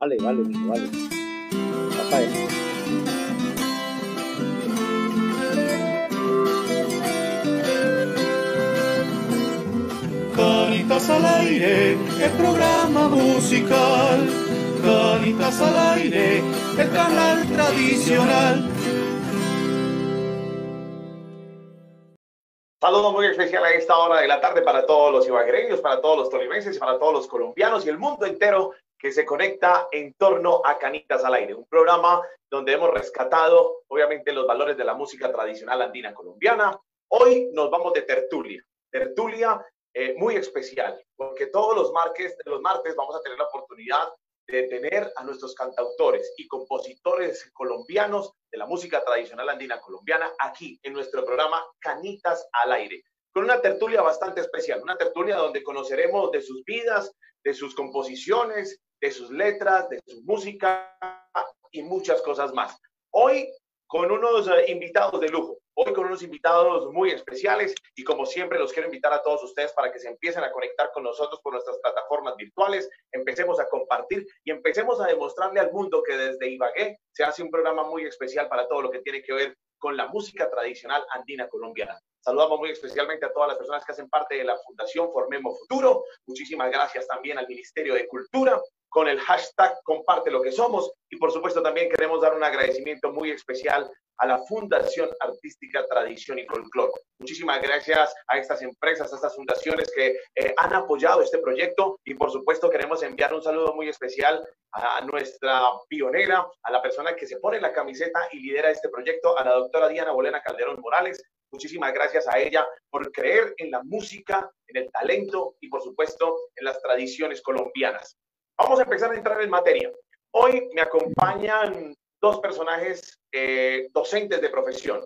Vale, vale, vale. Rafael. Canitas al aire, el programa musical. Canitas al aire, el canal tradicional. Saludos muy especial a esta hora de la tarde para todos los ibaguereños, para todos los tolimenses, para todos los colombianos y el mundo entero que se conecta en torno a Canitas al Aire, un programa donde hemos rescatado, obviamente, los valores de la música tradicional andina colombiana. Hoy nos vamos de tertulia, tertulia eh, muy especial, porque todos los, martes, los martes vamos a tener la oportunidad de tener a nuestros cantautores y compositores colombianos de la música tradicional andina colombiana aquí en nuestro programa Canitas al Aire, con una tertulia bastante especial, una tertulia donde conoceremos de sus vidas, de sus composiciones, de sus letras, de su música y muchas cosas más. Hoy con unos eh, invitados de lujo, hoy con unos invitados muy especiales y como siempre los quiero invitar a todos ustedes para que se empiecen a conectar con nosotros por nuestras plataformas virtuales, empecemos a compartir y empecemos a demostrarle al mundo que desde Ibagué se hace un programa muy especial para todo lo que tiene que ver con la música tradicional andina colombiana. Saludamos muy especialmente a todas las personas que hacen parte de la Fundación Formemos Futuro. Muchísimas gracias también al Ministerio de Cultura, con el hashtag comparte lo que somos y por supuesto también queremos dar un agradecimiento muy especial a la Fundación Artística Tradición y Folklore. Muchísimas gracias a estas empresas, a estas fundaciones que eh, han apoyado este proyecto y por supuesto queremos enviar un saludo muy especial a nuestra pionera, a la persona que se pone la camiseta y lidera este proyecto, a la doctora Diana Bolena Calderón Morales. Muchísimas gracias a ella por creer en la música, en el talento y por supuesto en las tradiciones colombianas. Vamos a empezar a entrar en materia. Hoy me acompañan dos personajes eh, docentes de profesión,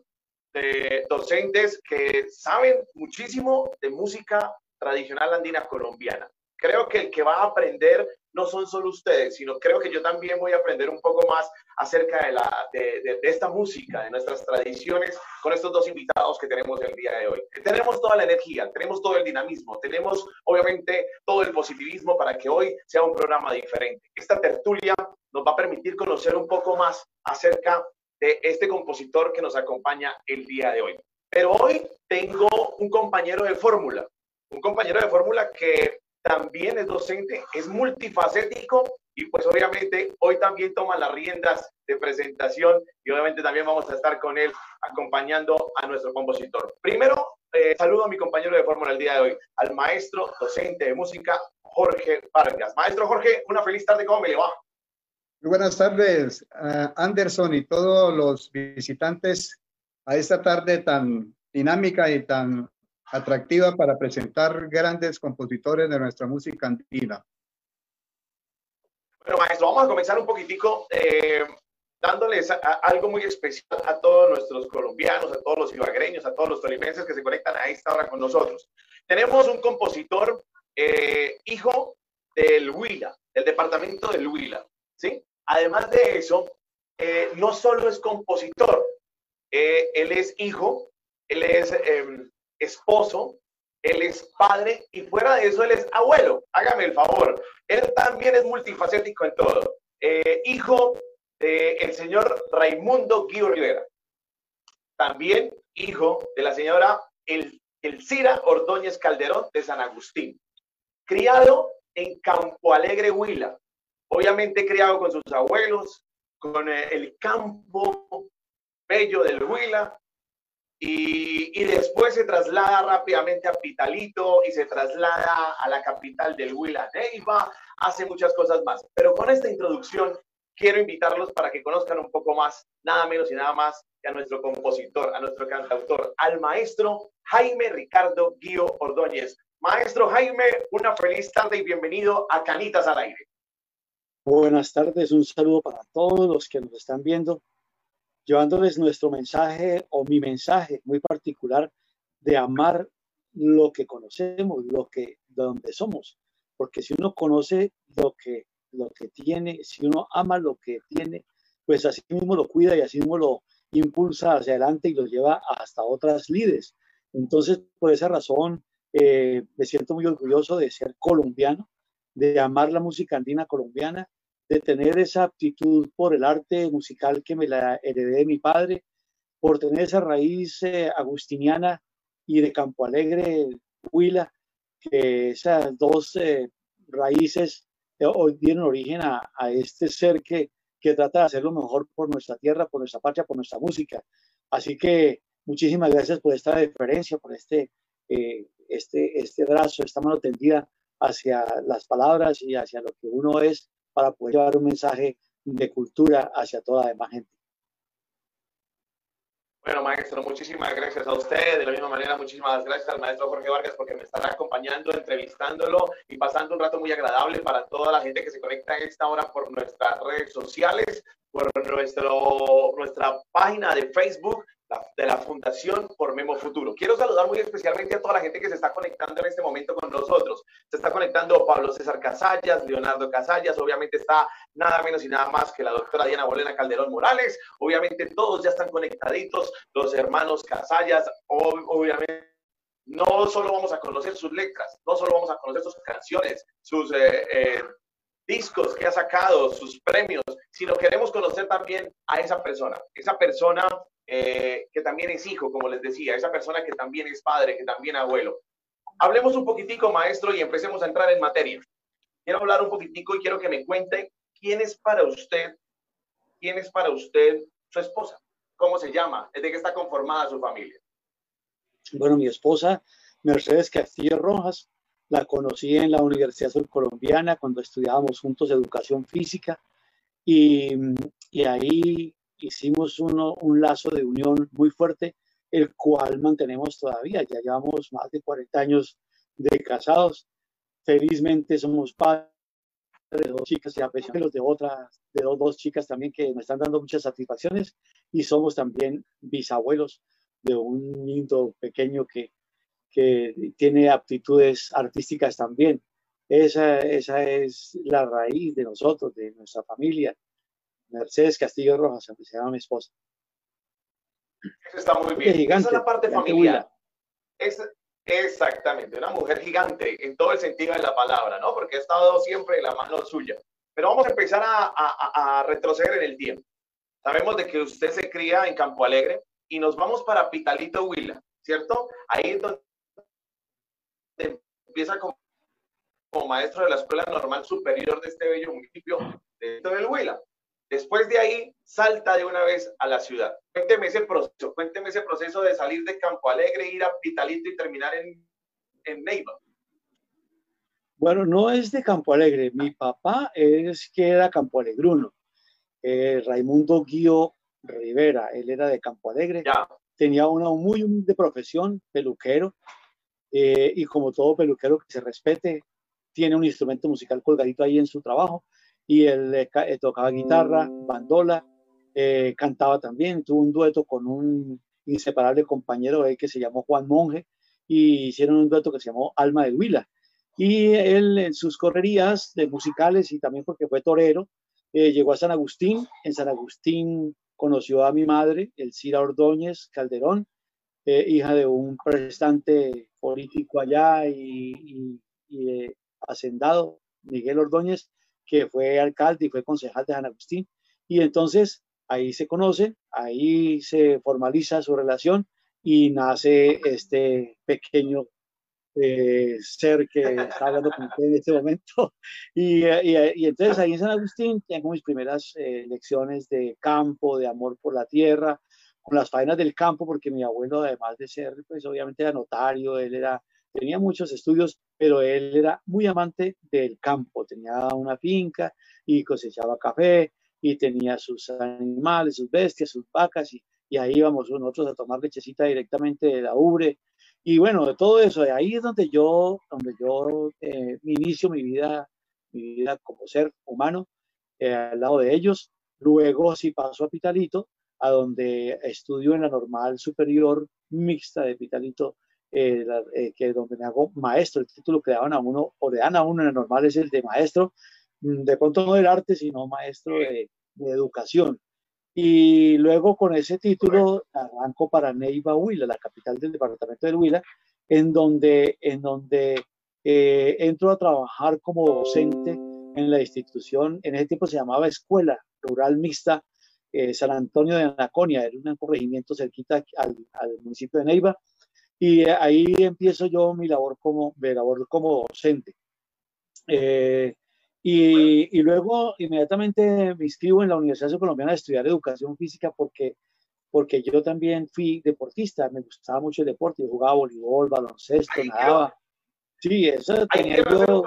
docentes que saben muchísimo de música tradicional andina colombiana. Creo que el que va a aprender no son solo ustedes, sino creo que yo también voy a aprender un poco más acerca de, la, de, esta música, de nuestras tradiciones, con estos dos invitados que tenemos el día de hoy. Tenemos toda la energía, tenemos todo el dinamismo, tenemos obviamente todo el positivismo para que hoy sea un programa diferente. Esta tertulia nos va a permitir conocer un poco más acerca de este compositor que nos acompaña el día de hoy. Pero hoy tengo un compañero de fórmula, un compañero de fórmula que también es docente, es multifacético y pues obviamente hoy también toma las riendas de presentación y obviamente también vamos a estar con él acompañando a nuestro compositor. Primero, eh, saludo a mi compañero de fórmula el día de hoy, al maestro docente de música Jorge Vargas. Maestro Jorge, una feliz tarde, ¿cómo me le va? Muy buenas tardes, Anderson y todos los visitantes a esta tarde tan dinámica y tan atractiva para presentar grandes compositores de nuestra música andina. Bueno, maestro, vamos a comenzar un poquitico eh, dándoles algo muy especial a todos nuestros colombianos, a todos los ibagreños, a todos los tolimenses que se conectan a esta hora con nosotros. Tenemos un compositor, eh, hijo del Huila, del departamento del Huila, ¿sí? Además de eso, eh, no solo es compositor, él es hijo, él es em, esposo, él es padre y fuera de eso él es abuelo. Hágame el favor. Él también es multifacético en todo. Eh, hijo del el señor Raimundo Guido Rivera. También hijo de la señora El, Elcira Ordóñez Calderón de San Agustín. Criado en Campo Alegre, Huila. Obviamente criado con sus abuelos, con eh, el campo bello del Huila, y, después se traslada rápidamente a Pitalito y se traslada a la capital del Huila, Neiva, hace muchas cosas más. Pero con esta introducción quiero invitarlos para que conozcan un poco más, nada menos y nada más que a nuestro compositor, a nuestro cantautor, al maestro Jaime Ricardo Guío Ordóñez. Maestro Jaime, una feliz tarde y bienvenido a Canitas al Aire. Buenas tardes, un saludo para todos los que nos están viendo llevándoles nuestro mensaje o mi mensaje muy particular de amar lo que conocemos, lo que, donde somos. Porque si uno conoce lo que, lo que tiene, si uno ama lo que tiene, pues así mismo lo cuida y así mismo lo impulsa hacia adelante y lo lleva hasta otras lides. Entonces, por esa razón, eh, me siento muy orgulloso de ser colombiano, de amar la música andina colombiana de tener esa aptitud por el arte musical que me la heredé de mi padre, por tener esa raíz eh, agustiniana y de Campo Alegre, Huila, que esas dos eh, raíces eh, dieron origen a, este ser que, que trata de hacer lo mejor por nuestra tierra, por nuestra patria, por nuestra música. Así que muchísimas gracias por esta deferencia, por este, este, este brazo, esta mano tendida hacia las palabras y hacia lo que uno es para poder llevar un mensaje de cultura hacia toda la demás gente. Bueno, maestro, muchísimas gracias a usted. De la misma manera, muchísimas gracias al maestro Jorge Vargas porque me estará acompañando, entrevistándolo y pasando un rato muy agradable para toda la gente que se conecta a esta hora por nuestras redes sociales, por nuestro, nuestra página de Facebook de la Fundación por Memo Futuro. Quiero saludar muy especialmente a toda la gente que se está conectando en este momento con nosotros. Se está conectando Pablo César Casallas, Leonardo Casallas, obviamente está nada menos y nada más que la doctora Diana Bolena Calderón Morales. Obviamente todos ya están conectaditos, los hermanos Casallas, obviamente no solo vamos a conocer sus letras, no solo vamos a conocer sus canciones, sus eh, eh, discos que ha sacado, sus premios, sino queremos conocer también a esa persona, esa persona eh, que también es hijo, como les decía, esa persona que también es padre, que también abuelo. Hablemos un poquitico, maestro, y empecemos a entrar en materia. Quiero hablar un poquitico y quiero que me cuente quién es para usted, quién es para usted su esposa, cómo se llama, de qué está conformada su familia. Bueno, mi esposa, Mercedes Castillo Rojas, la conocí en la Universidad Surcolombiana cuando estudiábamos juntos educación física y, y ahí hicimos uno, un lazo de unión muy fuerte, el cual mantenemos todavía. Ya llevamos más de 40 años de casados. Felizmente somos padres de dos chicas y apreciamos de otras, de dos, dos chicas también que me están dando muchas satisfacciones y somos también bisabuelos de un niño pequeño que, que tiene aptitudes artísticas también. Esa, esa es la raíz de nosotros, de nuestra familia. Mercedes Castillo Rojas, se llama mi esposa. Eso está muy bien. Esa es la parte familiar. Es, exactamente, una mujer gigante en todo el sentido de la palabra, ¿no? Porque ha estado siempre en la mano suya. Pero vamos a empezar a, a, a retroceder en el tiempo. Sabemos de que usted se cría en Campo Alegre y nos vamos para Pitalito Huila, ¿cierto? Ahí es donde empieza como, como, maestro de la Escuela Normal Superior de este bello municipio de del Huila. Después de ahí, salta de una vez a la ciudad. Cuénteme ese proceso, cuénteme ese proceso de salir de Campo Alegre, ir a Pitalito y terminar en, en Neiva. Bueno, no es de Campo Alegre. Mi papá es que era Campo Alegruno. Eh, Raimundo Guío Rivera, él era de Campo Alegre. Ya. Tenía una muy humilde profesión, peluquero. Eh, y como todo peluquero que se respete, tiene un instrumento musical colgadito ahí en su trabajo y él eh, tocaba guitarra, bandola, eh, cantaba también, tuvo un dueto con un inseparable compañero que se llamó Juan Monje y hicieron un dueto que se llamó Alma de Huila. Y él en sus correrías de musicales y también porque fue torero, eh, llegó a San Agustín. En San Agustín conoció a mi madre, Elcira Ordóñez Calderón, hija de un prestante político allá y, y hacendado, Miguel Ordóñez, que fue alcalde y fue concejal de San Agustín. Y entonces ahí se conoce, ahí se formaliza su relación y nace este pequeño eh, ser que está hablando con usted en este momento. Y, y, entonces ahí en San Agustín tengo mis primeras eh, lecciones de campo, de amor por la tierra, con las faenas del campo, porque mi abuelo, además de ser, pues obviamente era notario, él era tenía muchos estudios, pero él era muy amante del campo, tenía una finca y cosechaba café y tenía sus animales, sus bestias, sus vacas y, ahí íbamos nosotros a tomar lechecita directamente de la ubre. Y bueno, de todo eso, de ahí es donde yo, donde yo eh, inicio mi vida, mi vida como ser humano eh, al lado de ellos. Luego sí paso a Pitalito, a donde estudio en la normal superior mixta de Pitalito eh, eh, que donde me hago maestro, el título que daban a uno o le dan a uno en el normal es el de maestro, mm, de pronto no del arte, sino maestro de, educación. Y luego con ese título arranco para Neiva Huila, la capital del departamento del Huila, en donde, en donde eh, entro a trabajar como docente en la institución, en ese tiempo se llamaba Escuela Rural Mixta eh, San Antonio de Anaconia, era un corregimiento cerquita al, municipio de Neiva, y ahí empiezo yo mi labor como, mi labor como docente. Eh, y, y, luego inmediatamente me inscribo en la Universidad Colombiana a estudiar educación física porque, porque yo también fui deportista, me gustaba mucho el deporte, yo jugaba voleibol, baloncesto, nadaba. Sí, eso tenía yo...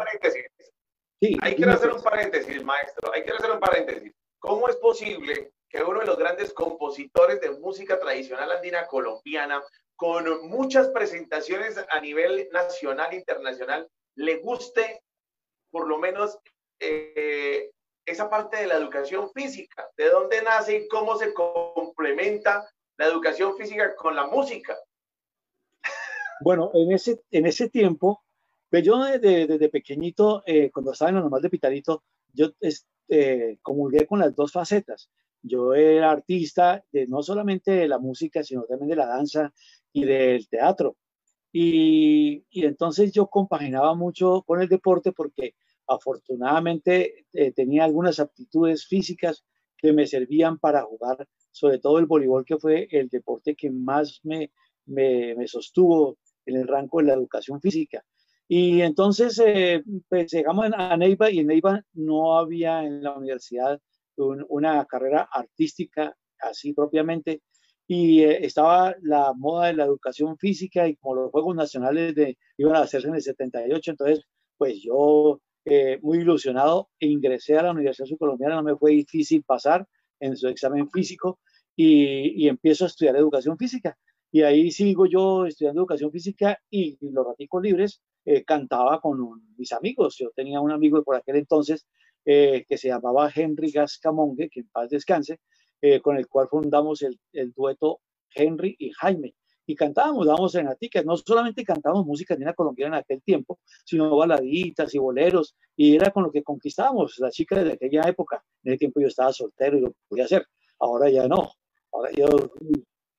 Sí, hay que hacer un paréntesis, maestro, hay que hacer un paréntesis. ¿Cómo es posible que uno de los grandes compositores de música tradicional andina colombiana, con muchas presentaciones a nivel nacional e internacional, le guste por lo menos eh, esa parte de la educación física? ¿De dónde nace y cómo se complementa la educación física con la música? Bueno, en ese, en ese tiempo, pues yo desde, desde pequeñito, eh, cuando estaba en lo normal de Pitarito, yo este, comulgué con las dos facetas. Yo era artista de no solamente de la música, sino también de la danza y del teatro. Y, y entonces yo compaginaba mucho con el deporte porque afortunadamente eh, tenía algunas aptitudes físicas que me servían para jugar, sobre todo el voleibol, que fue el deporte que más me, me, me sostuvo en el rango de la educación física. Y entonces, eh, pues llegamos a Neiva y en Neiva no había en la universidad una carrera artística así propiamente. Y eh, estaba la moda de la educación física y como los Juegos Nacionales de, iban a hacerse en el 78, entonces pues yo eh, muy ilusionado ingresé a la Universidad Colombiana, no me fue difícil pasar en su examen físico y, y empiezo a estudiar educación física. Y ahí sigo yo estudiando educación física y, los raticos libres eh, cantaba con mis amigos. Yo tenía un amigo por aquel entonces eh, que se llamaba Henry Gascamongue, que en paz descanse, eh, con el cual fundamos el, el, dueto Henry y Jaime. Y cantábamos, dábamos en que no solamente cantábamos música andina colombiana en aquel tiempo, sino baladitas y boleros, y era con lo que conquistábamos las chicas de aquella época. En ese tiempo yo estaba soltero y lo podía hacer, ahora ya no. Ahora yo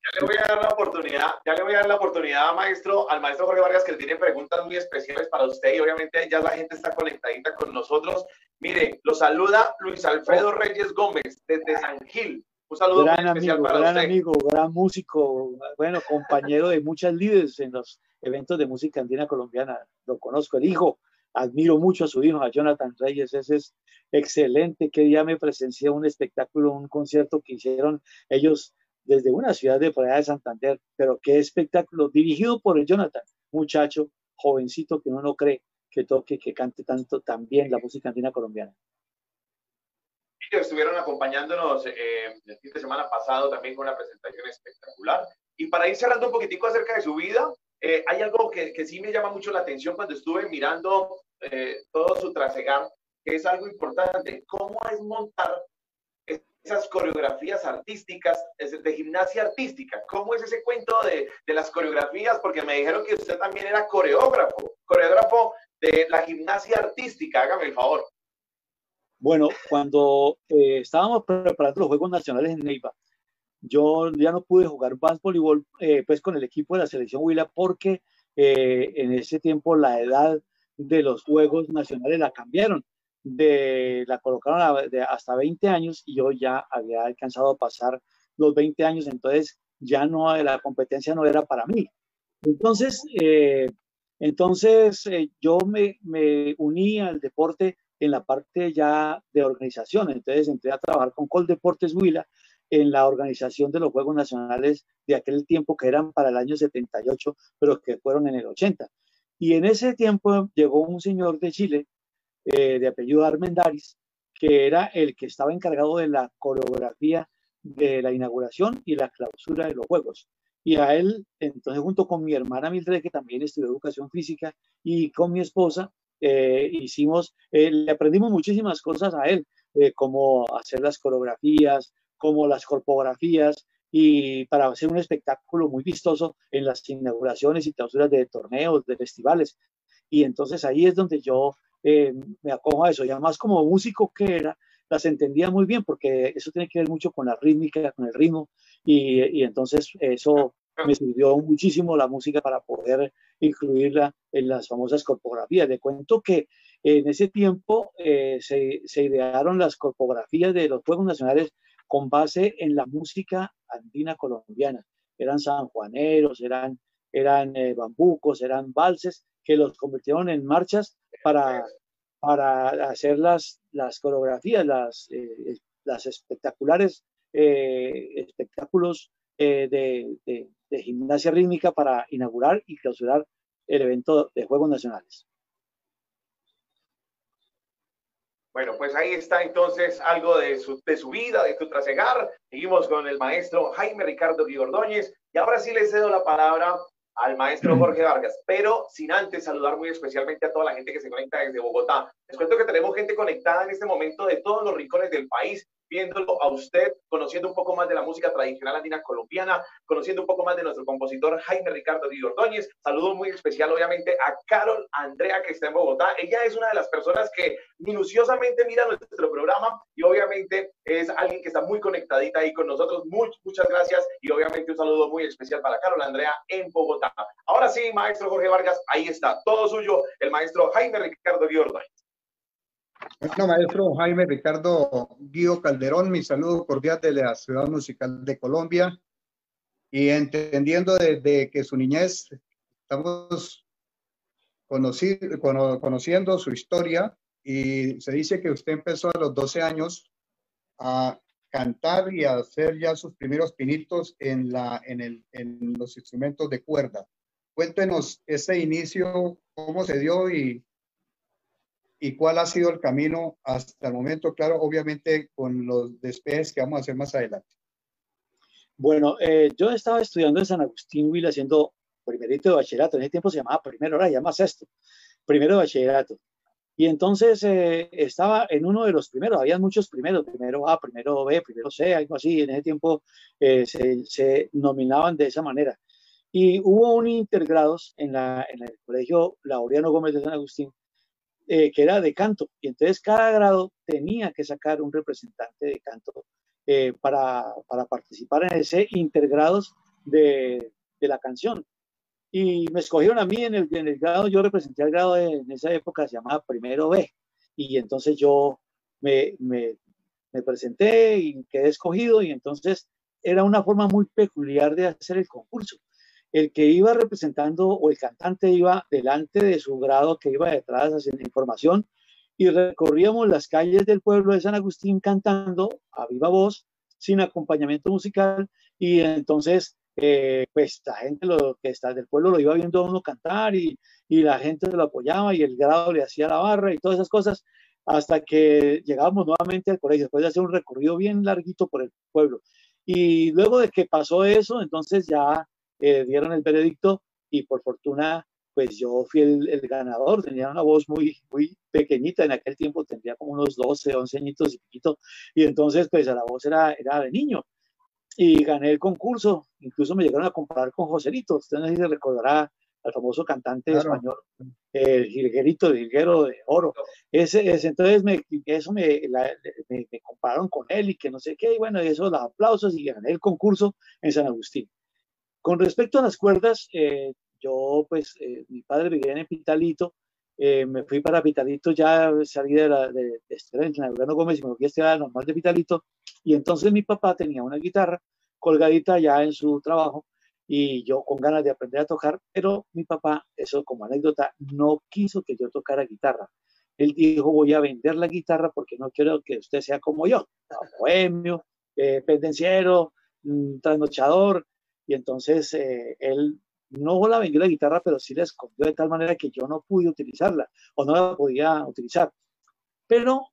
ya le voy a dar la oportunidad, ya le voy a dar la oportunidad, maestro, al maestro Jorge Vargas, que tiene preguntas muy especiales para usted y obviamente ya la gente está conectadita con nosotros. Mire, lo saluda Luis Alfredo Reyes Gómez desde San Gil. Un saludo gran muy especial amigo, para gran amigo, gran músico, bueno, compañero de muchas líderes en los eventos de música andina colombiana. Lo conozco, el hijo, admiro mucho a su hijo, a Jonathan Reyes, ese es excelente. Que día me presencié un espectáculo, un concierto que hicieron ellos desde una ciudad de por de Santander, pero qué espectáculo, dirigido por el Jonathan, muchacho jovencito que uno no cree que toque, que cante tanto también la música andina colombiana. Ellos estuvieron acompañándonos eh, el fin de semana pasado también con una presentación espectacular. Y para ir cerrando un poquitico acerca de su vida, eh, hay algo que, que, sí me llama mucho la atención cuando estuve mirando eh, todo su trasegar, que es algo importante. ¿Cómo es montar esas coreografías artísticas, de gimnasia artística. ¿Cómo es ese cuento de, de, las coreografías? Porque me dijeron que usted también era coreógrafo, coreógrafo de la gimnasia artística. Hágame el favor. Bueno, cuando eh, estábamos preparando los Juegos Nacionales en Neiva, yo ya no pude jugar más voleibol eh, pues con el equipo de la selección Huila porque eh, en ese tiempo la edad de los Juegos Nacionales la cambiaron de, la colocaron de hasta 20 años y yo ya había alcanzado a pasar los 20 años, entonces ya no, la competencia no era para mí. Entonces, eh, entonces eh, yo me, me, uní al deporte en la parte ya de organización, entonces entré a trabajar con Coldeportes Huila en la organización de los Juegos Nacionales de aquel tiempo que eran para el año 78, pero que fueron en el 80. Y en ese tiempo llegó un señor de Chile eh, de apellido Armendaris, que era el que estaba encargado de la coreografía de la inauguración y la clausura de los Juegos. Y a él, entonces, junto con mi hermana Mildred, que también estudió educación física, y con mi esposa, eh, hicimos, eh, le aprendimos muchísimas cosas a él, cómo hacer las coreografías, cómo las corpografías, y para hacer un espectáculo muy vistoso en las inauguraciones y clausuras de torneos, de festivales. Y entonces ahí es donde yo eh, me acojo a eso. Y además como músico que era, las entendía muy bien porque eso tiene que ver mucho con la rítmica, con el ritmo. Y, y entonces eso me sirvió muchísimo la música para poder incluirla en las famosas corpografías. Le cuento que En ese tiempo eh, se, se, idearon las corpografías de los Juegos Nacionales con base en la música andina colombiana. Eran sanjuaneros, eran, eran eh, bambucos, eran valses, que los convirtieron en marchas para, para hacer las, las coreografías, las, eh, las espectaculares espectáculos de, de, de gimnasia rítmica para inaugurar y clausurar el evento de Juegos Nacionales. Bueno, pues ahí está entonces algo de su, de su vida, de su trasegar. Seguimos con el maestro Jaime Ricardo Guigordóñez y ahora sí le cedo la palabra al maestro Jorge Vargas, pero sin antes saludar muy especialmente a toda la gente que se conecta desde Bogotá. Les cuento que tenemos gente conectada en este momento de todos los rincones del país viéndolo a usted, conociendo un poco más de la música tradicional andina colombiana, conociendo un poco más de nuestro compositor Jaime Ricardo Di Ordóñez. Saludo muy especial, obviamente, a Carol Andrea, que está en Bogotá. Ella es una de las personas que minuciosamente mira nuestro programa y obviamente es alguien que está muy conectadita ahí con nosotros. muchas gracias y obviamente un saludo muy especial para Carol Andrea en Bogotá. Ahora sí, maestro Jorge Vargas, ahí está, todo suyo, el maestro Jaime Ricardo Di Ordóñez. Bueno, maestro Jaime Ricardo Guío Calderón, mi saludo cordial de la Ciudad Musical de Colombia y entendiendo desde que su niñez estamos conociendo su historia y se dice que usted empezó a los 12 años a cantar y a hacer ya sus primeros pinitos en, la, en, el, en los instrumentos de cuerda. Cuéntenos ese inicio, cómo se dio y y cuál ha sido el camino hasta el momento, claro, obviamente con los despejes que vamos a hacer más adelante. Bueno, eh, yo estaba estudiando en San Agustín, Will, haciendo primerito de bachillerato. En ese tiempo se llamaba primero, ahora se llama sexto, primero de bachillerato. Y entonces eh, estaba en uno de los primeros, había muchos primeros, primero A, primero B, primero C, algo así. En ese tiempo eh, se, se, nominaban de esa manera. Y hubo un intergrados en, la, en el colegio Laureano Gómez de San Agustín, eh, que era de canto. Y entonces cada grado tenía que sacar un representante de canto eh, para, para, participar en ese intergrados de, de, la canción. Y me escogieron a mí en el, en el grado, yo representé al grado en esa época, se llamaba Primero B. Y entonces yo me, me, me presenté y quedé escogido y entonces era una forma muy peculiar de hacer el concurso el que iba representando o el cantante iba delante de su grado que iba detrás haciendo información y recorríamos las calles del pueblo de San Agustín cantando a viva voz sin acompañamiento musical y entonces eh, pues la gente lo, que está del pueblo lo iba viendo a uno cantar y, y la gente lo apoyaba y el grado le hacía la barra y todas esas cosas hasta que llegábamos nuevamente al colegio después de hacer un recorrido bien larguito por el pueblo. Y luego de que pasó eso, entonces ya eh, dieron el veredicto y por fortuna, pues yo fui el, ganador, tenía una voz muy, muy pequeñita, en aquel tiempo tendría como unos 12, 11 añitos y poquito, y entonces pues la voz era, era de niño. Y gané el concurso, incluso me llegaron a comparar con Joselito, usted no sé si se recordará al famoso cantante español, el Jilguerito, el Jilguero de Oro. Ese, ese entonces me, eso me, me, me, compararon con él y que no sé qué, y bueno, eso, los aplausos y gané el concurso en San Agustín. Con respecto a las cuerdas, eh, yo, pues, eh, mi padre vivía en Pitalito, eh, me fui para Pitalito, ya salí de, la, de, de en Gómez y me fui a estudiar normal de Pitalito, y entonces mi papá tenía una guitarra colgadita ya en su trabajo, y yo con ganas de aprender a tocar, pero mi papá, eso como anécdota, no quiso que yo tocara guitarra. Él dijo, voy a vender la guitarra porque no quiero que usted sea como yo, bohemio, pendenciero, mm, trasnochador, y entonces eh, él no la vendió la guitarra, pero sí la escondió de tal manera que yo no pude utilizarla o no la podía utilizar. Pero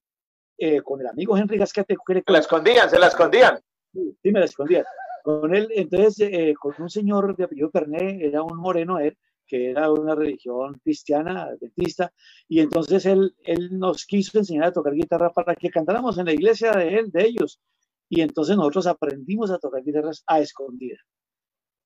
eh, con el amigo Henry Gascate... Se la escondían, se la escondían. Sí, me la escondían. Con él, entonces, eh, con un señor de apellido Perné, era un moreno él, que era una religión cristiana, adventista, y entonces él, él nos quiso enseñar a tocar guitarra para que cantáramos en la iglesia de él, de ellos. Y entonces nosotros aprendimos a tocar guitarras a escondida.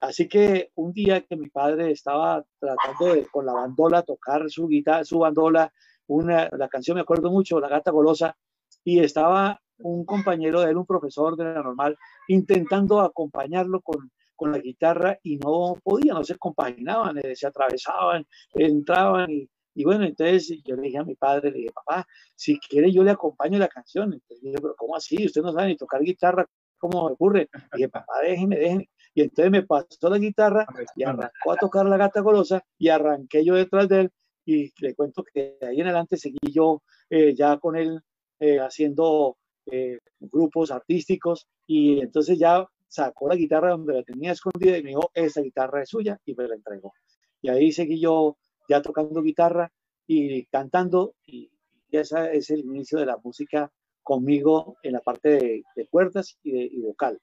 Así que un día que mi padre estaba tratando de con la bandola tocar su guitarra, su bandola, una, la canción me acuerdo mucho, La gata golosa, y estaba un compañero de él, un profesor de la normal, intentando acompañarlo con, con la guitarra y no podían, no se compaginaban, eh, se atravesaban, entraban y bueno, entonces yo le dije a mi padre, le dije, papá, si quiere yo le acompaño la canción. Entonces dije, pero ¿cómo así? Usted no sabe ni tocar guitarra, ¿cómo me ocurre? Y dije, papá, déjeme, déjeme. Y entonces me pasó la guitarra y arrancó a tocar la gata golosa y arranqué yo detrás de él y le cuento que de ahí en adelante seguí yo eh, ya con él eh, haciendo eh, grupos artísticos y entonces ya sacó la guitarra donde la tenía escondida y me dijo, esa guitarra es suya y me la entregó. Y ahí seguí yo ya tocando guitarra y cantando y, ese es el inicio de la música conmigo en la parte de, cuerdas y, de, vocal.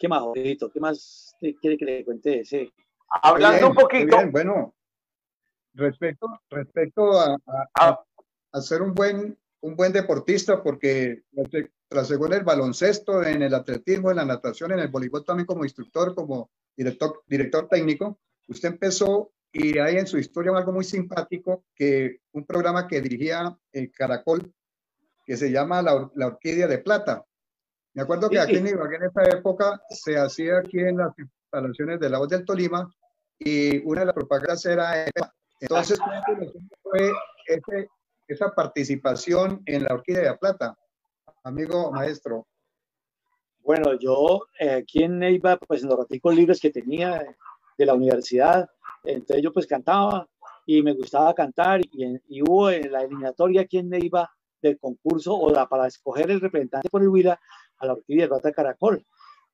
¿Qué más, Jorito? ¿Qué más quiere que le cuente ese? Hablando un poquito. Bueno, respecto, respecto a, a, a, ser un buen, un buen deportista, porque tras según el baloncesto, en el atletismo, en la natación, en el voleibol también como instructor, como director, director técnico, usted empezó y hay en su historia algo muy simpático, que un programa que dirigía el Caracol, que se llama La, Orquídea de Plata. Me acuerdo que aquí en Ibagué en esa época se hacía aquí en las instalaciones de la Voz del Tolima y una de las propagandas era entonces, ¿cómo fue esa participación en la Orquídea de Plata, amigo maestro? Bueno, yo eh, aquí en Neiva, pues en los raticos libres que tenía de la universidad, entonces yo pues cantaba y me gustaba cantar y, hubo en la eliminatoria aquí en Neiva del concurso o para escoger el representante por el Huila a la Orquídea de Plata Caracol.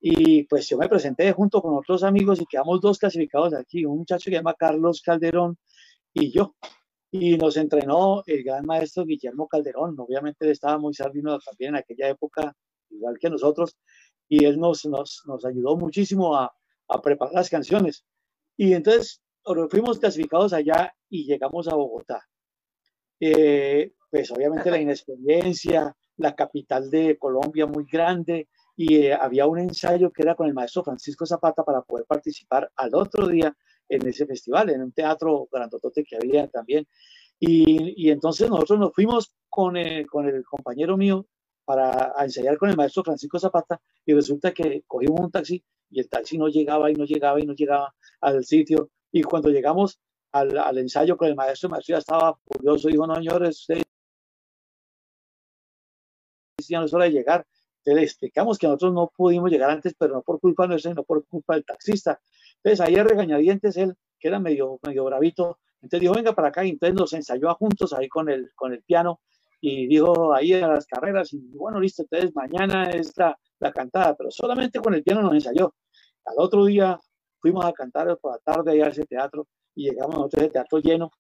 Y pues yo me presenté junto con otros amigos y quedamos dos clasificados aquí, un muchacho que se llama Carlos Calderón y yo. Y nos entrenó el gran maestro Guillermo Calderón. Obviamente él estaba muy sardino también en aquella época, igual que nosotros, y él nos, nos, nos ayudó muchísimo a, a preparar las canciones. Y entonces fuimos clasificados allá y llegamos a Bogotá. Eh, pues obviamente la inexperiencia, la capital de Colombia muy grande, y eh, había un ensayo que era con el maestro Francisco Zapata para poder participar al otro día en ese festival, en un teatro grandotote que había también. Y, y entonces nosotros nos fuimos con, el, con el compañero mío para ensayar con el maestro Francisco Zapata y resulta que cogimos un taxi y el taxi no llegaba y no llegaba y no llegaba al sitio. Y cuando llegamos al, al ensayo con el maestro, el maestro ya estaba furioso, dijo, no, señores, ustedes ya no es hora de llegar. Entonces le explicamos que nosotros no pudimos llegar antes, pero no por culpa nuestra, sino por culpa del taxista. Entonces ahí regañadientes él, que era medio, medio bravito, entonces dijo, venga para acá, y entonces nos ensayó juntos ahí con el, con el piano, y dijo ahí a las carreras, y bueno, listo, entonces mañana es la, la cantada, pero solamente con el piano nos ensayó. Al otro día fuimos a cantar por la tarde allá a ese teatro, y llegamos a otro teatro lleno,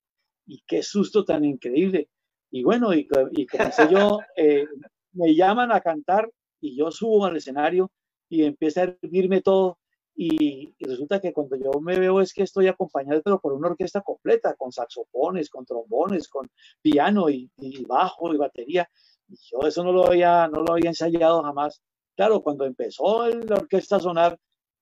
y qué susto tan increíble. Y bueno, y, y comencé yo, eh, me llaman a cantar, y yo subo al escenario, y empieza a hervirme todo, y, resulta que cuando yo me veo es que estoy acompañado pero por una orquesta completa, con saxofones, con trombones, con piano y, bajo y batería. Y yo eso no lo había, no lo había ensayado jamás. Claro, cuando empezó la orquesta a sonar,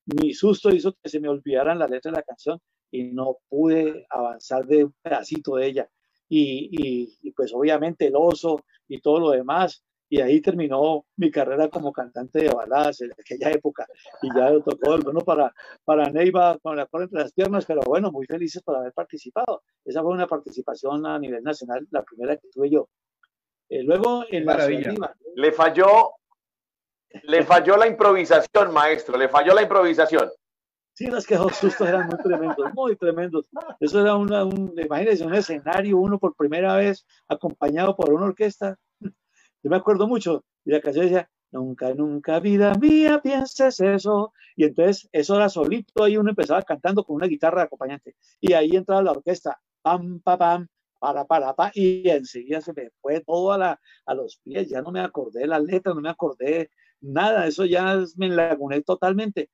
mi susto hizo que se me olvidaran las letras de la canción y no pude avanzar de un pedacito de ella. Y, y, pues obviamente el oso y todo lo demás y ahí terminó mi carrera como cantante de baladas en aquella época y ya lo tocó el bueno para, para Neiva con la cola entre las piernas, pero bueno, muy felices por haber participado. Esa fue una participación a nivel nacional, la primera que tuve yo. Eh, luego en la Le falló, le falló la improvisación, maestro, le falló la improvisación. Sí, los que los sustos eran muy tremendos, muy tremendos. Eso era una, un, imagínense, un escenario, uno por primera vez acompañado por una orquesta yo me acuerdo mucho, y la canción decía, nunca, nunca, vida mía, pienses eso. Y entonces eso era solito, ahí uno empezaba cantando con una guitarra de acompañante. Y ahí entraba la orquesta, pam, pam, pam, para, para, para, y enseguida se me fue todo a, la, a los pies, ya no me acordé de la letra, no me acordé nada, eso ya me enlaguné totalmente.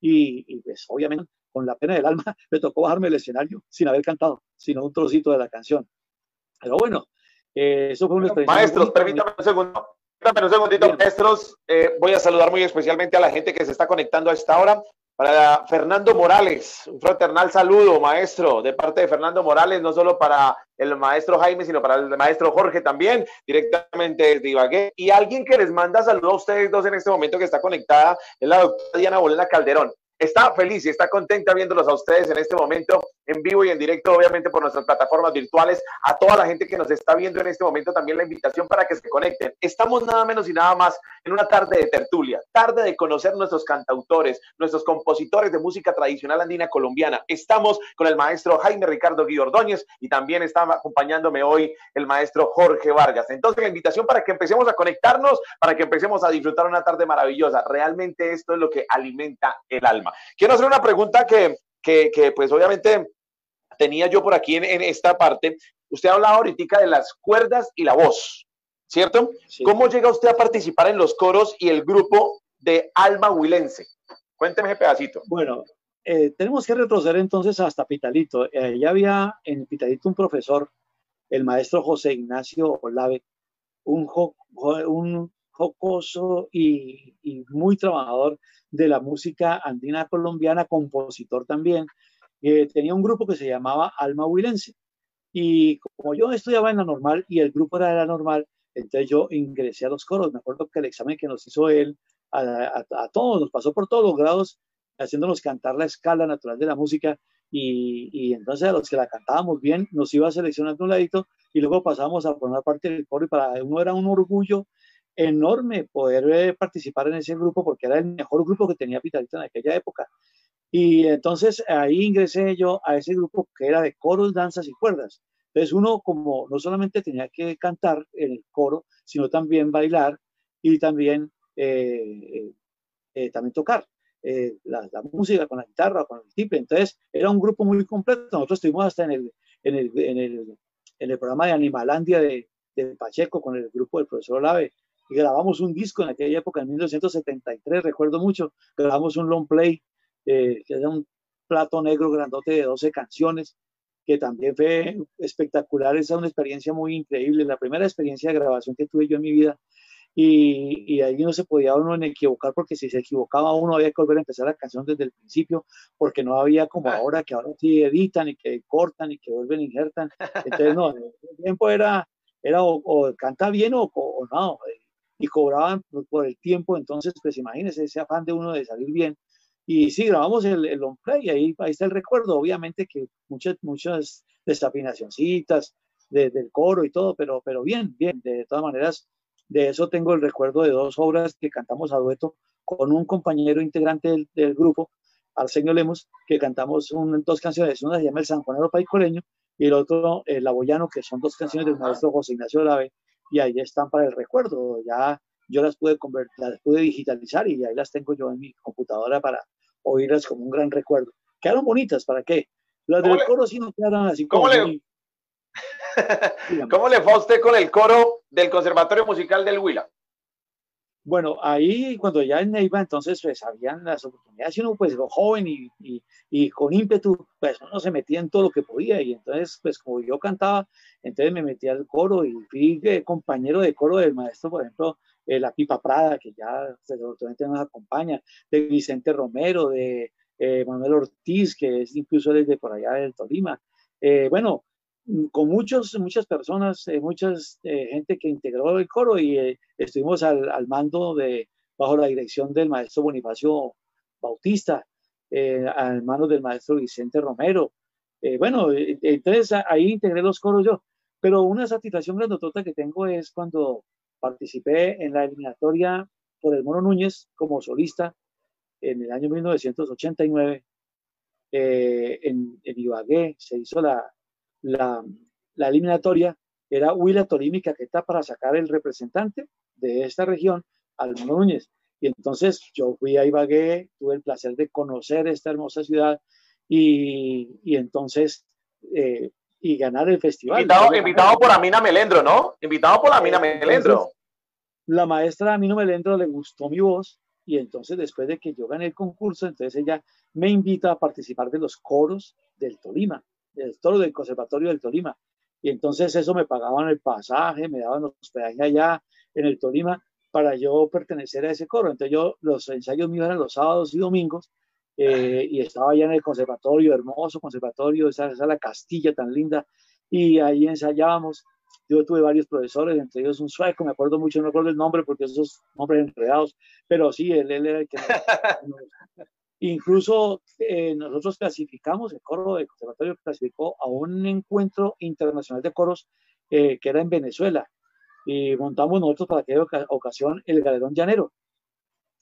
Y, y, pues obviamente con la pena del alma me tocó bajarme el escenario sin haber cantado, sino un trocito de la canción. Pero bueno, eh, eso fue una experiencia. Maestros, permítame un segundo. Un segundito, maestros. Eh, voy a saludar muy especialmente a la gente que se está conectando a esta hora. Para Fernando Morales, un fraternal saludo, maestro, de parte de Fernando Morales, no solo para el maestro Jaime, sino para el maestro Jorge también, directamente desde Ibagué. Y alguien que les manda saludos a ustedes dos en este momento que está conectada es la doctora Diana Bolena Calderón. está feliz y está contenta viéndolos a ustedes en este momento, en vivo y en directo, obviamente por nuestras plataformas virtuales. A toda la gente que nos está viendo en este momento, también la invitación para que se conecten. Estamos nada menos y nada más en una tarde de tertulia, tarde de conocer nuestros cantautores, nuestros compositores de música tradicional andina colombiana. Estamos con el maestro Jaime Ricardo Guido Ordóñez y también está acompañándome hoy el maestro Jorge Vargas. Entonces, la invitación para que empecemos a conectarnos, para que empecemos a disfrutar una tarde maravillosa. Realmente esto es lo que alimenta el alma. Quiero hacer una pregunta que, que, que pues obviamente tenía yo por aquí en, en, esta parte. Usted hablaba ahorita de las cuerdas y la voz, ¿cierto? Sí. ¿Cómo llega usted a participar en los coros y el grupo de Alma Huilense? Cuénteme ese pedacito. Bueno, eh, tenemos que retroceder entonces hasta Pitalito. Eh, ya había en Pitalito un profesor, el maestro José Ignacio Olave, un, jo, un jocoso y, muy trabajador de la música andina colombiana, compositor también. Eh, tenía un grupo que se llamaba Alma Huilense. Y como yo estudiaba en la normal y el grupo era de la normal, entonces yo ingresé a los coros. Me acuerdo que el examen que nos hizo él a, a, a todos, nos pasó por todos los grados haciéndonos cantar la escala natural de la música y, y, entonces a los que la cantábamos bien nos iba seleccionando un ladito y luego pasábamos a formar parte del coro y para uno era un orgullo enorme poder eh, participar en ese grupo porque era el mejor grupo que tenía Pitalito en aquella época. Y entonces ahí ingresé yo a ese grupo que era de coros, danzas y cuerdas. Entonces uno como no solamente tenía que cantar en el coro, sino también bailar y también, eh, eh, también tocar eh, la, la, música con la guitarra, con el tiple. Entonces era un grupo muy completo. Nosotros estuvimos hasta en el, en el, en el, en el programa de Animalandia de, de, Pacheco con el grupo del profesor Olave. Y grabamos un disco en aquella época, en 1973, recuerdo mucho. Grabamos un long play, eh, que era un plato negro grandote de 12 canciones, que también fue espectacular. Esa es una experiencia muy increíble. La primera experiencia de grabación que tuve yo en mi vida y, y, ahí no se podía uno equivocar porque si se equivocaba uno había que volver a empezar la canción desde el principio porque no había como ah. ahora que ahora sí editan y que cortan y que vuelven injertan. Entonces no, el tiempo era, era o, o canta bien o, o, no, y cobraban por el tiempo, entonces pues imagínense ese afán de uno de salir bien. Y sí, grabamos el, el long play y ahí, ahí está el recuerdo, obviamente que muchas, muchas desafinacioncitas de, del coro y todo, pero, pero bien, bien, de todas maneras de eso tengo el recuerdo de dos obras que cantamos a dueto con un compañero integrante del, del grupo, Arsenio Lemos, que cantamos un, dos canciones. Una se llama El San Juanero Paicoleño y el otro El Aboyano, que son dos canciones del maestro José Ignacio Lave, y ahí están para el recuerdo. Ya yo las pude convertir, las pude digitalizar y ahí las tengo yo en mi computadora para oírlas como un gran recuerdo. Quedaron bonitas, ¿para qué? Las del coro sí no quedaron así como. ¿Cómo le, ¿Cómo le fue a usted con el coro del Conservatorio Musical del Huila? Bueno, ahí cuando ya en Neiva, entonces pues habían las oportunidades y uno pues joven y, y, y, con ímpetu, pues uno se metía en todo lo que podía y entonces pues como yo cantaba, entonces me metí al coro y fui eh, compañero de coro del maestro, por ejemplo, eh, La Pipa Prada, que ya desafortunadamente nos acompaña, de Vicente Romero, de eh, Manuel Ortiz, que es incluso desde por allá del Tolima. Eh, bueno, con muchos, muchas personas, eh, mucha eh, gente que integró el coro y eh, estuvimos al, al, mando de, bajo la dirección del maestro Bonifacio Bautista, al mando del maestro Vicente Romero. bueno, entonces ahí integré los coros yo, pero una satisfacción grandotota que tengo es cuando participé en la eliminatoria por el Mono Núñez como solista en el año 1989 en, en Ibagué, se hizo la, la, la eliminatoria era Huila Tolima y Caquetá para sacar el representante de esta región, Almano Núñez. Y entonces yo fui a Ibagué, tuve el placer de conocer esta hermosa ciudad y, y entonces eh, y ganar el festival. Invitado, invitado por Amina Melendro, ¿no? Invitado por Amina Melendro. La maestra Amina Melendro le gustó mi voz y entonces después de que yo gané el concurso, entonces ella me invita a participar de los coros del Tolima del toro del Conservatorio del Tolima. Y entonces eso me pagaban el pasaje, me daban hospedaje allá en el Tolima para yo pertenecer a ese coro. Entonces yo, los ensayos míos eran los sábados y domingos eh, y estaba allá en el conservatorio, hermoso conservatorio, esa, esa la Castilla tan linda, y ahí ensayábamos. Yo tuve varios profesores, entre ellos un sueco, me acuerdo mucho, no recuerdo el nombre porque esos nombres enredados, pero sí, él, él era el que... Incluso eh, nosotros clasificamos, el coro del conservatorio clasificó a un encuentro internacional de coros eh, que era en Venezuela. Y montamos nosotros para aquella ocasión el Galerón Llanero.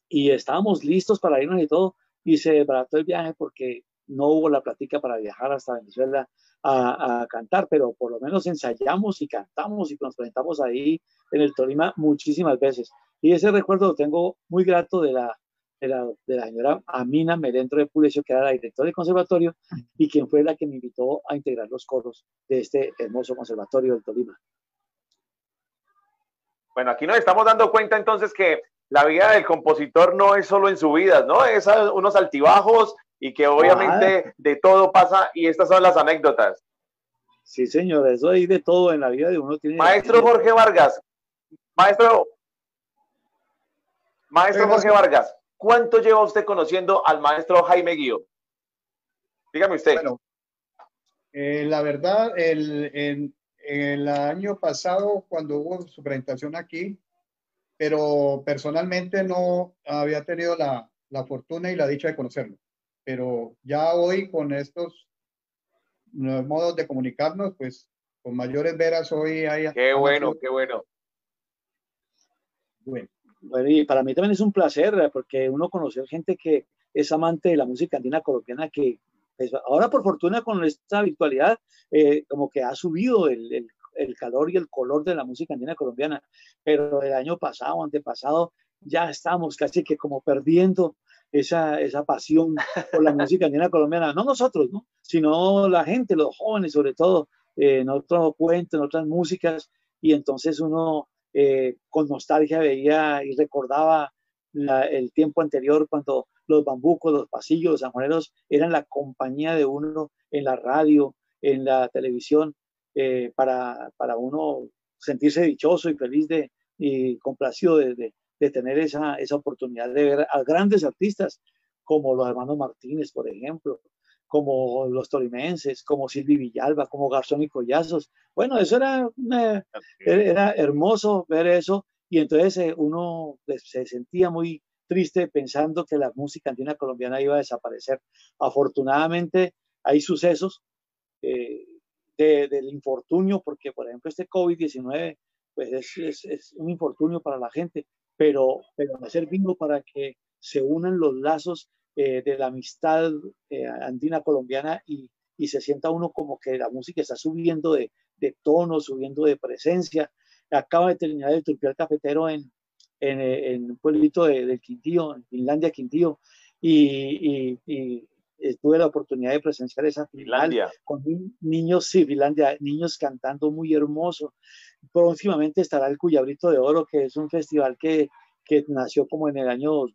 Y estábamos listos para irnos y todo. Y se desbarató el viaje porque no hubo la plática para viajar hasta Venezuela a, cantar, pero por lo menos ensayamos y cantamos y nos presentamos ahí en el Tolima muchísimas veces. Y ese recuerdo lo tengo muy grato de la, de la, de la señora Amina Melendro de Pulecio, que era la directora del conservatorio y quien fue la que me invitó a integrar los coros de este hermoso conservatorio del Tolima. Bueno, aquí nos estamos dando cuenta entonces que la vida del compositor no es solo en su vida, ¿no? Es unos altibajos y que obviamente de todo pasa y estas son las anécdotas. Sí, señor, eso hay de todo en la vida de uno. Tiene maestro Jorge Vargas, maestro, maestro Jorge Vargas, ¿cuánto lleva usted conociendo al maestro Jaime Guío? Dígame usted. Bueno, eh, la verdad, el, el, año pasado, cuando hubo su presentación aquí, pero personalmente no había tenido la, la fortuna y la dicha de conocerlo pero ya hoy con estos nuevos modos de comunicarnos, pues con mayores veras hoy hay... Qué bueno, qué bueno. Bueno. Y para mí también es un placer, porque uno conocer gente que es amante de la música andina colombiana, que pues, ahora por fortuna con esta virtualidad, eh, como que ha subido el, el, el, calor y el color de la música andina colombiana, pero el año pasado, antepasado, ya estamos casi que como perdiendo esa, esa pasión por la música andina colombiana, no nosotros, ¿no? sino la gente, los jóvenes sobre todo, eh, en otros cuentos, en otras músicas, y entonces uno eh, con nostalgia veía y recordaba el tiempo anterior cuando los bambucos, los pasillos, los amoneros eran la compañía de uno en la radio, en la televisión, eh, para, para, uno sentirse dichoso y feliz de, y complacido de, de tener esa, esa oportunidad de ver a grandes artistas como los hermanos Martínez, por ejemplo, como los tolimenses, como Silvi Villalba, como Garzón y Collazos. Bueno, eso era, era hermoso ver eso y entonces eh, uno se sentía muy triste pensando que la música andina colombiana iba a desaparecer. Afortunadamente hay sucesos eh, del infortunio, porque por ejemplo este COVID-19 pues es, es, es, un infortunio para la gente, pero, pero va a ser para que se unan los lazos eh, de la amistad eh, andina colombiana y, y, se sienta uno como que la música está subiendo de, de tono, subiendo de presencia. Acaba de terminar el turpial cafetero en, en, en un pueblito de, del Quintío, en Finlandia, Quintío, y, y, y tuve la oportunidad de presenciar esa Finlandia con niños, sí, Finlandia, niños cantando muy hermoso próximamente estará el Cuyabrito de Oro, que es un festival que, que nació como en el año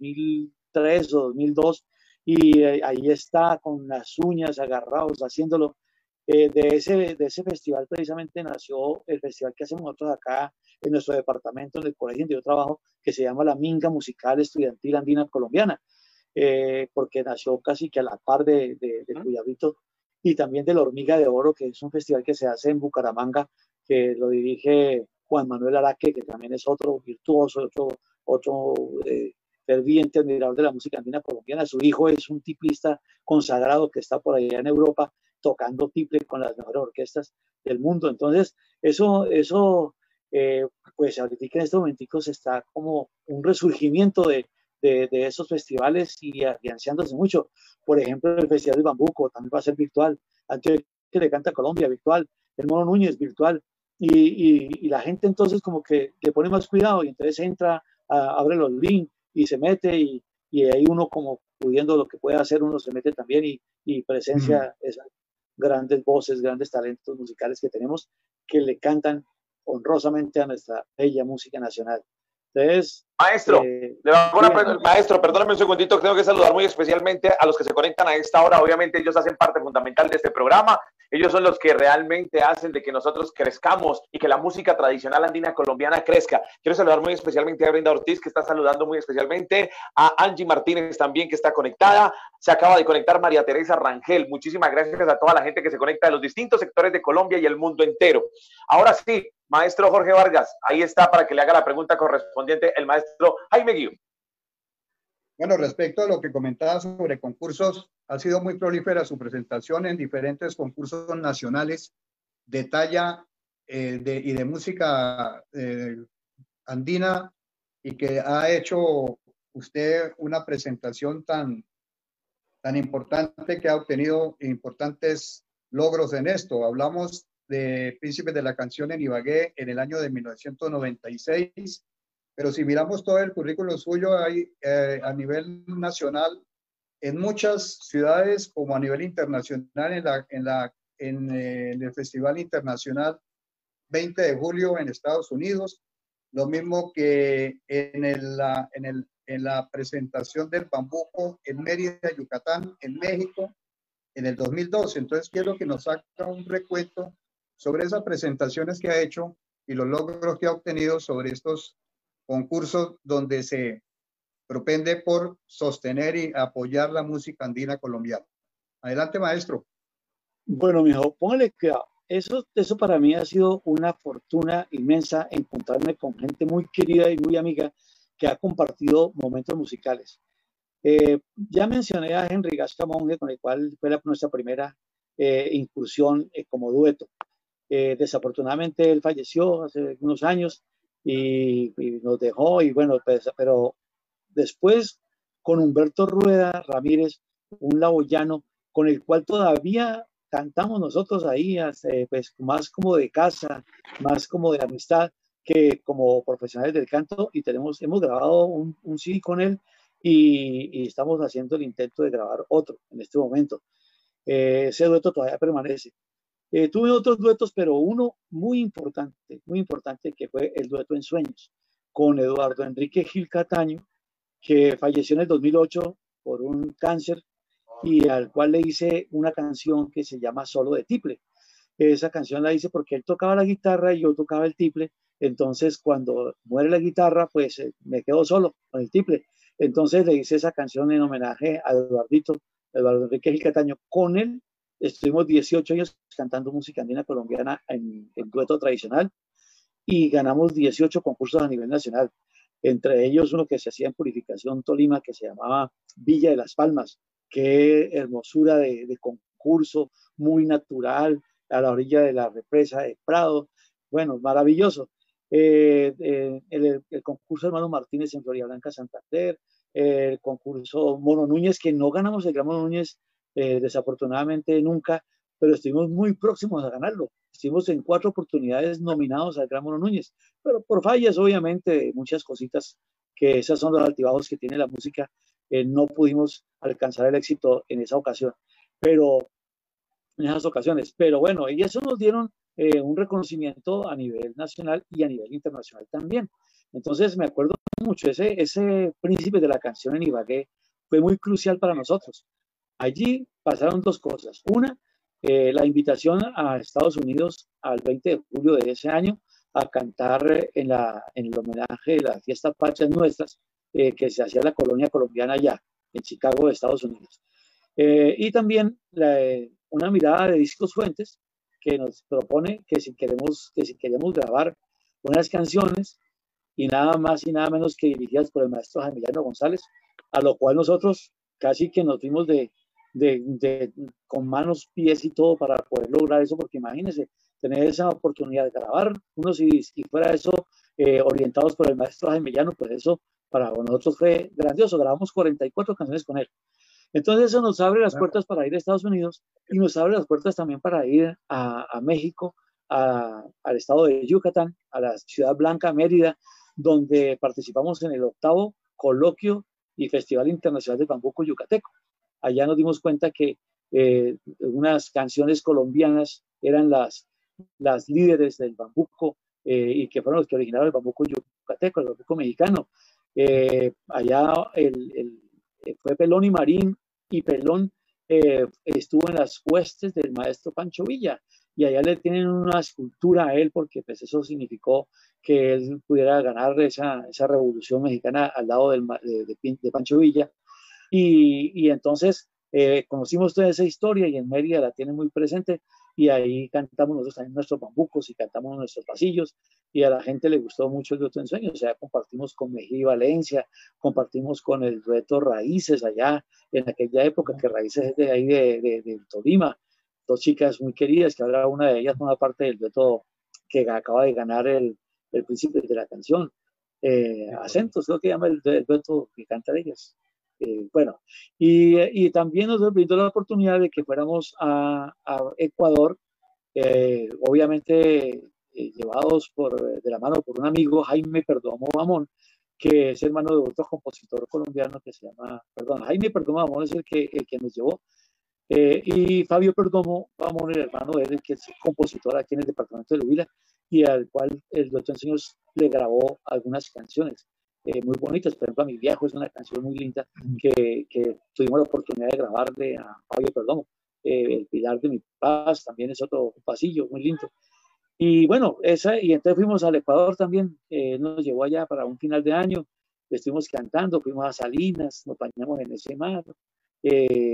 2003 o 2002 y eh, ahí está con las uñas agarrados haciéndolo. Eh, de, ese, de ese festival precisamente nació el festival que hacemos nosotros acá en nuestro departamento, en el colegio donde yo trabajo, que se llama la Minga Musical Estudiantil Andina Colombiana, eh, porque nació casi que a la par de, de, de Cuyabrito y también de la Hormiga de Oro, que es un festival que se hace en Bucaramanga que lo dirige Juan Manuel Araque, que también es otro virtuoso, otro, otro eh, ferviente admirador de la música andina colombiana. Su hijo es un tiplista consagrado que está por allá en Europa tocando tiple con las mejores orquestas del mundo. Entonces, eso, eso eh, pues ahorita en estos momenticos está como un resurgimiento de, de, de esos festivales y afianciándose mucho. Por ejemplo, el Festival de Bambuco también va a ser virtual. Antes que le canta Colombia, virtual. El Mono Núñez, virtual. Y, la gente entonces como que le pone más cuidado y entonces entra, abre los links y se mete y, y ahí uno como pudiendo lo que puede hacer, uno se mete también y, y presencia esas grandes voces, grandes talentos musicales que tenemos que le cantan honrosamente a nuestra bella música nacional. Entonces, maestro, eh, maestro, perdóname un segundito, tengo que saludar muy especialmente a los que se conectan a esta hora. Obviamente ellos hacen parte fundamental de este programa. Ellos son los que realmente hacen de que nosotros crezcamos y que la música tradicional andina colombiana crezca. Quiero saludar muy especialmente a Brenda Ortiz, que está saludando muy especialmente, a Angie Martínez también, que está conectada. Se acaba de conectar María Teresa Rangel. Muchísimas gracias a toda la gente que se conecta de los distintos sectores de Colombia y el mundo entero. Ahora sí, maestro Jorge Vargas, ahí está para que le haga la pregunta correspondiente el maestro Jaime Guiú. Bueno, respecto a lo que comentaba sobre concursos, ha sido muy prolífera su presentación en diferentes concursos nacionales de talla eh, y de música eh, andina y que ha hecho usted una presentación tan, tan importante que ha obtenido importantes logros en esto. Hablamos de Príncipes de la Canción en Ibagué en el año de 1996 pero si miramos todo el currículo suyo, hay eh, a nivel nacional, en muchas ciudades como a nivel internacional, en, la, en, la, en, eh, el Festival Internacional 20 de julio en Estados Unidos, lo mismo que en, el, la, en, el, en la presentación del bambuco en Mérida, Yucatán, en México, en el 2012. Entonces, quiero que nos haga un recuento sobre esas presentaciones que ha hecho y los logros que ha obtenido sobre estos concurso donde se propende por sostener y apoyar la música andina colombiana. Adelante, maestro. Bueno, mijo, póngale que eso, eso para mí ha sido una fortuna inmensa encontrarme con gente muy querida y muy amiga que ha compartido momentos musicales. Eh, ya mencioné a Henry Gasca Monge, con el cual fue nuestra primera eh, incursión eh, como dueto. desafortunadamente él falleció hace unos años y, nos dejó y bueno, pues, pero después con Humberto Rueda Ramírez, un laboyano con el cual todavía cantamos nosotros ahí, pues más como de casa, más como de amistad que como profesionales del canto y tenemos, hemos grabado un, un CD con él y, estamos haciendo el intento de grabar otro en este momento. Eh, ese dueto todavía permanece. Eh, tuve otros duetos, pero uno muy importante, muy importante, que fue el dueto en sueños con Eduardo Enrique Gil Cataño, que falleció en el 2008 por un cáncer y al cual le hice una canción que se llama Solo de Tiple. Esa canción la hice porque él tocaba la guitarra y yo tocaba el tiple. Entonces, cuando muere la guitarra, pues eh, me quedo solo con el tiple. Entonces le hice esa canción en homenaje a Eduardito, Eduardo Enrique Gil Cataño, con él Estuvimos 18 años cantando música andina colombiana en, dueto tradicional y ganamos 18 concursos a nivel nacional. Entre ellos uno que se hacía en Purificación Tolima que se llamaba Villa de las Palmas. Qué hermosura de, concurso, muy natural, a la orilla de la represa de Prado. Bueno, maravilloso. Eh, eh, el, el, concurso Hermano Martínez en Florida Blanca, Santander, el concurso Mono Núñez, que no ganamos el Gran Mono Núñez eh, desafortunadamente nunca, pero estuvimos muy próximos a ganarlo. Estuvimos en cuatro oportunidades nominados al Gran Mono Núñez, pero por fallas, obviamente, muchas cositas, que esas son los altibajos que tiene la música, eh, no pudimos alcanzar el éxito en esa ocasión, pero en esas ocasiones. Pero bueno, y eso nos dieron eh, un reconocimiento a nivel nacional y a nivel internacional también. Entonces me acuerdo mucho, ese, ese príncipe de la canción en Ibagué fue muy crucial para nosotros. Allí pasaron dos cosas. Una, eh, la invitación a Estados Unidos al 20 de julio de ese año a cantar en, la, en el homenaje de la fiesta Pachas Nuestras eh, que se hacía la colonia colombiana allá, en Chicago, Estados Unidos. Eh, y también una mirada de Discos Fuentes que nos propone que si queremos, que si queremos grabar unas canciones y nada más y nada menos que dirigidas por el maestro Jamiliano González, a lo cual nosotros casi que nos fuimos de, de, con manos, pies y todo para poder lograr eso, porque imagínense, tener esa oportunidad de grabar. Unos y y fuera eso, eh, orientados por el maestro Jaime Llano, pues eso para nosotros fue grandioso, grabamos 44 canciones con él. Entonces eso nos abre las puertas para ir a Estados Unidos y nos abre las puertas también para ir a, a México, a, al estado de Yucatán, a la Ciudad Blanca, Mérida, donde participamos en el octavo coloquio y Festival Internacional de Bambuco Yucateco allá nos dimos cuenta que eh, unas canciones colombianas eran las, las líderes del bambuco eh, y que fueron los que originaron el bambuco yucateco, el bambuco mexicano. Eh, allá el, fue Pelón y Marín y Pelón estuvo en las huestes del maestro Pancho Villa y allá le tienen una escultura a él porque pues eso significó que él pudiera ganar esa, esa revolución mexicana al lado del, de, de Pancho Villa y, entonces eh, conocimos toda esa historia y en Mérida la tienen muy presente. y ahí cantamos nosotros también nuestros bambucos y cantamos nuestros pasillos y a la gente le gustó mucho el dueto en sueños, o sea, compartimos con Mejía y Valencia, compartimos con el dueto Raíces allá en aquella época, que Raíces es de ahí de, de, Tolima, dos chicas muy queridas, que ahora una de ellas forma parte del dueto que acaba de ganar el, el príncipe de la canción, eh, Acentos, creo que llama el, dueto que canta de ellas. Eh, bueno, y, y, también nos brindó la oportunidad de que fuéramos a, a Ecuador, eh, obviamente eh, llevados por, de la mano por un amigo, Jaime Perdomo Mamón, que es hermano de otro compositor colombiano que se llama, perdón, Jaime Perdomo Mamón es el que, el que nos llevó, y Fabio Perdomo Mamón, el hermano de él, que es compositor aquí en el departamento de Huila, y al cual el doctor Señores le grabó algunas canciones. Eh, muy bonitas. Por ejemplo, a mi viejo es una canción muy linda que, que tuvimos la oportunidad de grabarle a Fabio Perdomo. Eh, el Pilar de mi Paz también es otro pasillo muy lindo. Y bueno, esa, y entonces fuimos al Ecuador también, eh, nos llevó allá para un final de año, estuvimos cantando, fuimos a Salinas, nos bañamos en ese mar.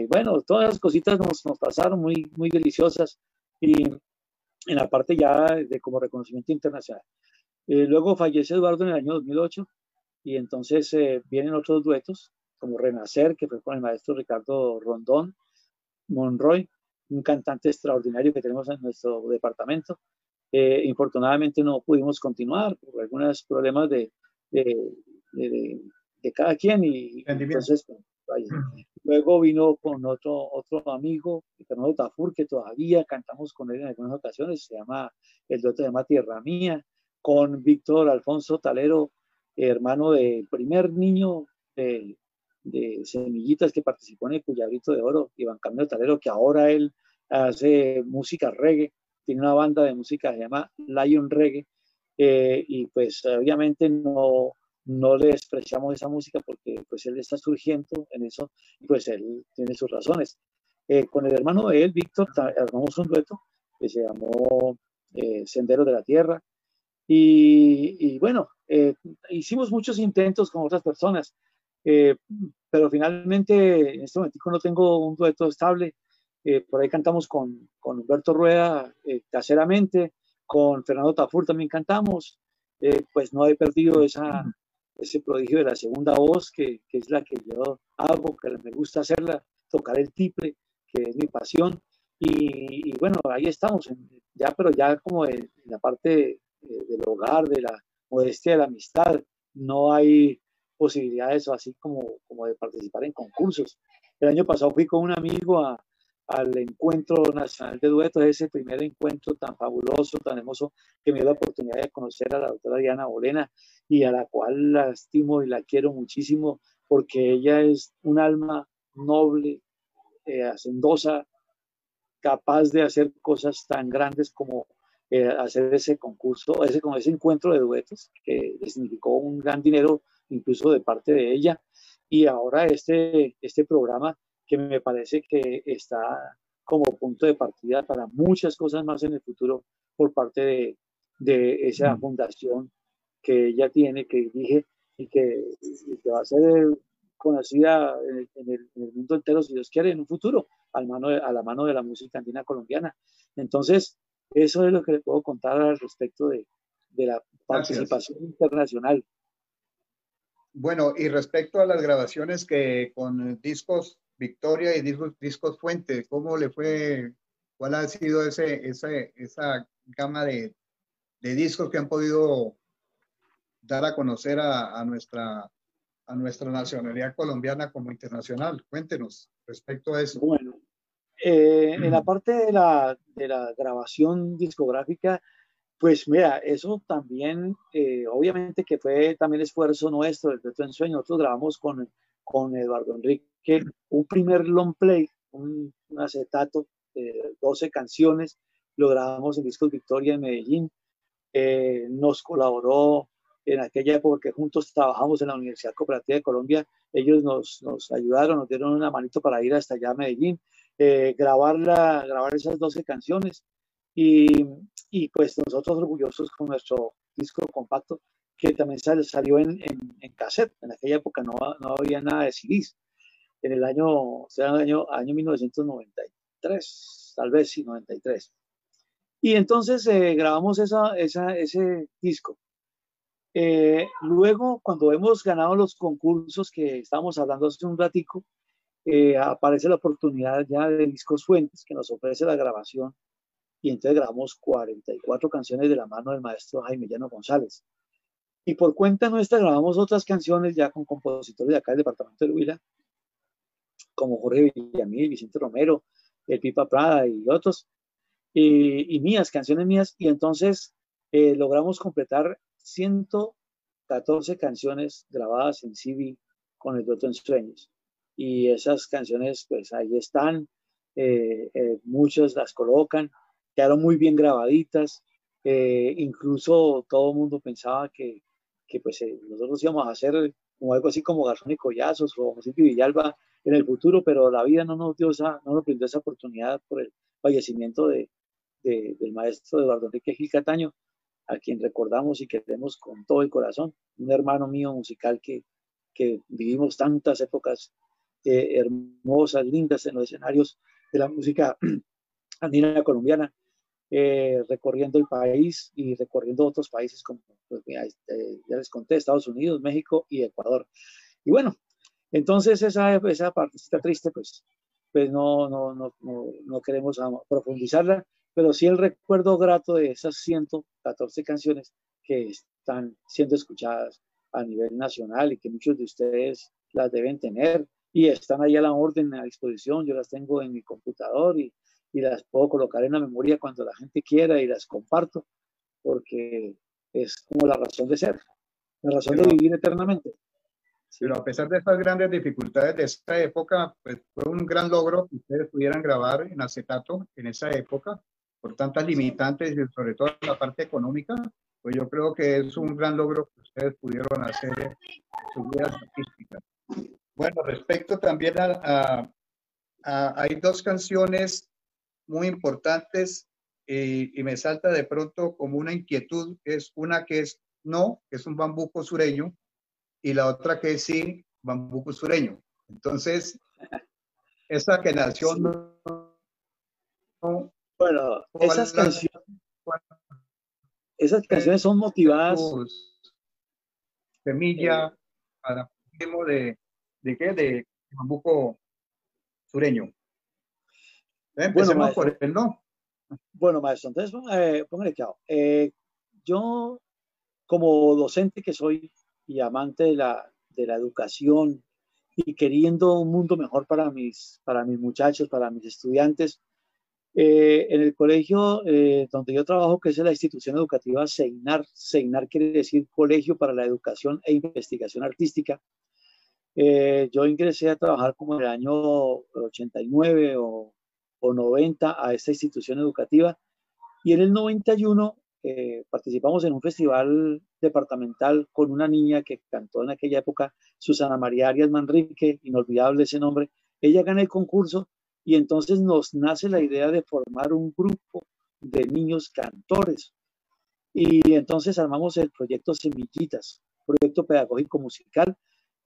bueno, todas las cositas nos, nos pasaron muy, muy deliciosas y en la parte ya de como reconocimiento internacional. luego fallece Eduardo en el año 2008 y entonces eh, vienen otros duetos, como Renacer, que fue con el maestro Ricardo Rondón, Monroy, un cantante extraordinario que tenemos en nuestro departamento. Eh, infortunadamente no pudimos continuar por algunos problemas de, de, de, cada quien y entonces luego vino con otro, otro amigo, Fernando Tafur, que todavía cantamos con él en algunas ocasiones, se llama el dueto de Tierra Mía, con Víctor Alfonso Talero, hermano del primer niño de, Semillitas que participó en el Cuyabrito de Oro, Iván Camilo Talero, que ahora él hace música reggae, tiene una banda de música que se llama Lion Reggae, eh, y pues obviamente no, no le despreciamos esa música porque pues él está surgiendo en eso, y pues él tiene sus razones. Eh, con el hermano de él, Víctor, armamos un dueto que se llamó eh, Sendero de la Tierra, y, bueno, eh, hicimos muchos intentos con otras personas, eh, pero finalmente en este momento no tengo un dueto estable. Eh, por ahí cantamos con, con Humberto Rueda caseramente, con Fernando Tafur también cantamos. pues no he perdido esa, ese prodigio de la segunda voz, que, que, es la que yo hago, que me gusta hacerla, tocar el tiple, que es mi pasión. Y, y bueno, ahí estamos, ya, pero ya como en la parte del hogar, de la modestia de la amistad. No hay posibilidades así como, como de participar en concursos. El año pasado fui con un amigo al Encuentro Nacional de Duetos, ese primer encuentro tan fabuloso, tan hermoso, que me dio la oportunidad de conocer a la doctora Diana Bolena y a la cual la estimo y la quiero muchísimo porque ella es un alma noble, eh, hacendosa, capaz de hacer cosas tan grandes como eh, hacer ese concurso, ese, ese encuentro de duetos, que significó un gran dinero incluso de parte de ella. Y ahora este, este programa que me parece que está como punto de partida para muchas cosas más en el futuro por parte de, de esa fundación que ella tiene, que dirige y que, que va a ser conocida en el, en el, mundo entero, si Dios quiere, en un futuro, a la mano de, a la, mano de la música andina colombiana. Entonces, eso es lo que le puedo contar al respecto de, la participación internacional. Bueno, y respecto a las grabaciones que con discos Victoria y discos, discos Fuente, ¿cómo le fue? ¿Cuál ha sido ese, esa gama de, discos que han podido dar a conocer a, nuestra, a nuestra nacionalidad colombiana como internacional? Cuéntenos respecto a eso. Bueno, eh, en la parte de la, de la, grabación discográfica, pues mira, eso también, eh, obviamente que fue también esfuerzo nuestro, el en Ensueño. Nosotros grabamos con, con Eduardo Enrique un primer long play, un, acetato de 12 canciones, lo grabamos en Discos Victoria en Medellín. Eh, nos colaboró en aquella época que juntos trabajamos en la Universidad Cooperativa de Colombia. Ellos nos, nos ayudaron, nos dieron una manito para ir hasta allá a Medellín eh, grabar, grabar esas 12 canciones y, y, pues nosotros orgullosos con nuestro disco compacto que también salió en, en, cassette. En aquella época no, no, había nada de CDs. En el año, o sea, en el año, año 1993, tal vez sí, 93. Y entonces eh, grabamos esa, esa, ese disco. Eh, luego, cuando hemos ganado los concursos que estábamos hablando hace un ratico, eh, aparece la oportunidad ya de Discos Fuentes, que nos ofrece la grabación, y entonces grabamos 44 canciones de la mano del maestro Jaime Llano González. Y por cuenta nuestra grabamos otras canciones ya con compositores de acá del departamento de Huila, como Jorge Villamil, Vicente Romero, el Pipa Prada y otros, y, mías, canciones mías, y entonces eh, logramos completar 114 canciones grabadas en CD con el Dueto en Sueños. Y esas canciones, pues ahí están, eh, eh, las colocan, quedaron muy bien grabaditas, incluso todo el mundo pensaba que, que pues nosotros íbamos a hacer como algo así como Garzón y Collazos o José Villalba en el futuro, pero la vida no nos dio esa, no nos brindó esa oportunidad por el fallecimiento de, del maestro Eduardo Enrique Gil Cataño, a quien recordamos y queremos con todo el corazón, un hermano mío musical que, que vivimos tantas épocas eh, hermosas, lindas en los escenarios de la música andina colombiana, eh, recorriendo el país y recorriendo otros países como, pues, este, ya les conté, Estados Unidos, México y Ecuador. Y bueno, entonces esa, esa partecita triste, pues, pues no, no, no, no, queremos profundizarla, pero sí el recuerdo grato de esas 114 canciones que están siendo escuchadas a nivel nacional y que muchos de ustedes las deben tener y están ahí a la orden, a disposición. Yo las tengo en mi computador y, y las puedo colocar en la memoria cuando la gente quiera y las comparto porque es como la razón de ser, la razón de vivir eternamente. Pero a pesar de estas grandes dificultades de esta época, pues fue un gran logro que ustedes pudieran grabar en acetato en esa época, por tantas limitantes y sobre todo la parte económica, pues yo creo que es un gran logro que ustedes pudieron hacer en sus vidas artísticas. Bueno, respecto también a, hay dos canciones muy importantes y, y me salta de pronto como una inquietud, es una que es No, que es un bambuco sureño, y la otra que es sí, bambuco sureño. Entonces, esa que nació bueno, esas canciones, esas canciones son motivadas. Semilla eh, para de, de qué? De bambuco sureño. Empecemos bueno, por el no. Bueno, maestro, entonces eh, póngale chao. Eh, yo, como docente que soy, y amante de la, de la educación y queriendo un mundo mejor para mis, para mis muchachos, para mis estudiantes. Eh, en el colegio eh, donde yo trabajo, que es la institución educativa SEINAR, SEINAR quiere decir Colegio para la Educación e Investigación Artística, eh, yo ingresé a trabajar como en el año 89 o, o 90 a esta institución educativa y en el 91 eh, participamos en un festival departamental con una niña que cantó en aquella época, Susana María Arias Manrique, inolvidable ese nombre. Ella gana el concurso y entonces nos nace la idea de formar un grupo de niños cantores. Y entonces armamos el proyecto Semillitas, proyecto pedagógico musical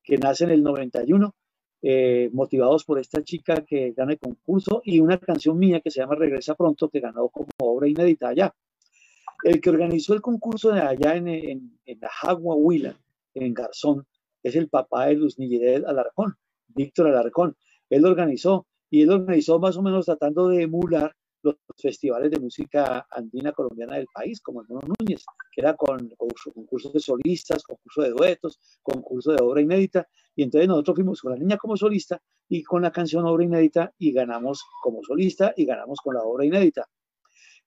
que nace en el 91, eh, motivados por esta chica que gana el concurso y una canción mía que se llama Regresa Pronto, que ganó como obra inédita allá. El que organizó el concurso de allá en, en, en la Jagua Huila, en Garzón, es el papá de Luz Nilledet Alarcón, Víctor Alarcón. Él lo organizó y él lo organizó más o menos tratando de emular los festivales de música andina colombiana del país, como el Mono Núñez, que era con concursos de solistas, concurso de duetos, concurso de obra inédita. Y entonces nosotros fuimos con la niña como solista y con la canción obra inédita y ganamos como solista y ganamos con la obra inédita.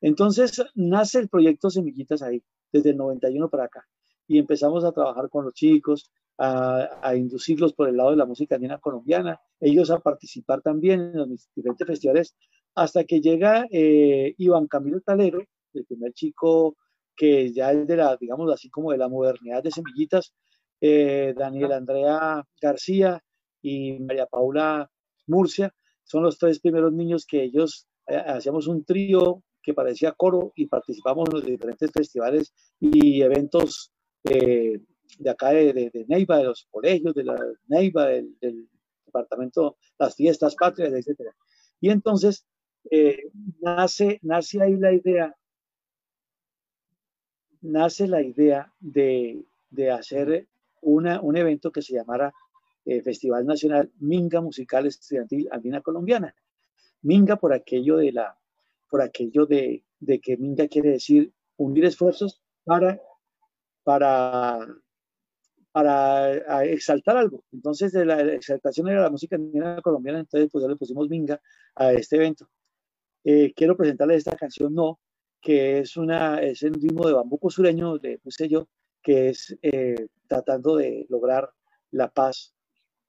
Entonces nace el proyecto Semillitas ahí, desde el 91 para acá. Y empezamos a trabajar con los chicos, a, inducirlos por el lado de la música andina colombiana, ellos a participar también en los diferentes festivales, hasta que llega eh, Iván Camilo Talero, el primer chico que ya es de la, digamos así como de la modernidad de Semillitas, eh, Daniel Andrea García y María Paula Murcia, son los tres primeros niños que ellos eh, hacíamos un trío que parecía coro y participamos en los diferentes festivales y eventos eh, de acá de, Neiva, de los colegios, de la Neiva, del, departamento, las fiestas patrias, etc. Y entonces eh, nace, nace ahí la idea nace la idea de, hacer una, un evento que se llamara eh, Festival Nacional Minga Musical Estudiantil Andina Colombiana. Minga por aquello de la, por aquello de, de que Minga quiere decir unir esfuerzos para, para, para exaltar algo. Entonces, de la exaltación era la música colombiana, entonces pues ya le pusimos Minga a este evento. Eh, quiero presentarles esta canción No, que es, una, es el ritmo de bambuco sureño, de puse yo, que es eh, tratando de lograr la paz,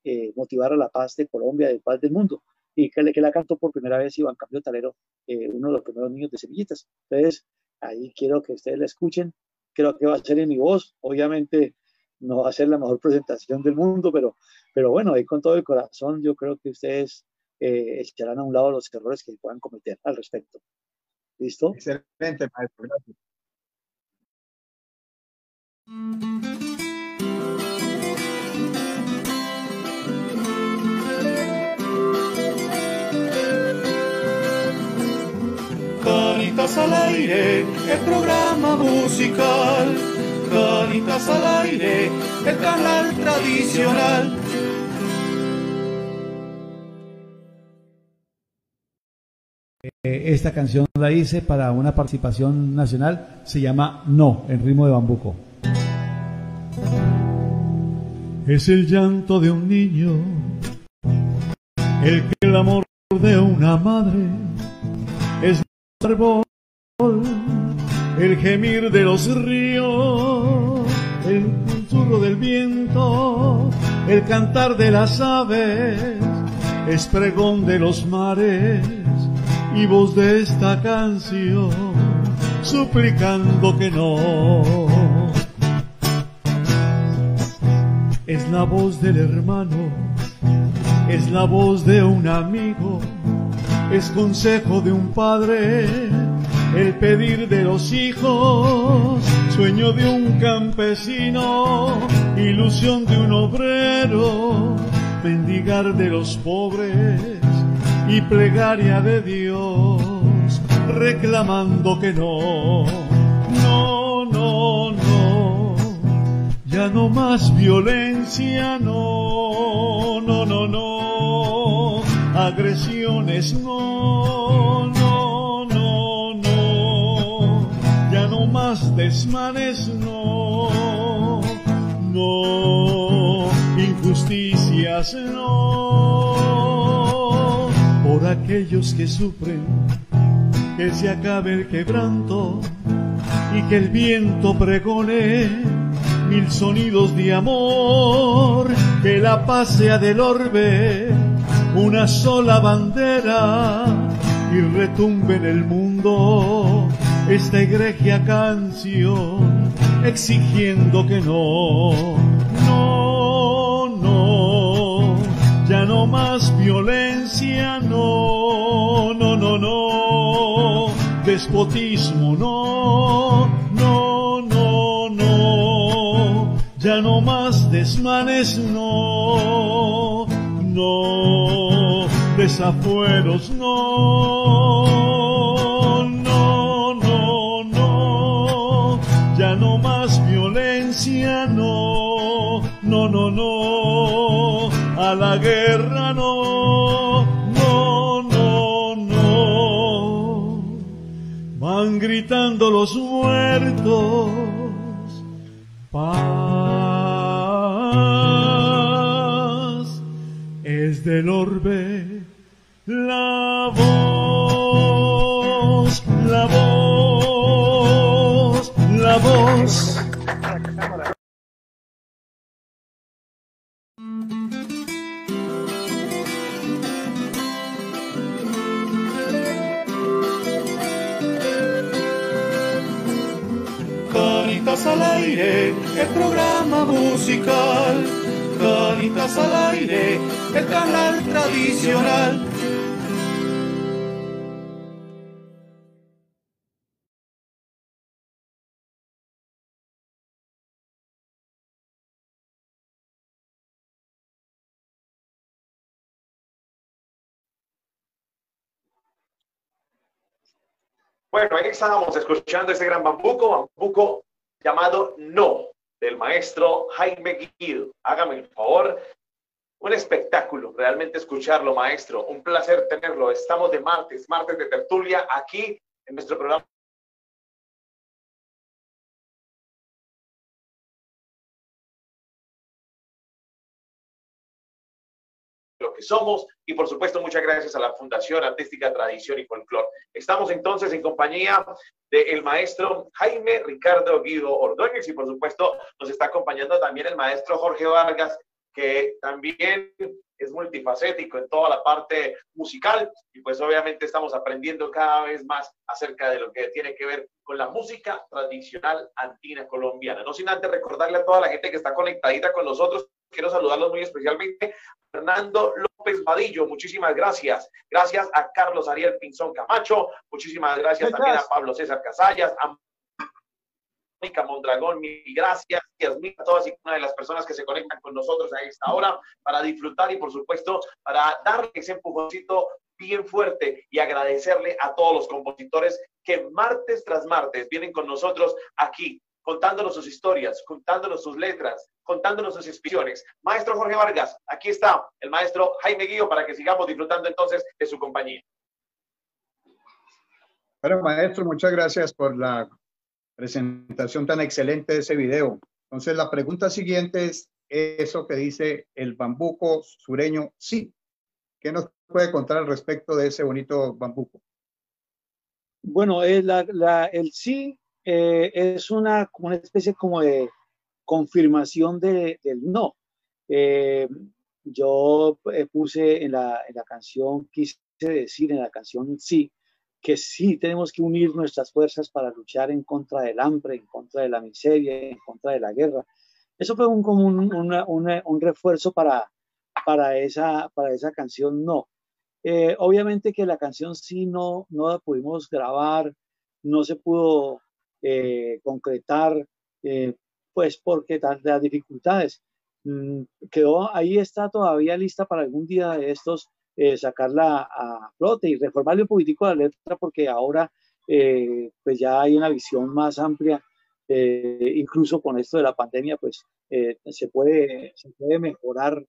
eh, motivar a la paz de Colombia, de paz del mundo. Y que, que la cantó por primera vez Iván Cambio Talero, eh, uno de los primeros niños de Sevillitas. Entonces, ahí quiero que ustedes la escuchen. Creo que va a ser en mi voz. Obviamente no va a ser la mejor presentación del mundo, pero, pero bueno, ahí con todo el corazón yo creo que ustedes echarán a un lado los errores que puedan cometer al respecto. ¿Listo? Excelente, maestro. Gracias. Canitas al aire, el programa musical. Canitas al aire, el canal tradicional esta canción la hice para una participación nacional, se llama No, en ritmo de bambuco. Es el llanto de un niño, el que el amor de una madre es un árbol, el gemir de los ríos, el susurro del viento, el cantar de las aves, es pregón de los mares y voz de esta canción suplicando que no. Es la voz del hermano, es la voz de un amigo, es consejo de un padre, el pedir de los hijos, sueño de un campesino, ilusión de un obrero, mendigar de los pobres y plegaria de Dios reclamando que no, no, no, no, ya no más violencia, no, no, no, no, agresiones, no, no, no, no, ya no más desmanes, no, no, injusticias, no aquellos que sufren, que se acabe el quebranto y que el viento pregone mil sonidos de amor, que la paz sea del orbe, una sola bandera y retumbe en el mundo esta egregia canción exigiendo que no, no, no, ya no más violencia, no, despotismo, no, no, no, no, ya no más desmanes, no, no, desafueros, no, no, no, no, ya no más violencia, no, no, no, no, a la guerra, no, gritando los muertos, paz, es del orbe. La voz, la voz, el programa musical. Canitas al aire, el canal tradicional. Bueno, ahí estábamos escuchando ese gran bambuco, bambuco llamado No, del maestro Jaime Guido. Hágame el favor. Un espectáculo, realmente escucharlo, maestro. Un placer tenerlo. Estamos de martes, martes de tertulia, aquí en nuestro programa que somos y por supuesto muchas gracias a la Fundación Artística Tradición y Folclor. Estamos entonces en compañía del maestro Jaime Ricardo Guido Ordóñez y por supuesto nos está acompañando también el maestro Jorge Vargas que también es multifacético en toda la parte musical y pues obviamente estamos aprendiendo cada vez más acerca de lo que tiene que ver con la música tradicional andina colombiana. No sin antes recordarle a toda la gente que está conectadita con nosotros, quiero saludarlos muy especialmente Fernando López Vadillo, muchísimas gracias. Gracias a Carlos Ariel Pinzón Camacho, muchísimas gracias también a Pablo César Casallas, a Mónica Mondragón, mil gracias, y a todas y una de las personas que se conectan con nosotros a esta hora para disfrutar y por supuesto para darle ese empujoncito bien fuerte y agradecerle a todos los compositores que martes tras martes vienen con nosotros aquí contándonos sus historias, contándonos sus letras, contándonos sus inspiraciones. Maestro Jorge Vargas, aquí está el maestro Jaime Guío para que sigamos disfrutando entonces de su compañía. Bueno, maestro, muchas gracias por la presentación tan excelente de ese video. Entonces, la pregunta siguiente es eso que dice el bambuco sureño sí. ¿Qué nos puede contar al respecto de ese bonito bambuco? Bueno, la, el sí eh, es una, una especie como de confirmación de, del no. Eh, yo eh, puse en la, en la canción, quise decir en la canción sí, que sí tenemos que unir nuestras fuerzas para luchar en contra del hambre, en contra de la miseria, en contra de la guerra. Eso fue un, como un, un refuerzo para, para, esa, para esa canción no. obviamente que la canción sí no, no la pudimos grabar, no se pudo eh, concretar, eh, pues porque las dificultades. Mm, quedó, ahí está todavía lista para algún día de estos eh, sacarla a flote y reformarle un poquitico la letra porque ahora pues ya hay una visión más amplia, incluso con esto de la pandemia, pues se, puede, se puede mejorar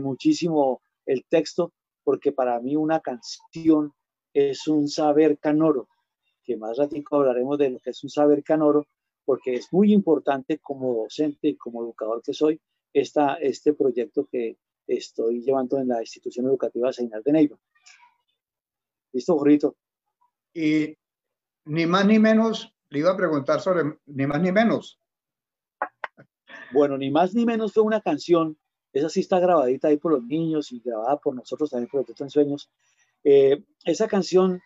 muchísimo el texto porque para mí una canción es un saber canoro que más ratico hablaremos de lo que es un saber canoro, porque es muy importante como docente y como educador que soy, esta, este proyecto que estoy llevando en la institución educativa Señal de Neiva. ¿Listo, Jorrito? Y ni más ni menos, le iba a preguntar sobre ni más ni menos. Bueno, ni más ni menos fue una canción, esa sí está grabadita ahí por los niños y grabada por nosotros también por el en Sueños. Eh, esa canción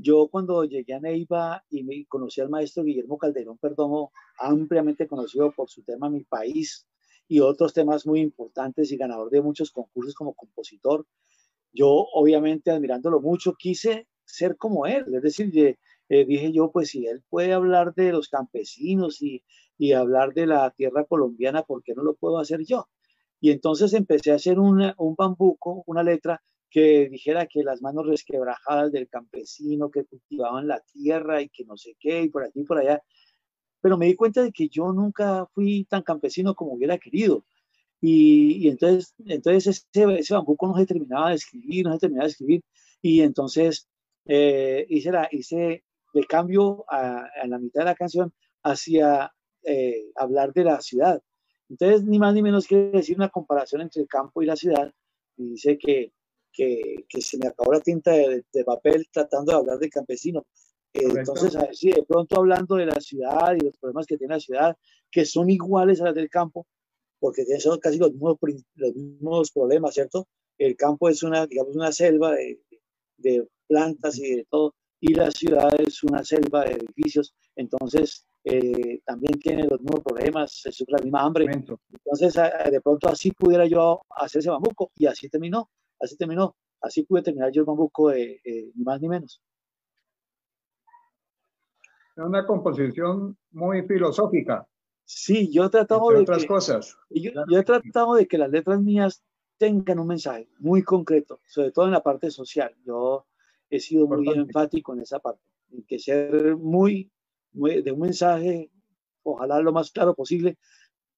yo cuando llegué a Neiva y me conocí al maestro Guillermo Calderón Perdomo, ampliamente conocido por su tema Mi País y otros temas muy importantes y ganador de muchos concursos como compositor, yo obviamente admirándolo mucho quise ser como él, es decir, eh, dije yo, pues si él puede hablar de los campesinos y, y hablar de la tierra colombiana, ¿por qué no lo puedo hacer yo? Y entonces empecé a hacer un bambuco, una letra que dijera que las manos resquebrajadas del campesino que cultivaban la tierra y que no sé qué, y por aquí y por allá. Pero me di cuenta de que yo nunca fui tan campesino como hubiera querido. Y, y entonces, entonces ese, ese, bambuco no se terminaba de escribir, no se terminaba de escribir. Y entonces eh, hice, la, hice de cambio a, a, la mitad de la canción hacia eh, hablar de la ciudad. Entonces, ni más ni menos quiere decir una comparación entre el campo y la ciudad. Y dice que que, que, se me acabó la tinta de, papel tratando de hablar de campesino. Eh, entonces, sí, de pronto hablando de la ciudad y los problemas que tiene la ciudad, que son iguales a los del campo, porque son casi los mismos, los mismos problemas, ¿cierto? El campo es una, digamos, una selva de, de plantas y de todo, y la ciudad es una selva de edificios, entonces eh, también tiene los mismos problemas, se sufre la misma hambre. Entonces, de pronto así pudiera yo hacer ese bambuco, y así terminó. Así terminó. Así pude terminar yo el bambuco de ni más ni menos. Es una composición muy filosófica. Sí, yo he tratado de otras cosas. Yo, he tratado de que las letras mías tengan un mensaje muy concreto, sobre todo en la parte social. Yo he sido muy enfático en esa parte, en que ser muy, muy de un mensaje ojalá lo más claro posible,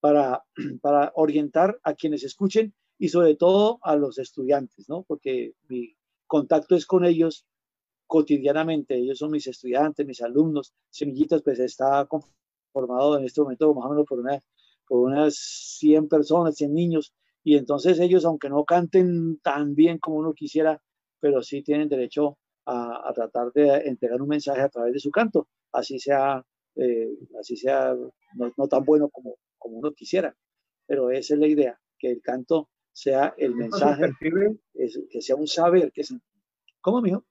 para, para orientar a quienes escuchen y sobre todo a los estudiantes, ¿no? Porque mi contacto es con ellos cotidianamente, ellos son mis estudiantes, mis alumnos, Semillitas pues está conformado en este momento más o menos por, una, por unas 100 personas, 100 niños, y entonces ellos, aunque no canten tan bien como uno quisiera, pero sí tienen derecho a, tratar de entregar un mensaje a través de su canto, así sea, eh, así sea no, tan bueno como, como uno quisiera. Pero esa es la idea, que el canto sea el mensaje, que sea un saber, que ¿Cómo, mijo?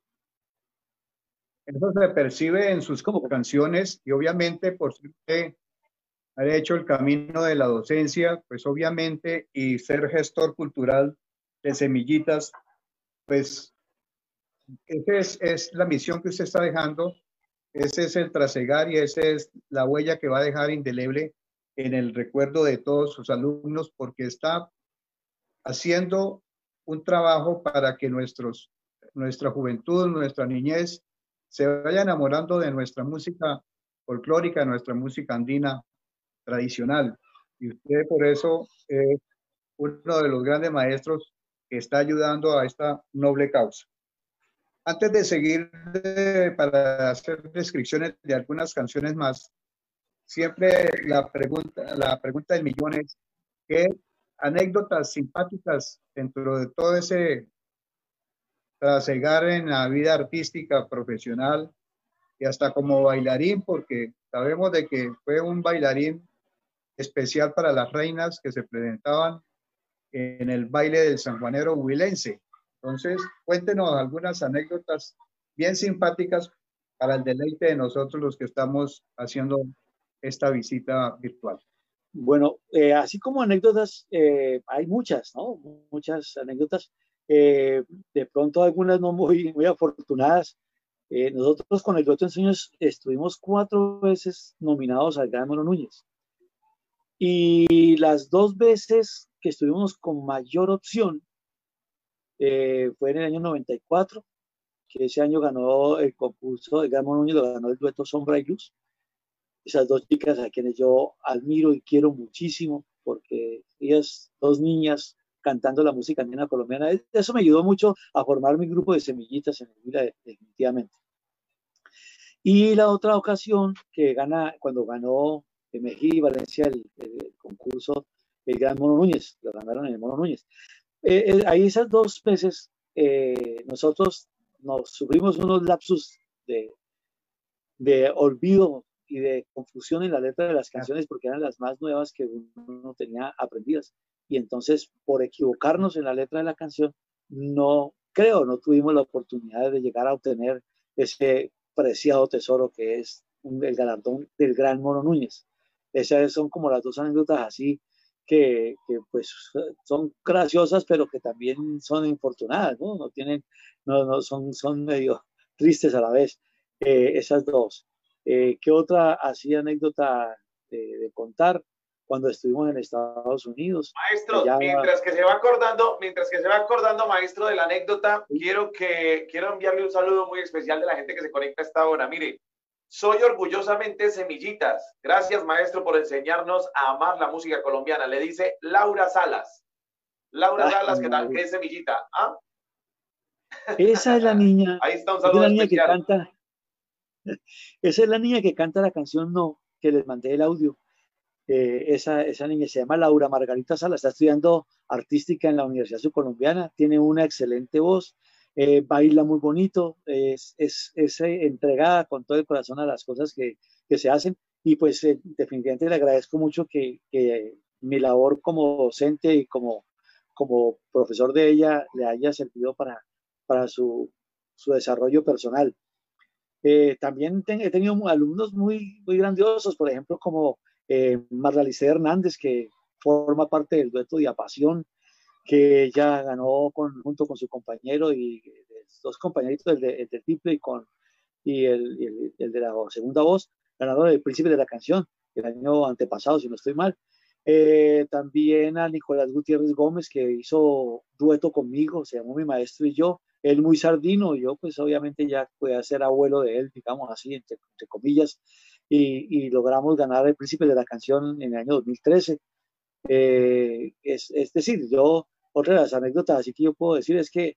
Eso se percibe en sus canciones y obviamente por si usted ha hecho el camino de la docencia, pues obviamente, y ser gestor cultural de semillitas, pues esa es, la misión que usted está dejando, ese es el trasegar y esa es la huella que va a dejar indeleble en el recuerdo de todos sus alumnos, porque está haciendo un trabajo para que nuestros, nuestra juventud, nuestra niñez, se vaya enamorando de nuestra música folclórica, nuestra música andina tradicional. Y usted por eso es uno de los grandes maestros que está ayudando a esta noble causa. Antes de seguir para hacer descripciones de algunas canciones más, siempre la pregunta, la pregunta del millón es, ¿qué anécdotas simpáticas dentro de todo ese trasegar en la vida artística, profesional y hasta como bailarín, porque sabemos de que fue un bailarín especial para las reinas que se presentaban en el baile del sanjuanero huilense. Entonces, cuéntenos algunas anécdotas bien simpáticas para el deleite de nosotros los que estamos haciendo esta visita virtual. Bueno, eh, así como anécdotas, eh, hay muchas, ¿no? Muchas anécdotas. Eh, de pronto algunas no muy, muy afortunadas. nosotros con el Dueto en Sueños estuvimos cuatro veces nominados al Gran Núñez. Y las dos veces que estuvimos con mayor opción fue en el año 94, que ese año ganó el concurso de Gamo Núñez, lo ganó el dueto Sombra y Luz. Esas dos chicas a quienes yo admiro y quiero muchísimo, porque ellas, dos niñas cantando la música andina colombiana, eso me ayudó mucho a formar mi grupo de semillitas en el Vila, definitivamente. Y la otra ocasión que gana, cuando ganó Mejí Valencia el, el, concurso, el Gran Mono Núñez, lo ganaron en el Mono Núñez. Eh, eh, ahí esas dos veces eh, nosotros nos sufrimos unos lapsus de, de olvido y de confusión en la letra de las canciones porque eran las más nuevas que uno tenía aprendidas. Y entonces, por equivocarnos en la letra de la canción, no creo, no tuvimos la oportunidad de llegar a obtener ese preciado tesoro que es el galardón del gran Mono Núñez. Esas son como las dos anécdotas así que, pues son graciosas, pero que también son infortunadas, ¿no? No tienen, no, no son, son medio tristes a la vez, eh, esas dos. Eh, ¿Qué otra así anécdota de, contar? Cuando estuvimos en Estados Unidos. Maestro, mientras que se va acordando, mientras que se va acordando, maestro, de la anécdota, quiero que quiero enviarle un saludo muy especial de la gente que se conecta a esta hora. Mire, soy orgullosamente Semillitas. Gracias, maestro, por enseñarnos a amar la música colombiana. Le dice Laura Salas. Laura Salas, ¿qué tal? ¿Qué es Semillita? ¿Ah? Esa es la niña. Ahí está un saludo la niña que canta. Esa es la niña que canta la canción No, que les mandé el audio. Eh, esa, esa niña se llama Laura Margarita Salas, está estudiando artística en la Universidad Subcolombiana, tiene una excelente voz eh, baila muy bonito, es, es, es, eh, entregada con todo el corazón a las cosas que, que se hacen y pues eh, definitivamente le agradezco mucho que, que, mi labor como docente y como, como profesor de ella le haya servido para, para su, su desarrollo personal. También he tenido alumnos muy, muy grandiosos, por ejemplo, como eh, Hernández, que forma parte del dueto de Apasión, que ella ganó junto con su compañero y dos compañeritos, el, de, triple y, con, y el, el, de la segunda voz, ganador del Príncipe de la Canción, el año antepasado, si no estoy mal. Eh, también a Nicolás Gutiérrez Gómez, que hizo dueto conmigo, se llamó mi maestro y yo, él muy sardino, yo pues obviamente ya pude ser abuelo de él, digamos así, entre, comillas, y, logramos ganar el príncipe de la canción en el año 2013. Eh, es, es, decir, yo, otra de las anécdotas así que yo puedo decir es que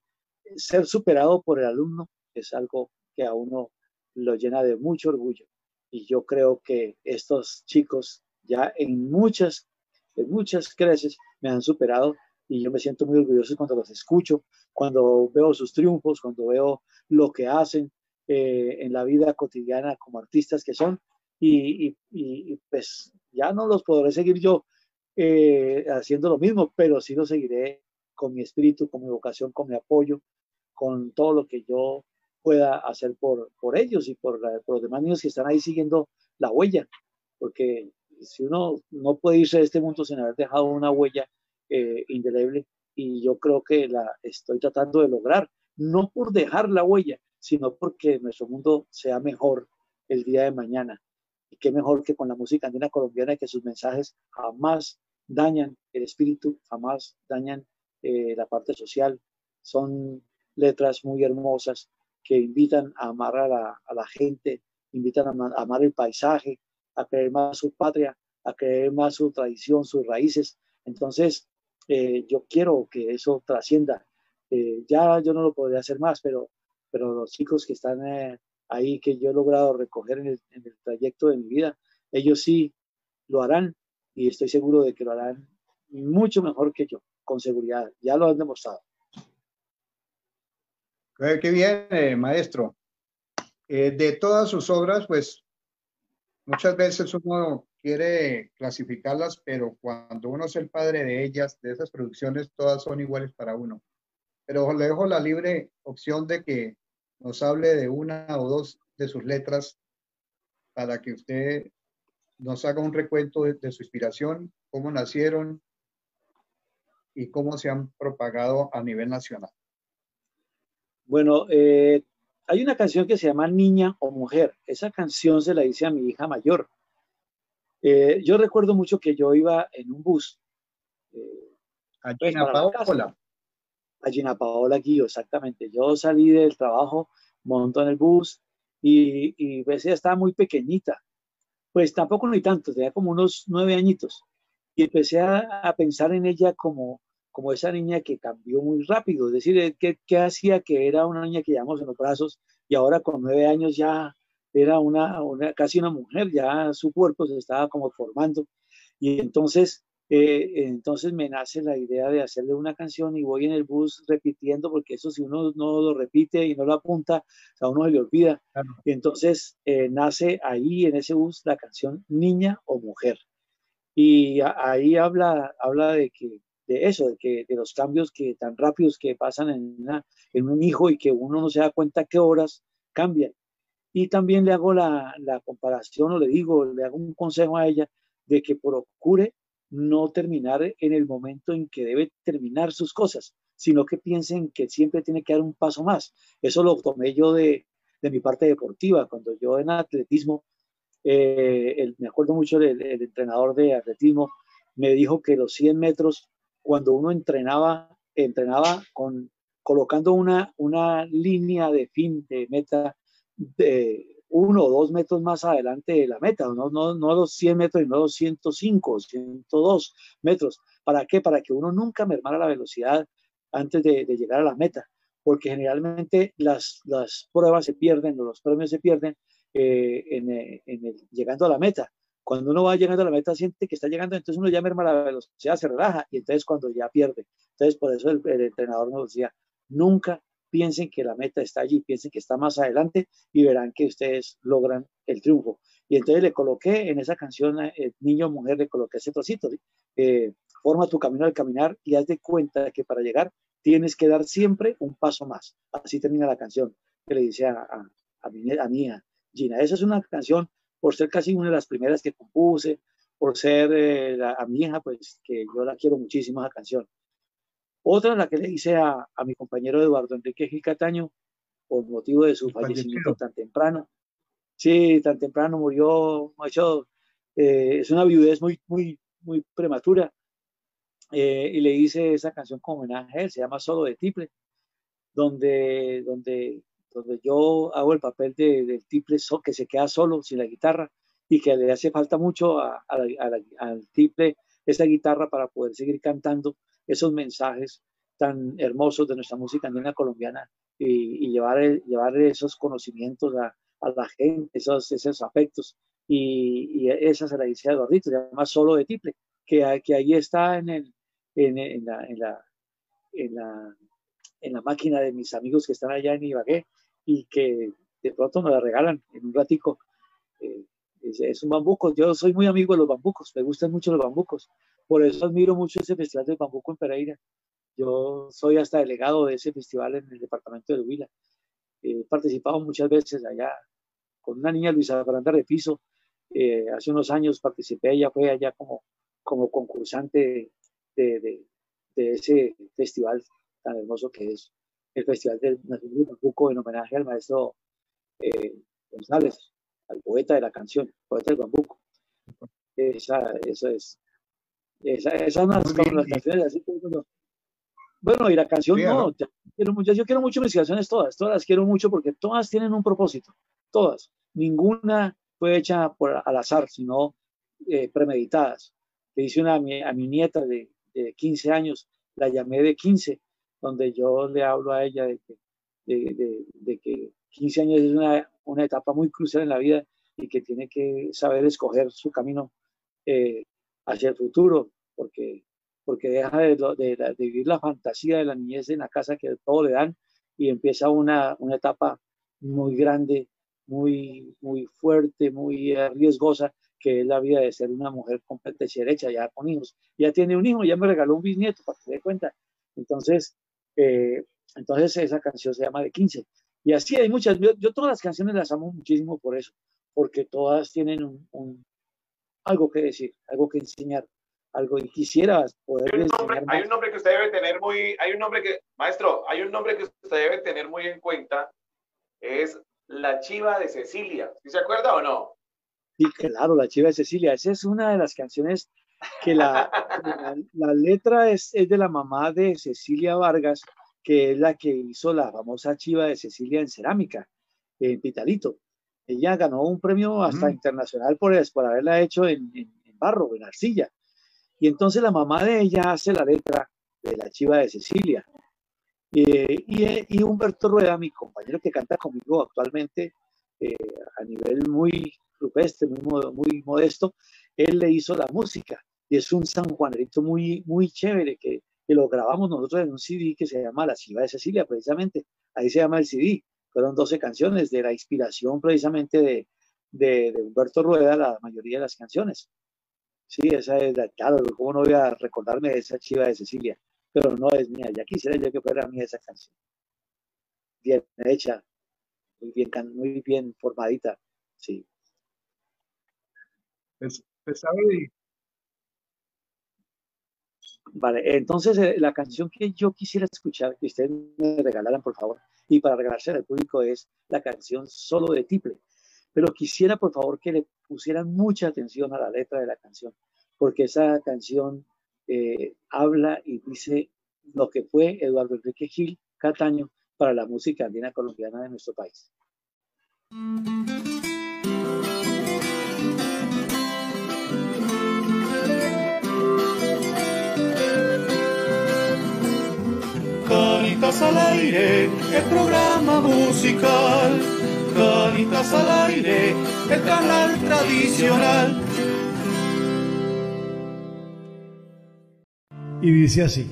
ser superado por el alumno es algo que a uno lo llena de mucho orgullo. Y yo creo que estos chicos ya en muchas, en muchas creces me han superado y yo me siento muy orgulloso cuando los escucho, cuando veo sus triunfos, cuando veo lo que hacen eh, en la vida cotidiana como artistas que son. Y, pues ya no los podré seguir yo eh, haciendo lo mismo, pero sí lo seguiré con mi espíritu, con mi vocación, con mi apoyo, con todo lo que yo pueda hacer por, por ellos y por, por, los demás niños que están ahí siguiendo la huella, porque si uno no puede irse de este mundo sin haber dejado una huella eh, indeleble, y yo creo que la estoy tratando de lograr, no por dejar la huella, sino porque nuestro mundo sea mejor el día de mañana. Y qué mejor que con la música andina colombiana, que sus mensajes jamás dañan el espíritu, jamás dañan eh, la parte social. Son letras muy hermosas que invitan a amar a la, gente, invitan a, amar el paisaje, a creer más su patria, a creer más su tradición, sus raíces. Entonces, eh, yo quiero que eso trascienda. Eh, ya yo no lo podría hacer más, pero, pero los chicos que están eh, ahí, que yo he logrado recoger en el, trayecto de mi vida, ellos sí lo harán y estoy seguro de que lo harán mucho mejor que yo, con seguridad. Ya lo han demostrado. Qué bien, maestro. De todas sus obras, pues muchas veces uno quiere clasificarlas, pero cuando uno es el padre de ellas, de esas producciones, todas son iguales para uno. Pero le dejo la libre opción de que nos hable de una o dos de sus letras para que usted nos haga un recuento de su inspiración, cómo nacieron y cómo se han propagado a nivel nacional. Bueno, eh, hay una canción que se llama Niña o Mujer. Esa canción se la hice a mi hija mayor. Eh, yo recuerdo mucho que yo iba en un bus. Eh, a pues, Gina Paola. A Gina Paola Guillo, exactamente. Yo salí del trabajo, monto en el bus y, y pues ella estaba muy pequeñita. Pues tampoco ni tanto, tenía como unos nueve añitos. Y empecé a pensar en ella como, como esa niña que cambió muy rápido, es decir, eh, ¿qué, hacía que era una niña que llevamos en los brazos y ahora con nueve años ya era una, casi una mujer, ya su cuerpo se estaba como formando. Y entonces, eh, entonces me nace la idea de hacerle una canción y voy en el bus repitiendo, porque eso si uno no lo repite y no lo apunta, a uno se le olvida. Y entonces eh, nace ahí en ese bus la canción Niña o Mujer. Y ahí habla, habla de que de eso, de, que, de los cambios que tan rápidos que pasan en, en un hijo y que uno no se da cuenta qué horas cambian. Y también le hago la, comparación o le digo, le hago un consejo a ella de que procure no terminar en el momento en que debe terminar sus cosas, sino que piensen que siempre tiene que dar un paso más. Eso lo tomé yo de, mi parte deportiva, cuando yo en atletismo, eh, me acuerdo mucho del el entrenador de atletismo, me dijo que los 100 metros cuando uno entrenaba, entrenaba con, colocando una, una línea de fin, de meta, de uno o dos metros más adelante de la meta, no, no, no los 100 metros, sino los 105, 102 metros. ¿Para qué? Para que uno nunca mermara la velocidad antes de, llegar a la meta, porque generalmente las, las pruebas se pierden o los premios se pierden eh, en, en llegando a la meta. Cuando uno va llegando a la meta, siente que está llegando, entonces uno ya merma la velocidad, se relaja y entonces cuando ya pierde. Entonces, por eso el, entrenador nos decía, nunca piensen que la meta está allí, piensen que está más adelante y verán que ustedes logran el triunfo. Y entonces le coloqué en esa canción, eh, Niño Mujer, le coloqué ese trocito, eh, forma tu camino al caminar y haz de cuenta que para llegar tienes que dar siempre un paso más. Así termina la canción que le dice a, a, a mi, a Gina. Esa es una canción por ser casi una de las primeras que compuse, por ser eh, a mi hija, pues que yo la quiero muchísimo esa canción. Otra, la que le hice a, mi compañero Eduardo Enrique Gil Cataño, por motivo de su fallecimiento tan temprano. Sí, tan temprano murió, macho, eh, es una viudez muy, muy, muy prematura. Eh, y le hice esa canción como homenaje a él, se llama Solo de Tiple, donde, donde donde yo hago el papel del de tiple que se queda solo, sin la guitarra, y que le hace falta mucho al triple esa guitarra para poder seguir cantando esos mensajes tan hermosos de nuestra música andina colombiana y, llevar, llevar esos conocimientos a, la gente, esos, esos afectos. Y, esa se la dice a Eduardito, se Solo de Triple, que, que ahí está en, el, en, en, la, en, la, en, la, en la máquina de mis amigos que están allá en Ibagué y que de pronto me la regalan en un ratico. Eh, es, un bambuco. Yo soy muy amigo de los bambucos, me gustan mucho los bambucos. Por eso admiro mucho ese festival del bambuco en Pereira. Yo soy hasta delegado de ese festival en el departamento de Huila. He participado muchas veces allá con una niña, Luisa Fernanda Repiso. Eh, hace unos años participé, ella fue allá como, como concursante de, de, ese festival tan hermoso que es el Festival del Bambuco en homenaje al maestro eh, González al poeta de la canción, poeta del bambuco. Esa, eso es. Esa, esas son las canciones así bueno, y la canción no, yo quiero, yo quiero mucho mis canciones todas, todas las quiero mucho porque todas tienen un propósito, todas. Ninguna fue hecha por, al azar, sino eh, premeditadas. Le hice una a mi, a mi nieta de, de, 15 años, la llamé de 15, donde yo le hablo a ella de que, de, de, de que 15 años es una, una, etapa muy crucial en la vida y que tiene que saber escoger su camino eh, hacia el futuro, porque, porque deja de, de, vivir la fantasía de la niñez en la casa que todo le dan y empieza una, una etapa muy grande, muy, muy fuerte, muy riesgosa, que es la vida de ser una mujer completa y derecha, ya con hijos. Ya tiene un hijo, ya me regaló un bisnieto, para que se dé cuenta. Entonces, eh, entonces esa canción se llama De 15. Y así hay muchas, yo, todas las canciones las amo muchísimo por eso, porque todas tienen un, algo que decir, algo que enseñar, algo y quisiera poder hay un, nombre, hay un nombre que usted debe tener muy, hay un nombre que, maestro, hay un nombre que usted debe tener muy en cuenta, es La Chiva de Cecilia, ¿sí se acuerda o no? Sí, claro, La Chiva de Cecilia, esa es una de las canciones que la, la, letra es, es de la mamá de Cecilia Vargas, que es la que hizo la famosa chiva de Cecilia en cerámica, en Pitalito. Ella ganó un premio hasta internacional por, por haberla hecho en, barro, en arcilla. Y entonces la mamá de ella hace la letra de la chiva de Cecilia. y, Humberto Rueda, mi compañero que canta conmigo actualmente eh, a nivel muy rupestre, muy, muy modesto, él le hizo la música. Y es un San Juanerito muy, muy chévere que que lo grabamos nosotros en un CD que se llama La Chiva de Cecilia, precisamente. Ahí se llama el CD. Fueron 12 canciones de la inspiración precisamente de, de, Humberto Rueda, la mayoría de las canciones. Sí, esa es la, claro, ¿cómo no voy a recordarme de esa Chiva de Cecilia? Pero no es mía, ya quisiera yo que fuera mía esa canción. Bien hecha, muy bien, muy bien formadita, sí. Pues, pues sabe, Vale, entonces eh, la canción que yo quisiera escuchar, que ustedes me regalaran, por favor, y para regalarse al público es la canción Solo de Tiple. Pero quisiera, por favor, que le pusieran mucha atención a la letra de la canción, porque esa canción eh, habla y dice lo que fue Eduardo Enrique Gil Cataño para la música andina colombiana de nuestro país. Canitas al aire, el programa musical. Canitas al aire, el canal tradicional. Y dice así.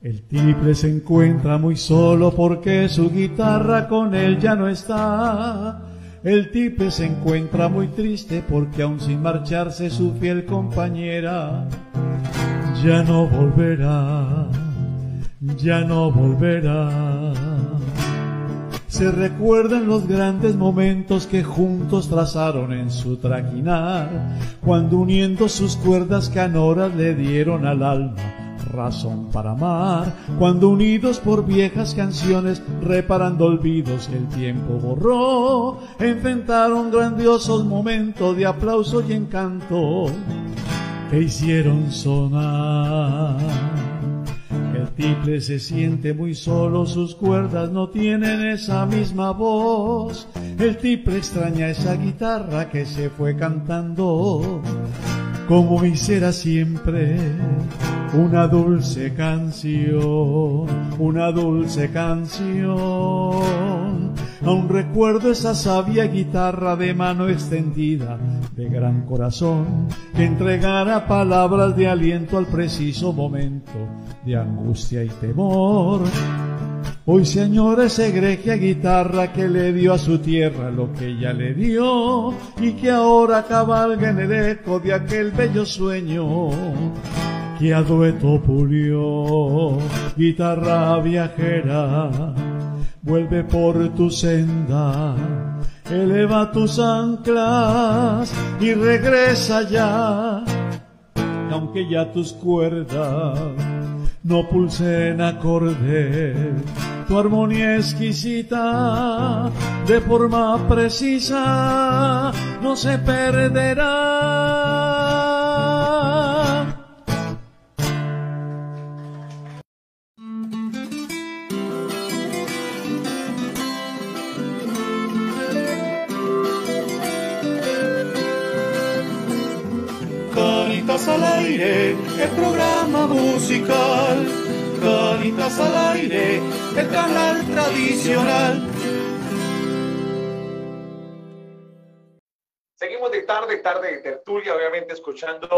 El triple se encuentra muy solo porque su guitarra con él ya no está. El tipe se encuentra muy triste porque aún sin marcharse su fiel compañera ya no volverá ya no volverá. Se recuerdan los grandes momentos que juntos trazaron en su traquinar, cuando uniendo sus cuerdas canoras le dieron al alma razón para amar, cuando unidos por viejas canciones, reparando olvidos que el tiempo borró, enfrentaron grandiosos momentos de aplauso y encanto que hicieron sonar tiple se siente muy solo, sus cuerdas no tienen esa misma voz. El tiple extraña esa guitarra que se fue cantando, como hiciera siempre una dulce canción, una dulce canción. Aún recuerdo esa sabia guitarra de mano extendida, de gran corazón, que entregara palabras de aliento al preciso momento de angustia y temor. Hoy se añora esa egregia guitarra que le dio a su tierra lo que ella le dio y que ahora cabalga en el eco de aquel bello sueño que a dueto pulió. Guitarra viajera, vuelve por tu senda, eleva tus anclas y regresa ya, aunque ya tus cuerdas no pulsen acorde, tu armonía exquisita, de forma precisa, no se perderá. El programa musical. Canitas al aire, el canal tradicional. Seguimos de tarde, tarde de tertulia, obviamente escuchando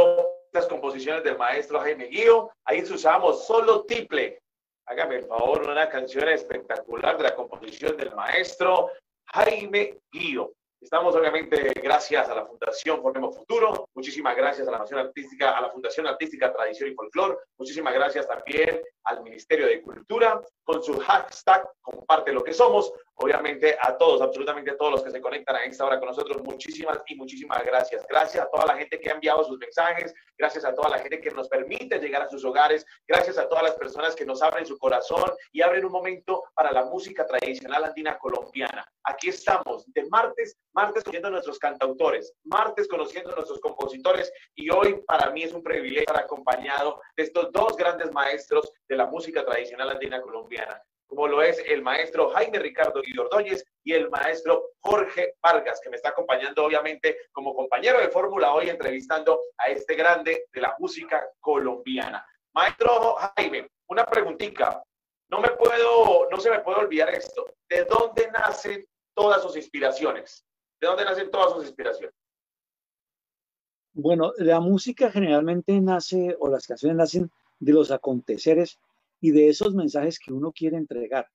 las composiciones del maestro Jaime Guío. Ahí usamos solo triple. Hágame el favor, una canción espectacular de la composición del maestro Jaime Guío. Estamos obviamente gracias a la Fundación Formemos Futuro, muchísimas gracias a la Nación Artística, a la Fundación Artística Tradición y Folclor, muchísimas gracias también al Ministerio de Cultura con su hashtag comparte lo que somos, obviamente a todos, absolutamente a todos los que se conectan a esta hora con nosotros, muchísimas y muchísimas gracias. Gracias a toda la gente que ha enviado sus mensajes, gracias a toda la gente que nos permite llegar a sus hogares, gracias a todas las personas que nos abren su corazón y abren un momento para la música tradicional andina colombiana. Aquí estamos de martes, martes conociendo a nuestros cantautores, martes conociendo a nuestros compositores y hoy para mí es un privilegio estar acompañado de estos dos grandes maestros de la música tradicional andina colombiana como lo es el maestro Jaime Ricardo Ordóñez y el maestro Jorge Vargas, que me está acompañando obviamente como compañero de fórmula hoy entrevistando a este grande de la música colombiana. Maestro Jaime, una preguntita. No me puedo, no se me puede olvidar esto. ¿De dónde nacen todas sus inspiraciones? ¿De dónde nacen todas sus inspiraciones? Bueno, la música generalmente nace, o las canciones nacen de los aconteceres y de esos mensajes que uno quiere entregar.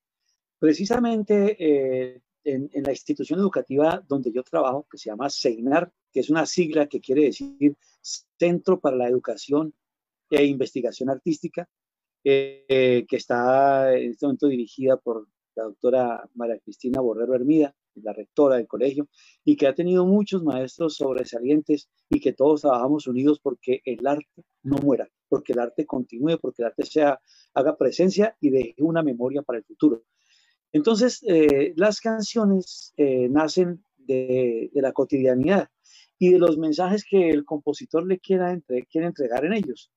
Precisamente eh, en, la institución educativa donde yo trabajo, que se llama CEINAR, que es una sigla que quiere decir Centro para la Educación e Investigación Artística, eh, que está en este momento dirigida por la doctora María Cristina Borrero Hermida, la rectora del colegio, y que ha tenido muchos maestros sobresalientes y que todos trabajamos unidos porque el arte no muera, porque el arte continúe, porque el arte sea, haga presencia y deje una memoria para el futuro. Entonces, eh, las canciones eh, nacen de, la cotidianidad y de los mensajes que el compositor le quiera quiere entregar en ellos.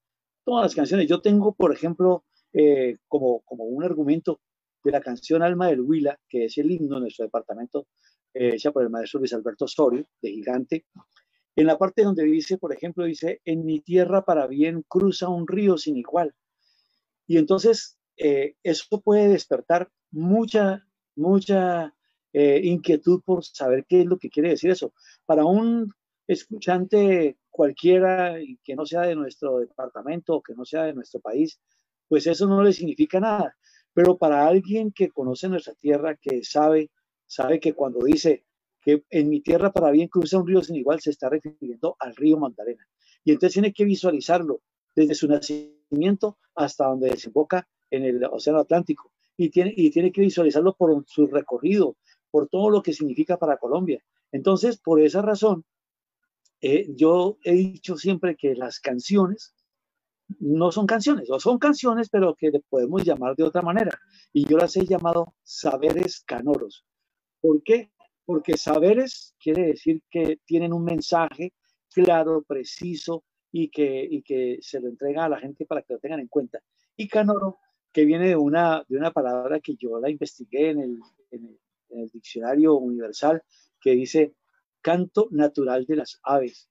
Todas las canciones. Yo tengo, por ejemplo, eh, como, como un argumento de la canción Alma del Huila, que es el himno de nuestro departamento, eh, hecha por el maestro Luis Alberto Osorio, de Gigante. En la parte donde dice, por ejemplo, dice, en mi tierra para bien cruza un río sin igual. Y entonces eh, eso puede despertar mucha, mucha eh, inquietud por saber qué es lo que quiere decir eso. Para un escuchante cualquiera que no sea de nuestro departamento o que no sea de nuestro país, pues eso no le significa nada. Pero para alguien que conoce nuestra tierra, que sabe, sabe que cuando dice que en mi tierra para bien cruza un río sin igual, se está refiriendo al río Magdalena. Y entonces tiene que visualizarlo desde su nacimiento hasta donde desemboca en el Océano Atlántico. Y tiene, y tiene que visualizarlo por su recorrido, por todo lo que significa para Colombia. Entonces, por esa razón, eh, yo he dicho siempre que las canciones no son canciones, o son canciones, pero que podemos llamar de otra manera. Y yo las he llamado saberes canoros. ¿Por qué? Porque saberes quiere decir que tienen un mensaje claro, preciso y que, y que se lo entrega a la gente para que lo tengan en cuenta. Y canoro, que viene de una, de una palabra que yo la investigué en el diccionario universal, que dice canto natural de las aves,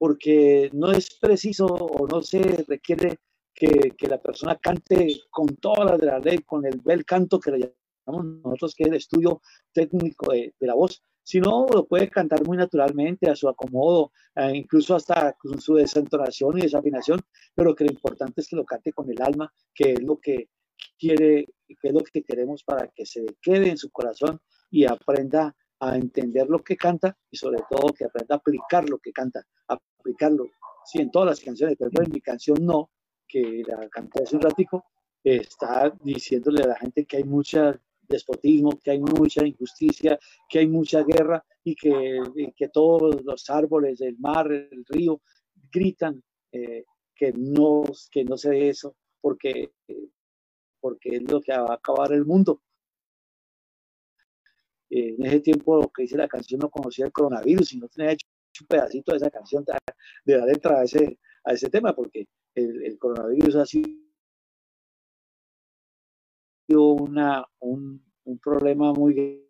porque no es preciso o no se requiere que, que, la persona cante con todas las de la ley, con el bel canto que le llamamos nosotros, que es el estudio técnico de, de la voz, sino lo puede cantar muy naturalmente, a su acomodo, eh, incluso hasta con su desentonación y desafinación, pero que lo importante es que lo cante con el alma, que es lo que quiere, que es lo que queremos para que se quede en su corazón y aprenda a entender lo que canta y sobre todo que aprenda a aplicar lo que canta, aplicarlo. Sí, en todas las canciones, pero en mi canción no, que la canté hace un ratico, está diciéndole a la gente que hay mucho despotismo, que hay mucha injusticia, que hay mucha guerra y que, que todos los árboles, el mar, el río gritan eh, que, no, que no se dé eso porque, porque es lo que va a acabar el mundo. Eh, en ese tiempo que dice la canción no conocía el coronavirus y no tenía hecho un pedacito de esa canción de la letra a ese, a ese tema, porque el, el coronavirus ha sido una, un, un problema muy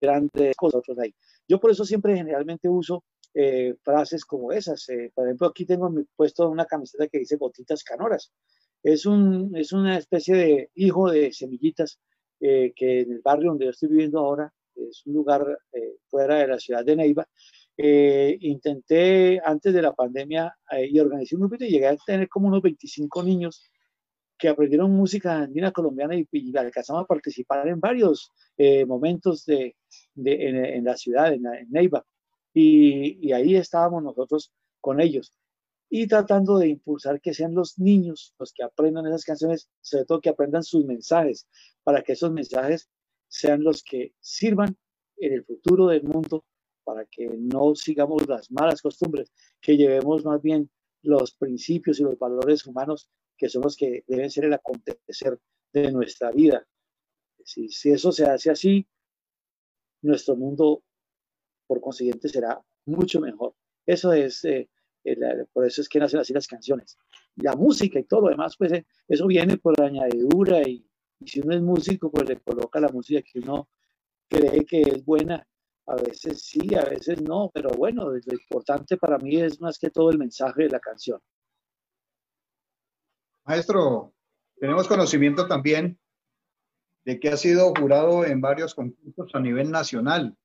grande de cosas ahí. Yo por eso siempre generalmente uso eh, frases como esas. Eh, por ejemplo, aquí tengo puesto una camiseta que dice gotitas canoras. Es, un, es una especie de hijo de semillitas eh, que en el barrio donde yo estoy viviendo ahora, es un lugar fuera de la ciudad de Neiva, intenté antes de la pandemia y organizé un grupo y llegué a tener como unos 25 niños que aprendieron música andina colombiana y, y alcanzamos a participar en varios eh, momentos de, en, la ciudad, en, en Neiva. Y, y, ahí estábamos nosotros con ellos y tratando de impulsar que sean los niños los que aprendan esas canciones, sobre todo que aprendan sus mensajes, para que esos mensajes sean los que sirvan en el futuro del mundo, para que no sigamos las malas costumbres, que llevemos más bien los principios y los valores humanos que son los que deben ser el acontecer de nuestra vida. Si, si eso se hace así, nuestro mundo, por consiguiente, será mucho mejor. Eso es, eh, el, por eso es que nacen así las canciones. La música y todo lo demás, pues eh, eso viene por añadidura y, y, si uno es músico, pues le coloca la música que uno cree que es buena. A veces sí, a veces no, pero bueno, lo importante para mí es más que todo el mensaje de la canción. Maestro, tenemos conocimiento también de que ha sido jurado en varios concursos a nivel nacional.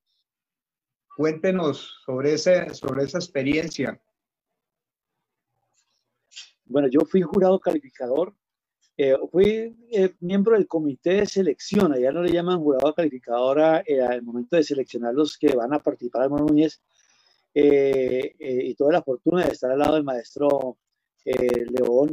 Cuéntenos sobre, ese, sobre esa experiencia. Bueno, yo fui jurado calificador, eh, fui eh, miembro del comité de selección, allá no le llaman jurado calificador eh, al momento de seleccionar los que van a participar al Núñez, eh, y tuve la fortuna de estar al lado del maestro León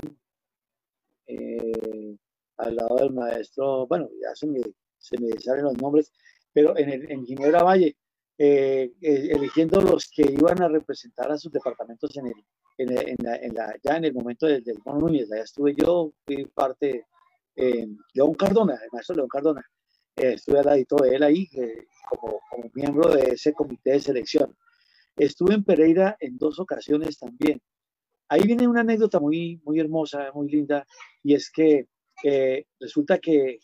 al lado del maestro, bueno, ya se me, se me salen los nombres, pero en, el, en Ginebra Valle, eligiendo los que iban a representar a sus departamentos en el, en, en, la, en la, ya en el momento del, del Mono Núñez, allá estuve yo, fui parte, eh, León Cardona, el maestro León Cardona, eh, estuve al ladito de él ahí como, como miembro de ese comité de selección. Estuve en Pereira en dos ocasiones también, Ahí viene una anécdota muy, muy hermosa, muy linda, y es que eh, resulta que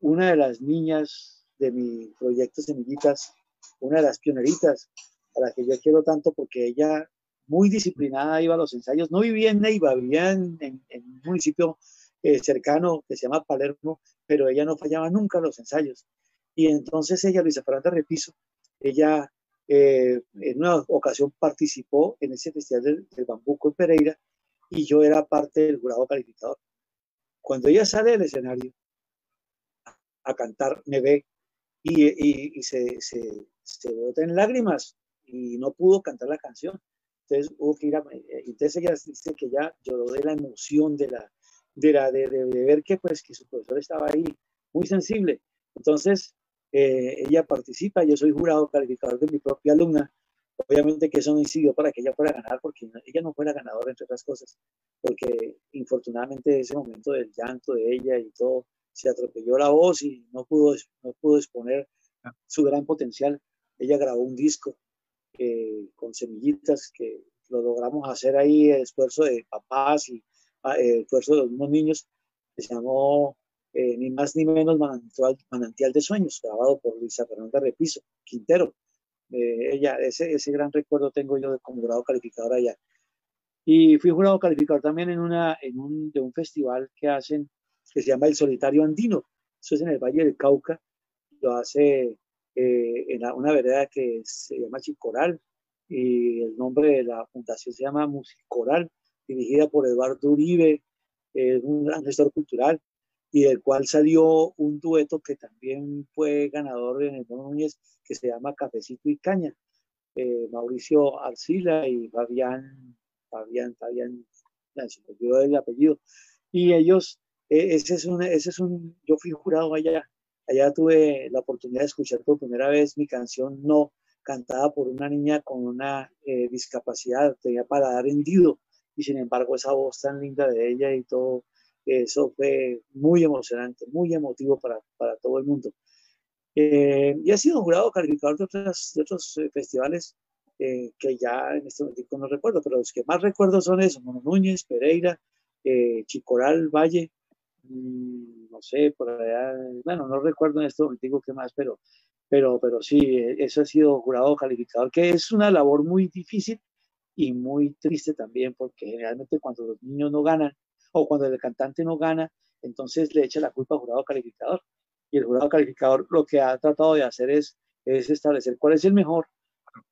una de las niñas de mi proyecto Semillitas, una de las pioneritas, a la que yo quiero tanto porque ella muy disciplinada iba a los ensayos, no vivía en Neiva, vivía en, en, un municipio eh, cercano que se llama Palermo, pero ella no fallaba nunca los ensayos. Y entonces ella, Luisa Fernanda Repiso, ella eh, en una ocasión participó en ese festival del, Bambuco en Pereira y yo era parte del jurado calificador. Cuando ella sale del escenario a, cantar, me ve y, y, y se, se, se, bota en lágrimas y no pudo cantar la canción. Entonces hubo que ir a, eh, entonces ella dice que ya lloró de la emoción, de la, de, la, de, de, de ver que, pues, que su profesor estaba ahí, muy sensible. Entonces, eh, ella participa, yo soy jurado calificador de mi propia alumna. Obviamente que eso no incidió para que ella fuera a ganar, porque ella no fuera ganadora, entre otras cosas, porque infortunadamente ese momento del llanto de ella y todo, se atropelló la voz y no pudo, no pudo exponer su gran potencial. Ella grabó un disco con semillitas que lo logramos hacer ahí, el esfuerzo de papás y ah, el esfuerzo de unos niños, que se llamó eh, ni más ni menos manantial, manantial, de Sueños, grabado por Luisa Fernanda Repiso, Quintero. Eh, ella, ese, ese gran recuerdo tengo yo como jurado calificador allá. Y fui jurado calificador también en, una, en un, de un festival que hacen, que se llama El Solitario Andino. Eso es en el Valle del Cauca. Lo hace eh, en una vereda que se llama Chicoral y el nombre de la fundación se llama Musicoral, dirigida por Eduardo Uribe, un gran gestor cultural y del cual salió un dueto que también fue ganador en el Núñez, que se llama Cafecito y Caña. Eh, Mauricio Arcila y Fabián, Fabián, Fabián, se me olvidó el apellido. Y ellos, e, ese, es un, ese es un, yo fui jurado allá, allá tuve la oportunidad de escuchar por primera vez mi canción No, cantada por una niña con una eh, discapacidad, tenía paladar hendido, y sin embargo esa voz tan linda de ella y todo, eso fue muy emocionante, muy emotivo para, para todo el mundo. Eh, y ha sido jurado calificador de, otras, de otros eh, festivales eh, que ya en este momento no recuerdo, pero los que más recuerdo son esos, Mono Núñez, Pereira, Chicoral, Valle, no sé, por allá, bueno, no recuerdo en este momento qué más, pero, pero, pero sí, eso ha sido jurado calificador, que es una labor muy difícil y muy triste también, porque generalmente cuando los niños no ganan, o cuando el cantante no gana, entonces le echa la culpa al jurado calificador. Y el jurado calificador lo que ha tratado de hacer es, es establecer cuál es el mejor,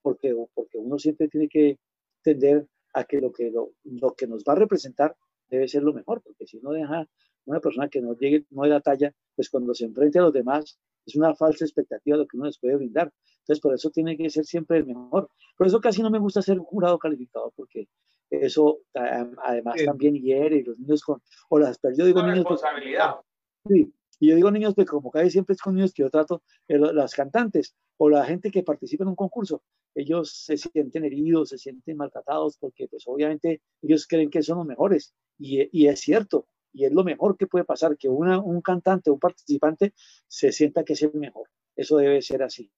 porque, porque uno siempre tiene que tender a que lo que, lo, lo que nos va a representar debe ser lo mejor, porque si uno deja una persona que no llegue, no de la talla, pues cuando se enfrente a los demás, es una falsa expectativa de lo que uno les puede brindar. Entonces, por eso tiene que ser siempre el mejor. Por eso casi no me gusta ser jurado calificador, porque eso además también hiere y los niños con, o las, yo digo niños. Responsabilidad. sí, y yo digo niños, porque como casi siempre es con niños que yo trato, eh, las cantantes o la gente que participa en un concurso, ellos se sienten heridos, se sienten maltratados, porque pues obviamente ellos creen que son los mejores, y, y es cierto, y es lo mejor que puede pasar, que una, un cantante, un participante se sienta que es el mejor. Eso debe ser así.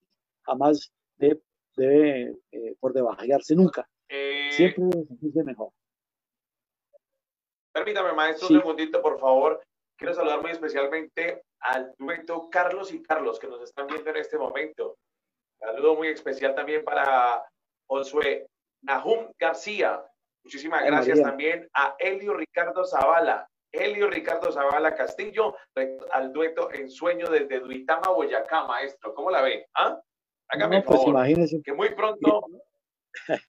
Jamás debe, debe eh, por debajarse nunca. Siempre se mejor. Permítame, maestro, un segundito, por favor. Quiero saludar muy especialmente al dueto Carlos y Carlos que nos están viendo en este momento. Saludo muy especial también para Josué Nahum García. Muchísimas gracias también a Elio Ricardo Zavala. Elio Ricardo Zavala Castillo, al dueto En Sueño desde Duitama, Boyacá, maestro. ¿Cómo la ve? ¿Ah? Hágame pues favor. Que muy pronto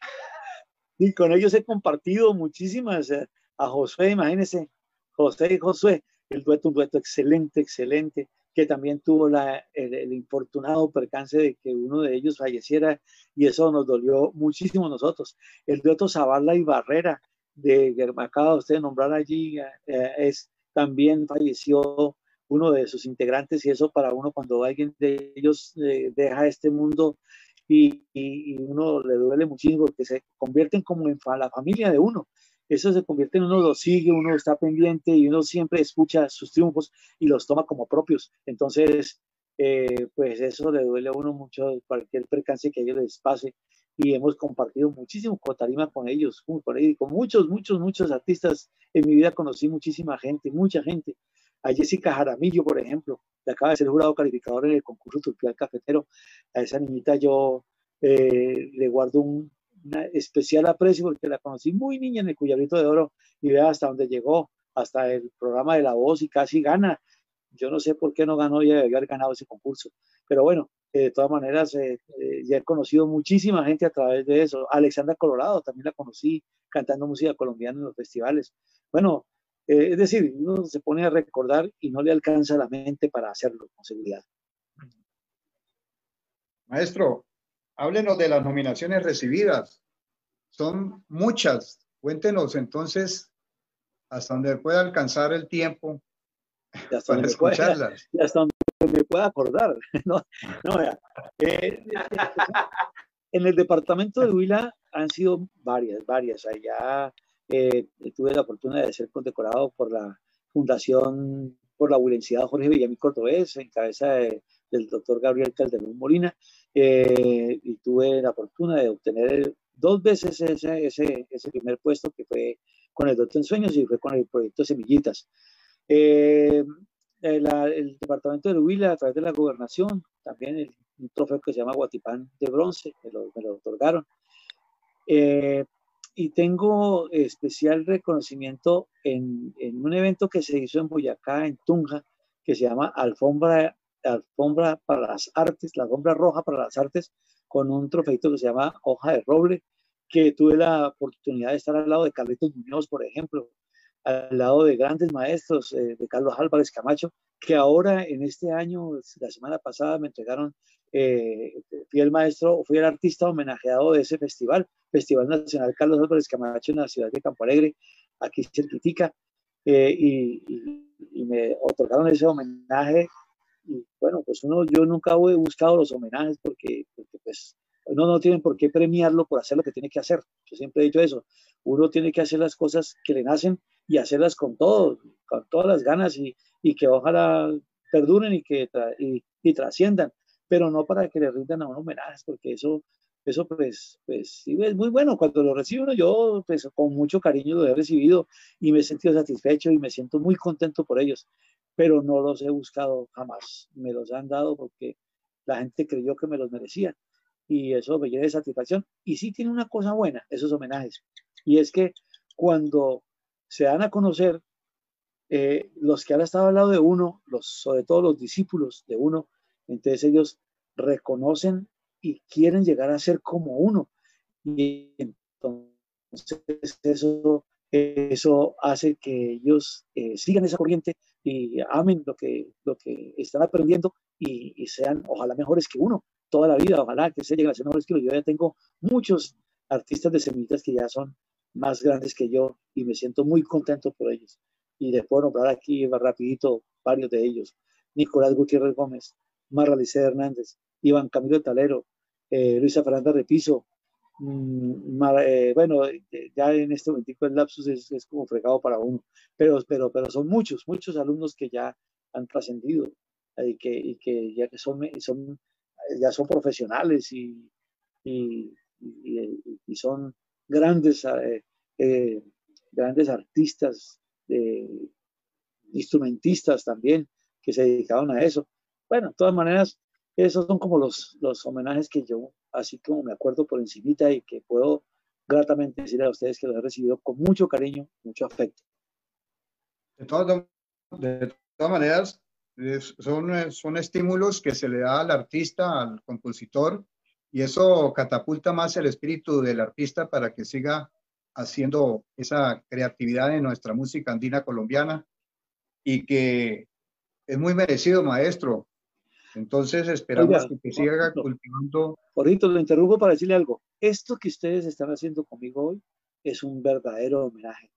Y con ellos he compartido muchísimas. A José, imagínense, José y Josué, el dueto, un dueto excelente, excelente, que también tuvo la, el, infortunado percance de que uno de ellos falleciera y eso nos dolió muchísimo a nosotros. El dueto Zavala y Barrera de Germacada, usted nombrar allí, eh, es también falleció uno de sus integrantes y eso para uno cuando alguien de ellos eh, deja este mundo y, uno le duele muchísimo porque se convierten como en la familia de uno. Eso se convierte en uno lo sigue, uno está pendiente y uno siempre escucha sus triunfos y los toma como propios. Entonces, eh, pues eso le duele a uno mucho cualquier percance que ellos les pase y hemos compartido muchísimo con tarima con ellos, con, muchos, muchos, muchos artistas. En mi vida conocí muchísima gente, mucha gente. A Jessica Jaramillo, por ejemplo, que acaba de ser jurado calificador en el concurso Turpial Cafetero. A esa niñita yo eh, le guardo un especial aprecio porque la conocí muy niña en el Cuyabrito de Oro y vea hasta dónde llegó, hasta el programa de La Voz y casi gana. Yo no sé por qué no ganó y haber ganado ese concurso. Pero bueno, de todas maneras, eh, eh, ya he conocido muchísima gente a través de eso. Alexandra Colorado también la conocí cantando música colombiana en los festivales. Bueno, eh, es decir, uno se pone a recordar y no le alcanza la mente para hacerlo con seguridad. Maestro, háblenos de las nominaciones recibidas. Son muchas. Cuéntenos entonces hasta donde pueda alcanzar el tiempo para escucharlas. y hasta donde me pueda acordar. no, no, eh, en el departamento de Huila han sido varias, varias. Allá eh, tuve la oportunidad de ser condecorado por la Fundación por la Huilencidad Jorge Villamil Cordobés, en cabeza del doctor Gabriel Calderón Molina, eh, y tuve la fortuna de obtener dos veces ese, ese, ese, primer puesto que fue con el doctor en sueños y fue con el proyecto Semillitas. Eh, eh, el departamento de Huila a través de la gobernación, también el, un trofeo que se llama Guatipán de bronce, me lo, me lo otorgaron. Eh, y tengo especial reconocimiento en, en, un evento que se hizo en Boyacá, en Tunja, que se llama Alfombra, Alfombra para las Artes, la alfombra roja para las artes, con un trofeito que se llama Hoja de Roble, que tuve la oportunidad de estar al lado de Carlitos Muñoz, por ejemplo, al lado de grandes maestros, eh, de Carlos Álvarez Camacho, que ahora en este año, la semana pasada, me entregaron, eh, fui el maestro, fui el artista homenajeado de ese festival, Festival Nacional Carlos Álvarez Camacho en la ciudad de Campo Alegre, aquí cerquitica, eh, y, y, me otorgaron ese homenaje. Y bueno, pues uno, yo nunca he buscado los homenajes porque, porque pues uno no tiene por qué premiarlo por hacer lo que tiene que hacer. Yo siempre he dicho eso. Uno tiene que hacer las cosas que le nacen y hacerlas con todo, con todas las ganas y, y que ojalá perduren y que y, trasciendan, pero no para que le rindan a uno homenajes, porque eso, eso pues, pues es muy bueno. Cuando lo recibo yo pues con mucho cariño lo he recibido y me he sentido satisfecho y me siento muy contento por ellos, pero no los he buscado jamás. Me los han dado porque la gente creyó que me los merecía y eso me llena de satisfacción. Y sí tiene una cosa buena, esos homenajes, y es que cuando se dan a conocer eh, los que han estado al lado de uno, los, sobre todo los discípulos de uno, entonces ellos reconocen y quieren llegar a ser como uno. Y entonces eso, eso hace que ellos eh, sigan esa corriente y amen lo que, lo que están aprendiendo y, y, sean ojalá mejores que uno toda la vida, ojalá que se lleguen a ser mejores que. Yo ya tengo muchos artistas de semillitas que ya son más grandes que yo y me siento muy contento por ellos. Y les puedo nombrar aquí rapidito varios de ellos. Nicolás Gutiérrez Gómez, Marra Hernández, Iván Camilo Talero, eh, Luisa Fernanda Repiso. Mm, eh, bueno, ya en este momento el lapsus es, como fregado para uno, pero, pero, pero son muchos, muchos alumnos que ya han trascendido y que, y que ya son, son, ya son profesionales y, y, y son grandes, eh, eh, grandes artistas, instrumentistas también, que se dedicaban a eso. Bueno, de todas maneras, esos son como los, los homenajes que yo, así como me acuerdo por encimita y que puedo gratamente decirle a ustedes que los he recibido con mucho cariño, mucho afecto. De todas, de todas maneras, son, son estímulos que se le da al artista, al compositor, y eso catapulta más el espíritu del artista para que siga haciendo esa creatividad en nuestra música andina colombiana y que es muy merecido, maestro. Entonces esperamos que siga cultivando. Ahorita lo interrumpo para decirle algo. Esto que ustedes están haciendo conmigo hoy es un verdadero homenaje.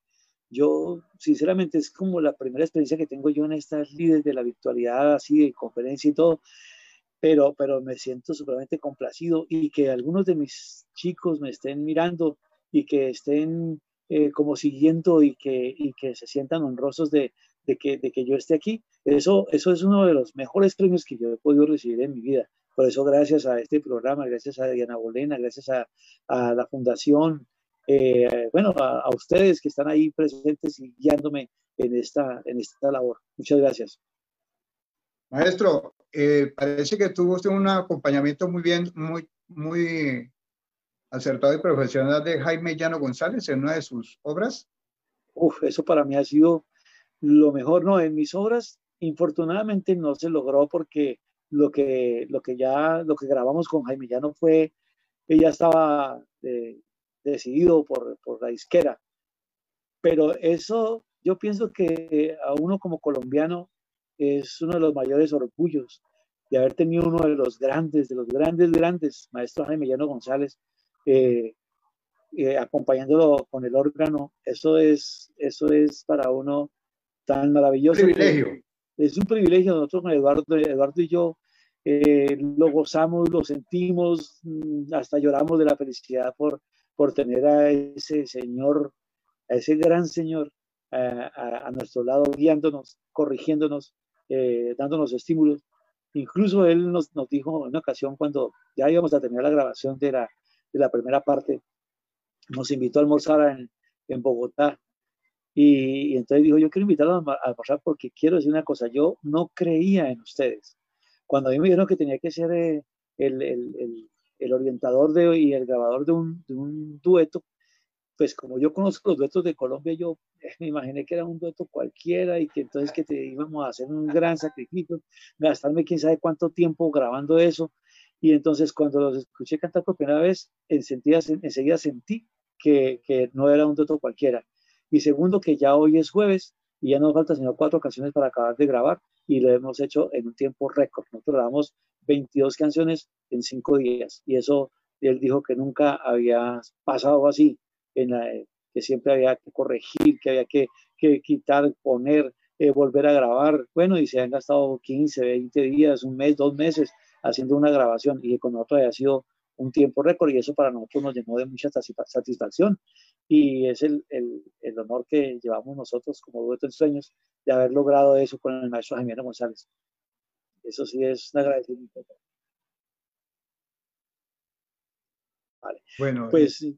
Yo, sinceramente, es como la primera experiencia que tengo yo en estas líderes de la virtualidad, así de conferencia y todo pero, pero me siento supremamente complacido y que algunos de mis chicos me estén mirando y que estén eh, como siguiendo y que, y que se sientan honrosos de, de, que, de que yo esté aquí. Eso, eso es uno de los mejores premios que yo he podido recibir en mi vida. Por eso, gracias a este programa, gracias a Diana Bolena, gracias a, a la Fundación, eh, bueno, a, a, ustedes que están ahí presentes y guiándome en esta, en esta labor. Muchas gracias. Maestro, eh, parece que tuvo usted un acompañamiento muy bien, muy, muy acertado y profesional de Jaime Llano González en una de sus obras. Uf, eso para mí ha sido lo mejor, ¿no? En mis obras, infortunadamente no se logró porque lo que, lo que ya, lo que grabamos con Jaime Llano fue, ella estaba eh, decidido por, por la disquera. Pero eso, yo pienso que a uno como colombiano es uno de los mayores orgullos de haber tenido uno de los grandes, de los grandes, grandes, maestro Jaime Llano González, eh, eh, acompañándolo con el órgano. Eso es, eso es para uno tan maravilloso. Privilegio. Es un privilegio. Nosotros con Eduardo, Eduardo y yo eh, lo gozamos, lo sentimos, mm, hasta lloramos de la felicidad por, por tener a ese señor, a ese gran señor a, a nuestro lado, guiándonos, corrigiéndonos eh, dándonos estímulos. Incluso él nos, nos, dijo en una ocasión cuando ya íbamos a tener la grabación de la, de la primera parte, nos invitó a almorzar en, en Bogotá Y, entonces dijo, yo quiero invitarlos a almorzar porque quiero decir una cosa, yo no creía en ustedes. Cuando a mí me dijeron que tenía que ser eh, el, el, el, orientador de, y el grabador de un, de un dueto, pues como yo conozco los duetos de Colombia, yo eh, me imaginé que era un dueto cualquiera y que entonces que te íbamos a hacer un gran sacrificio, gastarme quién sabe cuánto tiempo grabando eso. Y entonces cuando los escuché cantar por primera vez, enseguida, enseguida sentí que, que no era un dueto cualquiera. Y segundo, que ya hoy es jueves y ya nos faltan sino cuatro canciones para acabar de grabar y lo hemos hecho en un tiempo récord. Nosotros grabamos 22 canciones en cinco días y eso él dijo que nunca había pasado así en la, que siempre había que corregir, que había que, quitar, poner, eh, volver a grabar. Bueno, y se han gastado 15, 20 días, un mes, dos meses haciendo una grabación y con nosotros había sido un tiempo récord y eso para nosotros nos llenó de mucha satisfacción y es el, el, el honor que llevamos nosotros como dueto en sueños de haber logrado eso con el maestro Javier González. Eso sí es un agradecimiento. Vale. Bueno, pues eh,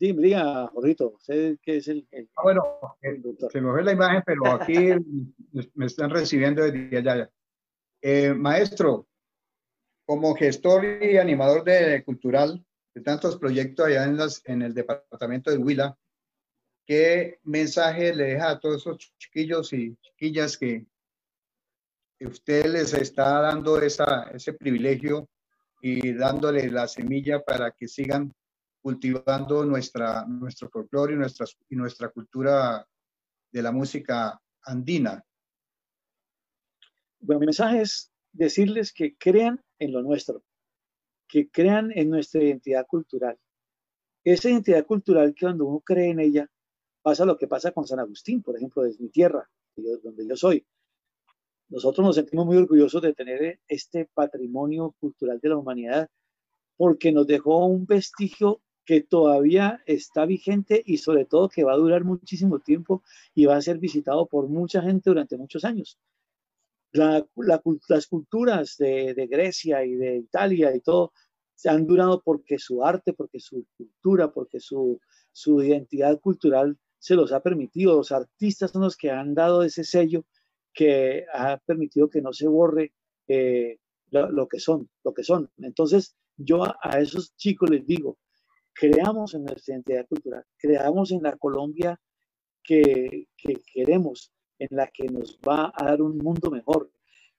Dime, diga, Jorrito, usted qué es el. ah, bueno, se me ve la imagen, pero aquí me están recibiendo desde allá. Eh, maestro, como gestor y animador de cultural de tantos proyectos allá en, las, en el departamento de Huila, ¿qué mensaje le deja a todos esos chiquillos y chiquillas que, usted les está dando ese privilegio y dándole la semilla para que sigan cultivando nuestra, nuestro folclore y nuestra, y nuestra cultura de la música andina. Bueno, mi mensaje es decirles que crean en lo nuestro, que crean en nuestra identidad cultural. Esa identidad cultural que cuando uno cree en ella, pasa lo que pasa con San Agustín, por ejemplo, desde mi tierra, donde yo soy. Nosotros nos sentimos muy orgullosos de tener este patrimonio cultural de la humanidad porque nos dejó un vestigio que todavía está vigente y sobre todo que va a durar muchísimo tiempo y va a ser visitado por mucha gente durante muchos años. las culturas de, Grecia y de Italia y todo se han durado porque su arte, porque su cultura, porque su, su identidad cultural se los ha permitido. Los artistas son los que han dado ese sello que ha permitido que no se borre eh, lo, que son, lo que son. Entonces, yo a esos chicos les digo, creamos en nuestra identidad cultural, creamos en la Colombia que, queremos, en la que nos va a dar un mundo mejor.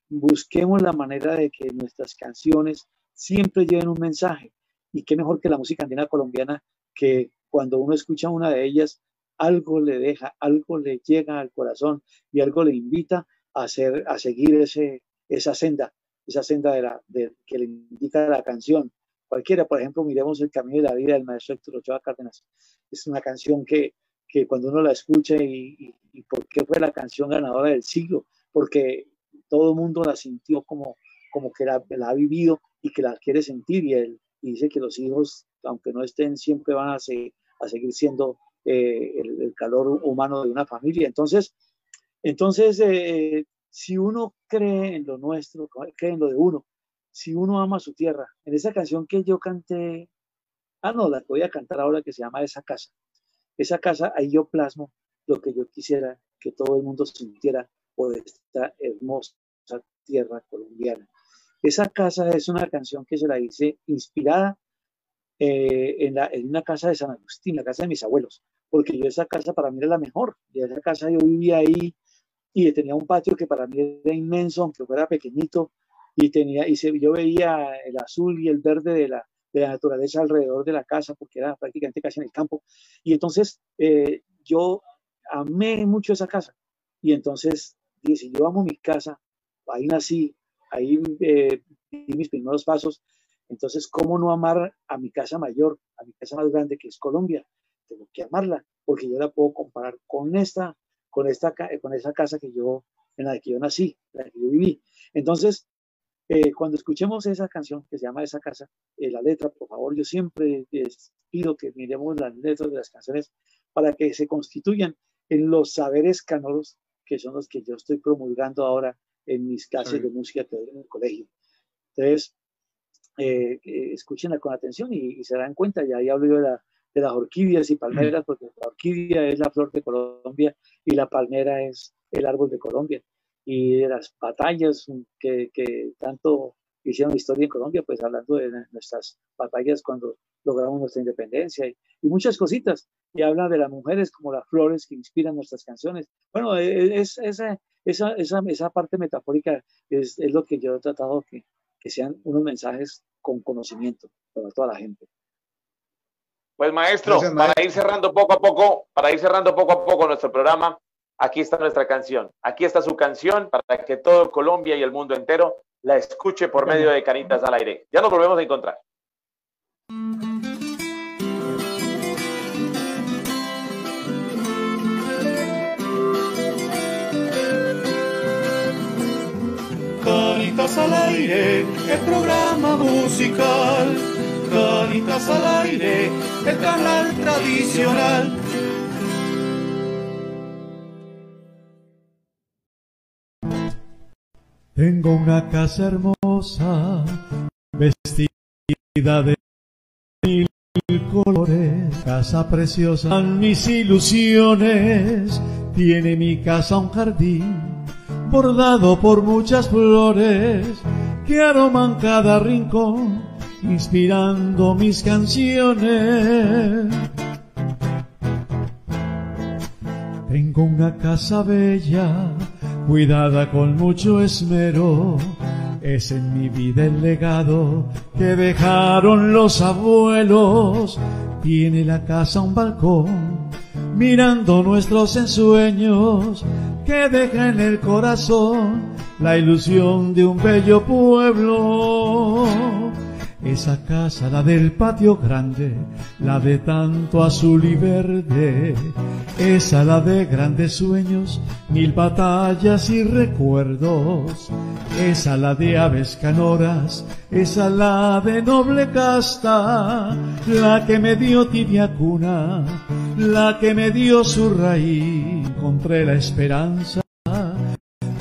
Busquemos la manera de que nuestras canciones siempre lleven un mensaje. Y qué mejor que la música andina colombiana, que cuando uno escucha una de ellas, algo le deja, algo le llega al corazón y algo le invita a, hacer, a seguir ese, esa senda, esa senda que le indica la canción, Cualquiera, por ejemplo, miremos El Camino de la Vida del maestro Héctor Ochoa Cárdenas. Es una canción que, que cuando uno la escucha y, y, por qué fue la canción ganadora del siglo, porque todo el mundo la sintió como, como que la, ha vivido y que la quiere sentir y él dice que los hijos, aunque no estén, siempre van a, a seguir siendo eh, el, calor humano de una familia. Entonces, entonces eh, si uno cree en lo nuestro, cree en lo de uno, si uno ama su tierra. En esa canción que yo canté, ah, no, la voy a cantar ahora que se llama Esa casa. Esa casa, ahí yo plasmo lo que yo quisiera que todo el mundo sintiera por esta hermosa tierra colombiana. Esa casa es una canción que se la hice inspirada eh, en, una casa de San Agustín, la casa de mis abuelos, porque yo esa casa para mí era la mejor. Y esa casa yo vivía ahí y tenía un patio que para mí era inmenso, aunque fuera pequeñito, y, tenía, y se, yo veía el azul y el verde de la, de la naturaleza alrededor de la casa, porque era prácticamente casi en el campo. Y entonces eh, yo amé mucho esa casa. Y entonces dije, yo amo mi casa, ahí nací, ahí eh, di mis primeros pasos. Entonces, ¿cómo no amar a mi casa mayor, a mi casa más grande, que es Colombia? Tengo que amarla, porque yo la puedo comparar con esta, con esta, con esa casa que yo, en la que yo nací, en la que yo viví. Entonces, eh, cuando escuchemos esa canción que se llama Esa Casa, eh, la letra, por favor, yo siempre les pido que miremos las letras de las canciones para que se constituyan en los saberes canoros que son los que yo estoy promulgando ahora en mis clases de música que doy en el colegio. Entonces, eh, escúchenla con atención y, se dan cuenta, ya ahí hablo yo de la, de las orquídeas y palmeras, porque la orquídea es la flor de Colombia y la palmera es el árbol de Colombia. Y de las batallas que, que tanto hicieron historia en Colombia, pues hablando de nuestras batallas cuando logramos nuestra independencia y, muchas cositas. Y habla de las mujeres como las flores que inspiran nuestras canciones. Bueno, e, e, es, esa, esa, esa, esa parte metafórica es, es, lo que yo he tratado que, que sean unos mensajes con conocimiento para toda la gente. Pues maestro, para ir cerrando poco a poco, para ir cerrando poco a poco nuestro programa, aquí está nuestra canción. Aquí está su canción para que todo Colombia y el mundo entero la escuche por medio de Canitas al Aire. Ya nos volvemos a encontrar. Canitas al aire, el programa musical. Al aire, el canal tradicional. Tengo una casa hermosa, vestida de mil colores, casa preciosa, mis ilusiones. Tiene mi casa un jardín bordado por muchas flores que aroman cada rincón, inspirando mis canciones. Tengo una casa bella cuidada con mucho esmero. Es en mi vida el legado que dejaron los abuelos. Tiene la casa un balcón, mirando nuestros ensueños, que deja en el corazón la ilusión de un bello pueblo. Esa casa, la del patio grande, la de tanto azul y verde, esa la de grandes sueños, mil batallas y recuerdos, esa la de aves canoras, esa la de noble casta, la que me dio tibia cuna, la que me dio su raíz, encontré la esperanza,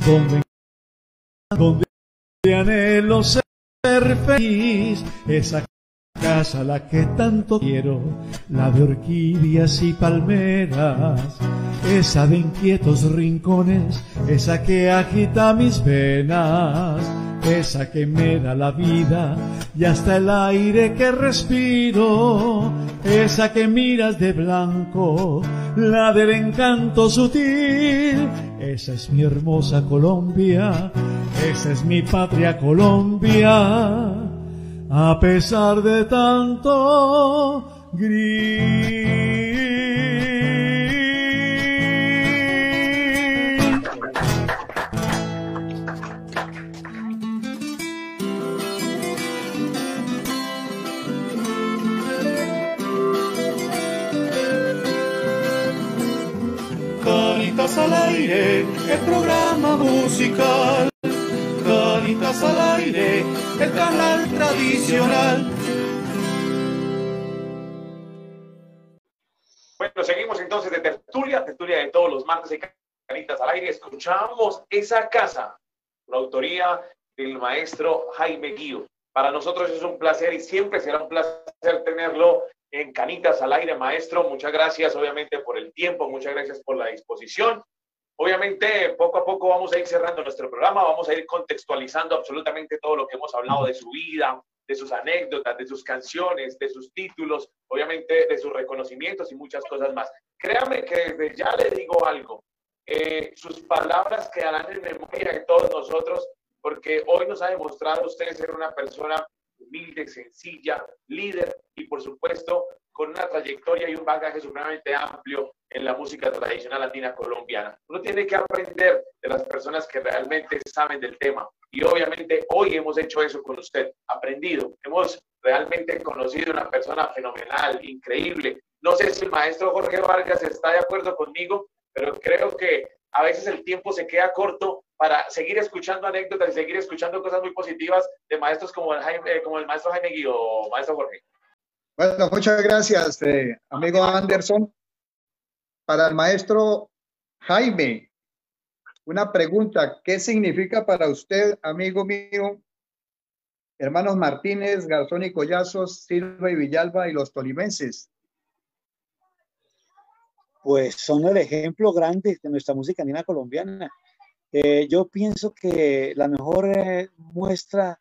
donde, donde anhelo ser ser feliz, esa casa la que tanto quiero, la de orquídeas y palmeras, esa de inquietos rincones, esa que agita mis venas, esa que me da la vida y hasta el aire que respiro, esa que miras de blanco, la del encanto sutil, esa es mi hermosa Colombia, esa es mi patria Colombia, a pesar de tanto gris. al aire, el programa musical. Al aire, el canal tradicional. Bueno, seguimos entonces de tertulia, tertulia de todos los martes de Canitas al aire. Escuchamos esa casa, la autoría del maestro Jaime Guío. Para nosotros es un placer y siempre será un placer tenerlo en Canitas al aire, maestro. Muchas gracias, obviamente, por el tiempo, muchas gracias por la disposición. Obviamente, poco a poco vamos a ir cerrando nuestro programa, vamos a ir contextualizando absolutamente todo lo que hemos hablado de su vida, de sus anécdotas, de sus canciones, de sus títulos, obviamente de sus reconocimientos y muchas cosas más. Créame que desde ya le digo algo, eh, sus palabras quedarán en memoria de todos nosotros, porque hoy nos ha demostrado usted ser una persona humilde, sencilla, líder y por supuesto con una trayectoria y un bagaje supremamente amplio en la música tradicional latina colombiana. Uno tiene que aprender de las personas que realmente saben del tema. Y obviamente hoy hemos hecho eso con usted, aprendido. Hemos realmente conocido una persona fenomenal, increíble. No sé si el maestro Jorge Vargas está de acuerdo conmigo, pero creo que a veces el tiempo se queda corto para seguir escuchando anécdotas y seguir escuchando cosas muy positivas de maestros como el, eh, como el maestro Jaime Guido, maestro Jorge. Bueno, muchas gracias, eh, amigo Anderson. Para el maestro Jaime, una pregunta, ¿qué significa para usted, amigo mío, hermanos Martínez, Garzón y Collazos, Silva y Villalba y los tolimenses? pues son el ejemplo grande de nuestra música andina colombiana. Eh, yo pienso que la mejor eh, muestra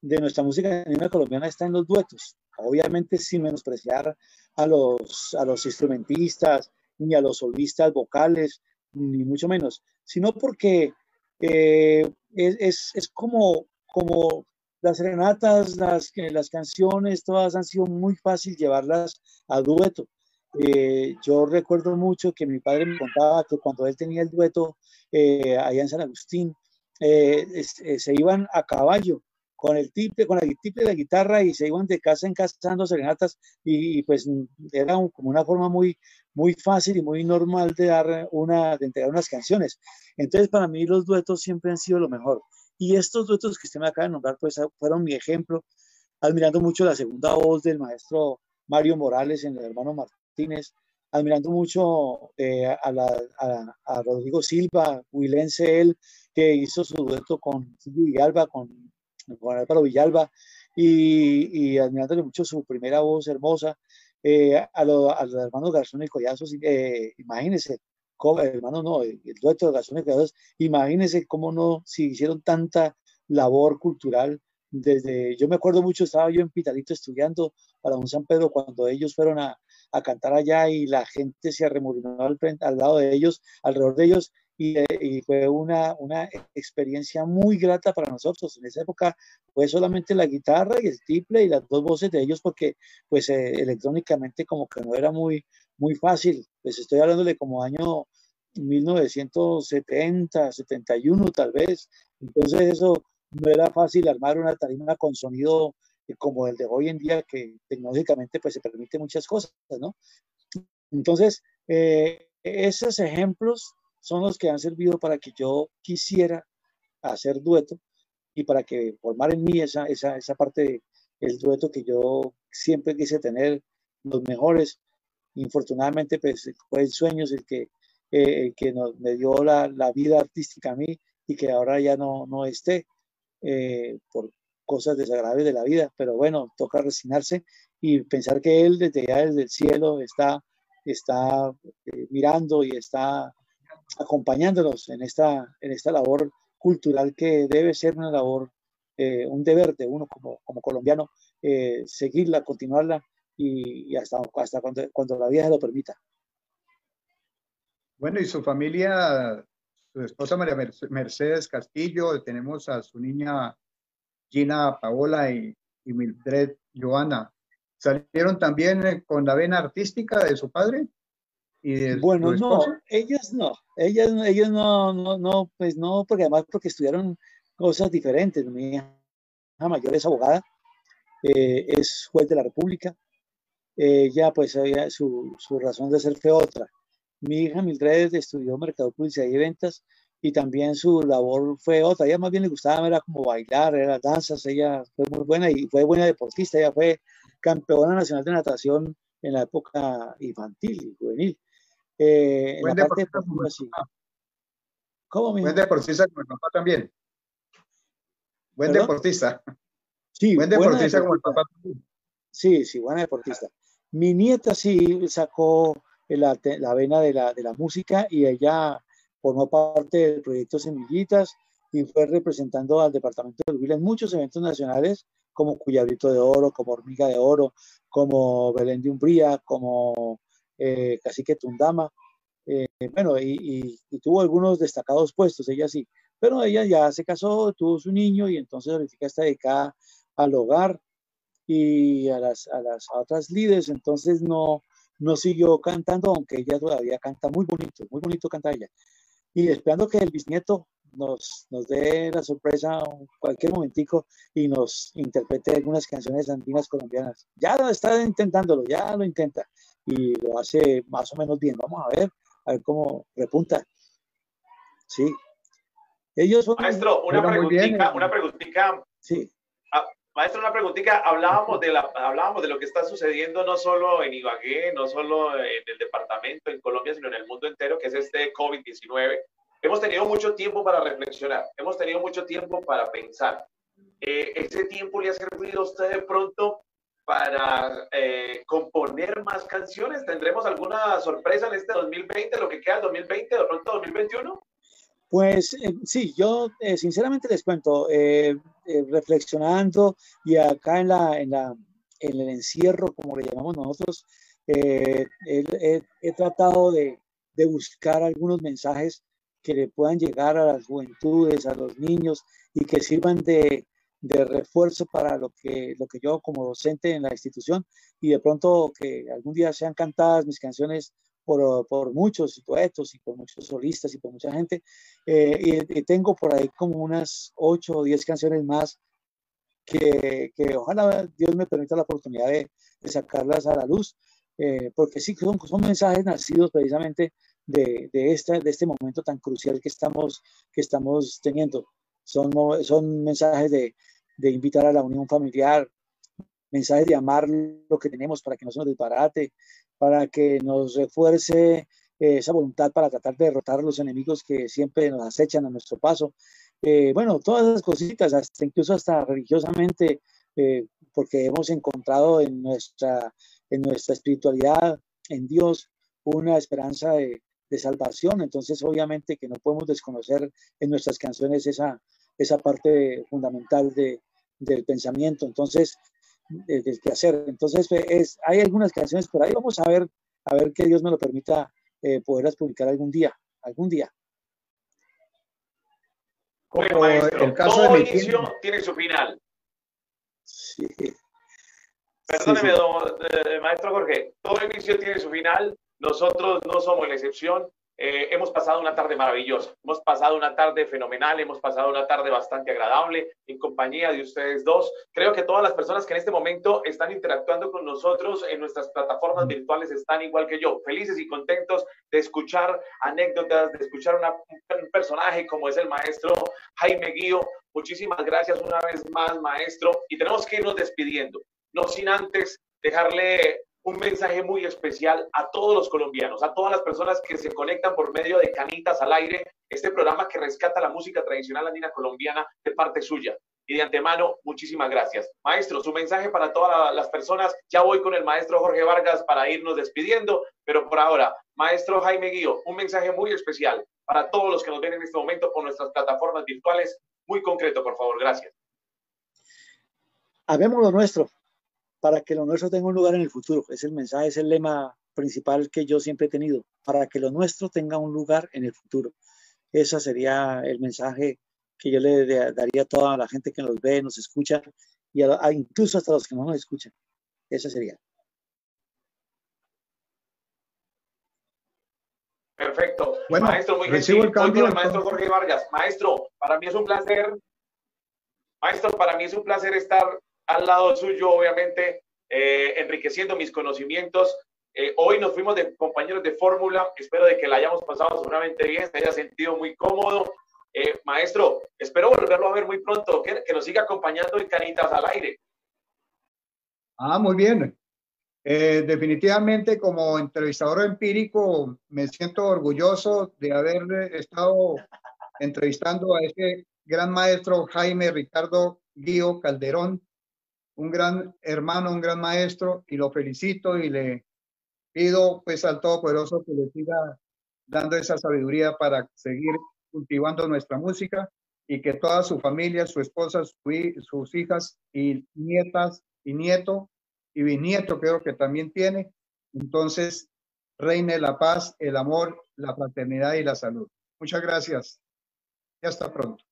de nuestra música andina colombiana está en los duetos. Obviamente sin menospreciar a los, a los instrumentistas, ni a los solistas vocales, ni mucho menos, sino porque eh, es, es, como, como las serenatas, las, las canciones, todas han sido muy fácil llevarlas a dueto. Eh, yo recuerdo mucho que mi padre me contaba que cuando él tenía el dueto eh, allá en San Agustín, se iban a caballo con el tiple, con la tiple de la guitarra y se iban de casa en casa dando serenatas y, pues era como una forma muy, muy fácil y muy normal de dar una, de entregar unas canciones. Entonces para mí los duetos siempre han sido lo mejor. Y estos duetos que usted me acaba de nombrar pues fueron mi ejemplo, admirando mucho la segunda voz del maestro Mario Morales en el hermano Martínez, admirando mucho eh, a, la, a, Rodrigo Silva, Huilense él, que hizo su dueto con Silvio Villalba, con con Álvaro Villalba, y, y, admirándole mucho su primera voz hermosa, eh, a, los hermanos Garzón y Collazos, eh, imagínense, hermano no, el, dueto de Garzón y Collazos, imagínense cómo no, si hicieron tanta labor cultural, desde, yo me acuerdo mucho, estaba yo en Pitalito estudiando para un San Pedro cuando ellos fueron a, a cantar allá y la gente se arremolinó al, al lado de ellos, alrededor de ellos, eh, y, fue una, una, experiencia muy grata para nosotros. En esa época fue solamente la guitarra y el tiple y las dos voces de ellos porque pues eh, electrónicamente como que no era muy, muy fácil. Pues estoy hablándole como año 1970, 71 tal vez. Entonces eso no era fácil armar una tarima con sonido eh, como el de hoy en día que tecnológicamente pues se permite muchas cosas, ¿no? Entonces, esos ejemplos son los que han servido para que yo quisiera hacer dueto y para que formar en mí esa, esa, esa parte del dueto que yo siempre quise tener, los mejores. Infortunadamente, pues fue el sueño el que, eh, que nos, me dio la, la, vida artística a mí y que ahora ya no, no esté eh, por cosas desagradables de la vida. Pero bueno, toca resignarse y pensar que Él desde allá, desde el cielo, está, está eh, mirando y está acompañándonos en esta, en esta labor cultural que debe ser una labor, eh, un deber de uno como, como colombiano, eh, seguirla, continuarla y, hasta, hasta cuando, cuando, la vida lo permita. Bueno, y su familia, su esposa María Mercedes Castillo, tenemos a su niña Gina Paola y, y Mildred Joana. ¿Salieron también eh, con la vena artística de su padre? Bueno, no, ellos no, ellas, ellos no, no, no, pues no, porque además porque estudiaron cosas diferentes. Mi hija mayor es abogada, eh, es juez de la República, ella pues su, su, razón de ser fue otra. Mi hija Mildred estudió Mercado, Publicidad y Ventas y también su labor fue otra. Ella más bien le gustaba, era como bailar, era danzas, ella fue muy buena y fue buena deportista, ella fue campeona nacional de natación en la época infantil y juvenil. Eh, Buen deportista como ¿Cómo, Buen deportista como el papá también. Buen deportista. Sí, buen deportista, como el papá también. Sí, sí, buena deportista. Mi nieta sí sacó la, la vena de la, de la música y ella formó parte del proyecto Semillitas y fue representando al departamento de Huila en muchos eventos nacionales como Cuyabrito de Oro, como Hormiga de Oro, como Belén de Umbría, como eh, Cacique Tundama, eh, bueno, y, tuvo algunos destacados puestos, ella sí, pero ella ya se casó, tuvo su niño y entonces ahorita está dedicada al hogar y a las, a las otras líderes, entonces no, no siguió cantando, aunque ella todavía canta muy bonito, muy bonito canta ella. Y esperando que el bisnieto nos, nos dé la sorpresa cualquier momentico y nos interprete algunas canciones andinas colombianas. Ya está intentándolo, ya lo intenta y lo hace más o menos bien. Vamos a ver, a ver cómo repunta. Sí. Ellos Maestro, una preguntita, una preguntita. Sí. Ah, maestro, una preguntita. Hablábamos de, la, hablábamos de lo que está sucediendo no solo en Ibagué, no solo en el departamento, en Colombia, sino en el mundo entero, que es este COVID-19. Hemos tenido mucho tiempo para reflexionar, hemos tenido mucho tiempo para pensar. Eh, ¿Ese tiempo le ha servido a usted de pronto para eh, componer más canciones? ¿Tendremos alguna sorpresa en este 2020, lo que queda del 2020, de pronto 2021? Pues eh, sí, yo eh, sinceramente les cuento, reflexionando y acá en, la, en, la, en el encierro, como le llamamos nosotros, he, tratado de, de buscar algunos mensajes que le puedan llegar a las juventudes, a los niños y que sirvan de, de refuerzo para lo que, lo que yo como docente en la institución y de pronto que algún día sean cantadas mis canciones por, por muchos duetos y por muchos solistas y por mucha gente. Eh, y, tengo por ahí como unas ocho o diez canciones más que, que, ojalá Dios me permita la oportunidad de, de sacarlas a la luz, eh, porque sí, son, son mensajes nacidos precisamente de, de, este, de este momento tan crucial que estamos, que estamos teniendo. Son, son mensajes de, de invitar a la unión familiar, mensajes de amar lo que tenemos para que no se nos disparate, para que nos refuerce eh, esa voluntad para tratar de derrotar a los enemigos que siempre nos acechan a nuestro paso. Eh, bueno, todas esas cositas, hasta, incluso hasta religiosamente, eh, porque hemos encontrado en nuestra, en nuestra espiritualidad, en Dios, una esperanza de, de salvación. Entonces, obviamente que no podemos desconocer en nuestras canciones esa, esa parte fundamental de, del pensamiento, entonces, del que hacer. Entonces, es, hay algunas canciones por ahí, vamos a ver, a ver que Dios me lo permita eh, poderlas publicar algún día, algún día. Como el caso todo de inicio tiene su final. Sí. Perdóneme, eh, maestro Jorge, todo inicio tiene su final, nosotros no somos la excepción, eh, hemos pasado una tarde maravillosa, hemos pasado una tarde fenomenal, hemos pasado una tarde bastante agradable en compañía de ustedes dos. Creo que todas las personas que en este momento están interactuando con nosotros en nuestras plataformas virtuales están igual que yo, felices y contentos de escuchar anécdotas, de escuchar un personaje como es el maestro Jaime Guío. Muchísimas gracias una vez más, maestro. Y tenemos que irnos despidiendo, no sin antes dejarle un mensaje muy especial a todos los colombianos, a todas las personas que se conectan por medio de Canitas al Aire, este programa que rescata la música tradicional andina colombiana de parte suya. Y de antemano, muchísimas gracias. Maestro, su mensaje para todas las personas. Ya voy con el maestro Jorge Vargas para irnos despidiendo, pero por ahora, maestro Jaime Guío, un mensaje muy especial para todos los que nos ven en este momento por nuestras plataformas virtuales. Muy concreto, por favor. Gracias. Habemos lo nuestro para que lo nuestro tenga un lugar en el futuro. Es el mensaje, es el lema principal que yo siempre he tenido, para que lo nuestro tenga un lugar en el futuro. Ese sería el mensaje que yo le daría a toda la gente que nos ve, nos escucha, y incluso hasta los que no nos escuchan. Ese sería. Perfecto. Bueno, maestro, muy recibo el cambio. el maestro Jorge Vargas. Maestro, para mí es un placer. Maestro, para mí es un placer estar al lado suyo, obviamente, eh, enriqueciendo mis conocimientos. Eh, hoy nos fuimos de compañeros de fórmula, espero de que la hayamos pasado seguramente bien, se haya sentido muy cómodo. Eh, maestro, espero volverlo a ver muy pronto, que, que, nos siga acompañando en Canitas al Aire. Ah, muy bien. definitivamente como entrevistador empírico me siento orgulloso de haber estado entrevistando a ese gran maestro Jaime Ricardo Guío Calderón, un gran hermano, un gran maestro, y lo felicito y le pido pues al Todopoderoso que le siga dando esa sabiduría para seguir cultivando nuestra música y que toda su familia, su esposa, sus hijas y nietas y nieto y bisnieto creo que también tiene. Entonces, reine la paz, el amor, la fraternidad y la salud. Muchas gracias. Y hasta pronto.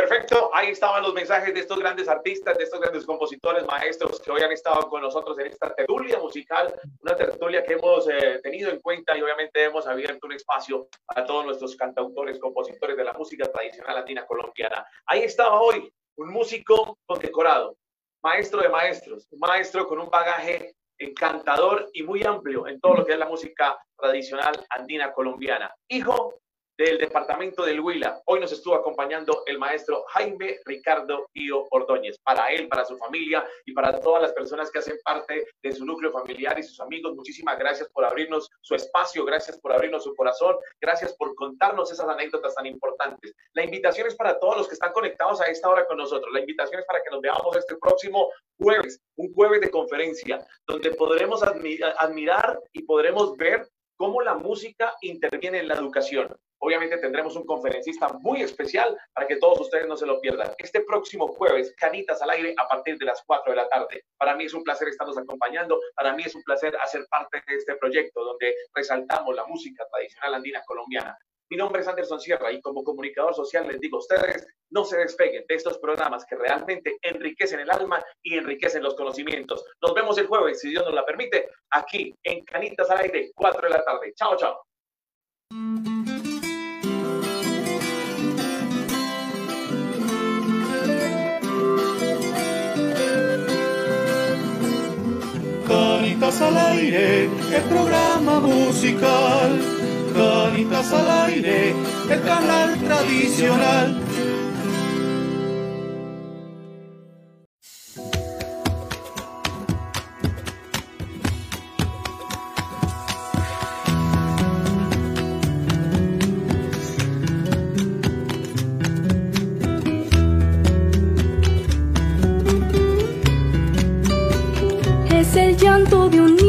Perfecto, ahí estaban los mensajes de estos grandes artistas, de estos grandes compositores, maestros que hoy han estado con nosotros en esta tertulia musical, una tertulia que hemos eh, tenido en cuenta y obviamente hemos abierto un espacio a todos nuestros cantautores, compositores de la música tradicional latina colombiana. Ahí estaba hoy un músico condecorado, maestro de maestros, un maestro con un bagaje encantador y muy amplio en todo lo que es la música tradicional andina colombiana, hijo del departamento del Huila. Hoy nos estuvo acompañando el maestro Jaime Ricardo Pío Ordóñez. Para él, para su familia y para todas las personas que hacen parte de su núcleo familiar y sus amigos, muchísimas gracias por abrirnos su espacio, gracias por abrirnos su corazón, gracias por contarnos esas anécdotas tan importantes. La invitación es para todos los que están conectados a esta hora con nosotros. La invitación es para que nos veamos este próximo jueves, un jueves de conferencia, donde podremos admirar y podremos ver cómo la música interviene en la educación. Obviamente tendremos un conferencista muy especial para que todos ustedes no se lo pierdan. Este próximo jueves, Canitas al aire a partir de las 4 de la tarde. Para mí es un placer estarnos acompañando. Para mí es un placer hacer parte de este proyecto donde resaltamos la música tradicional andina colombiana. Mi nombre es Anderson Sierra y como comunicador social les digo a ustedes, no se despeguen de estos programas que realmente enriquecen el alma y enriquecen los conocimientos. Nos vemos el jueves, si Dios nos la permite, aquí en Canitas al Aire, 4 de la tarde. Chao, chao. Canitas al Aire, el programa musical Canitas al aire, el canal tradicional. Es el llanto de un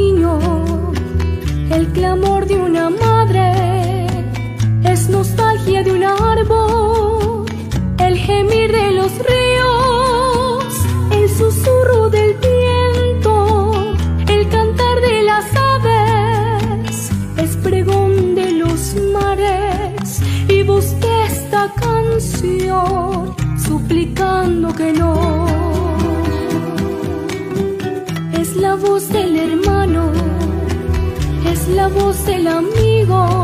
suplicando que no. Es la voz del hermano, es la voz del amigo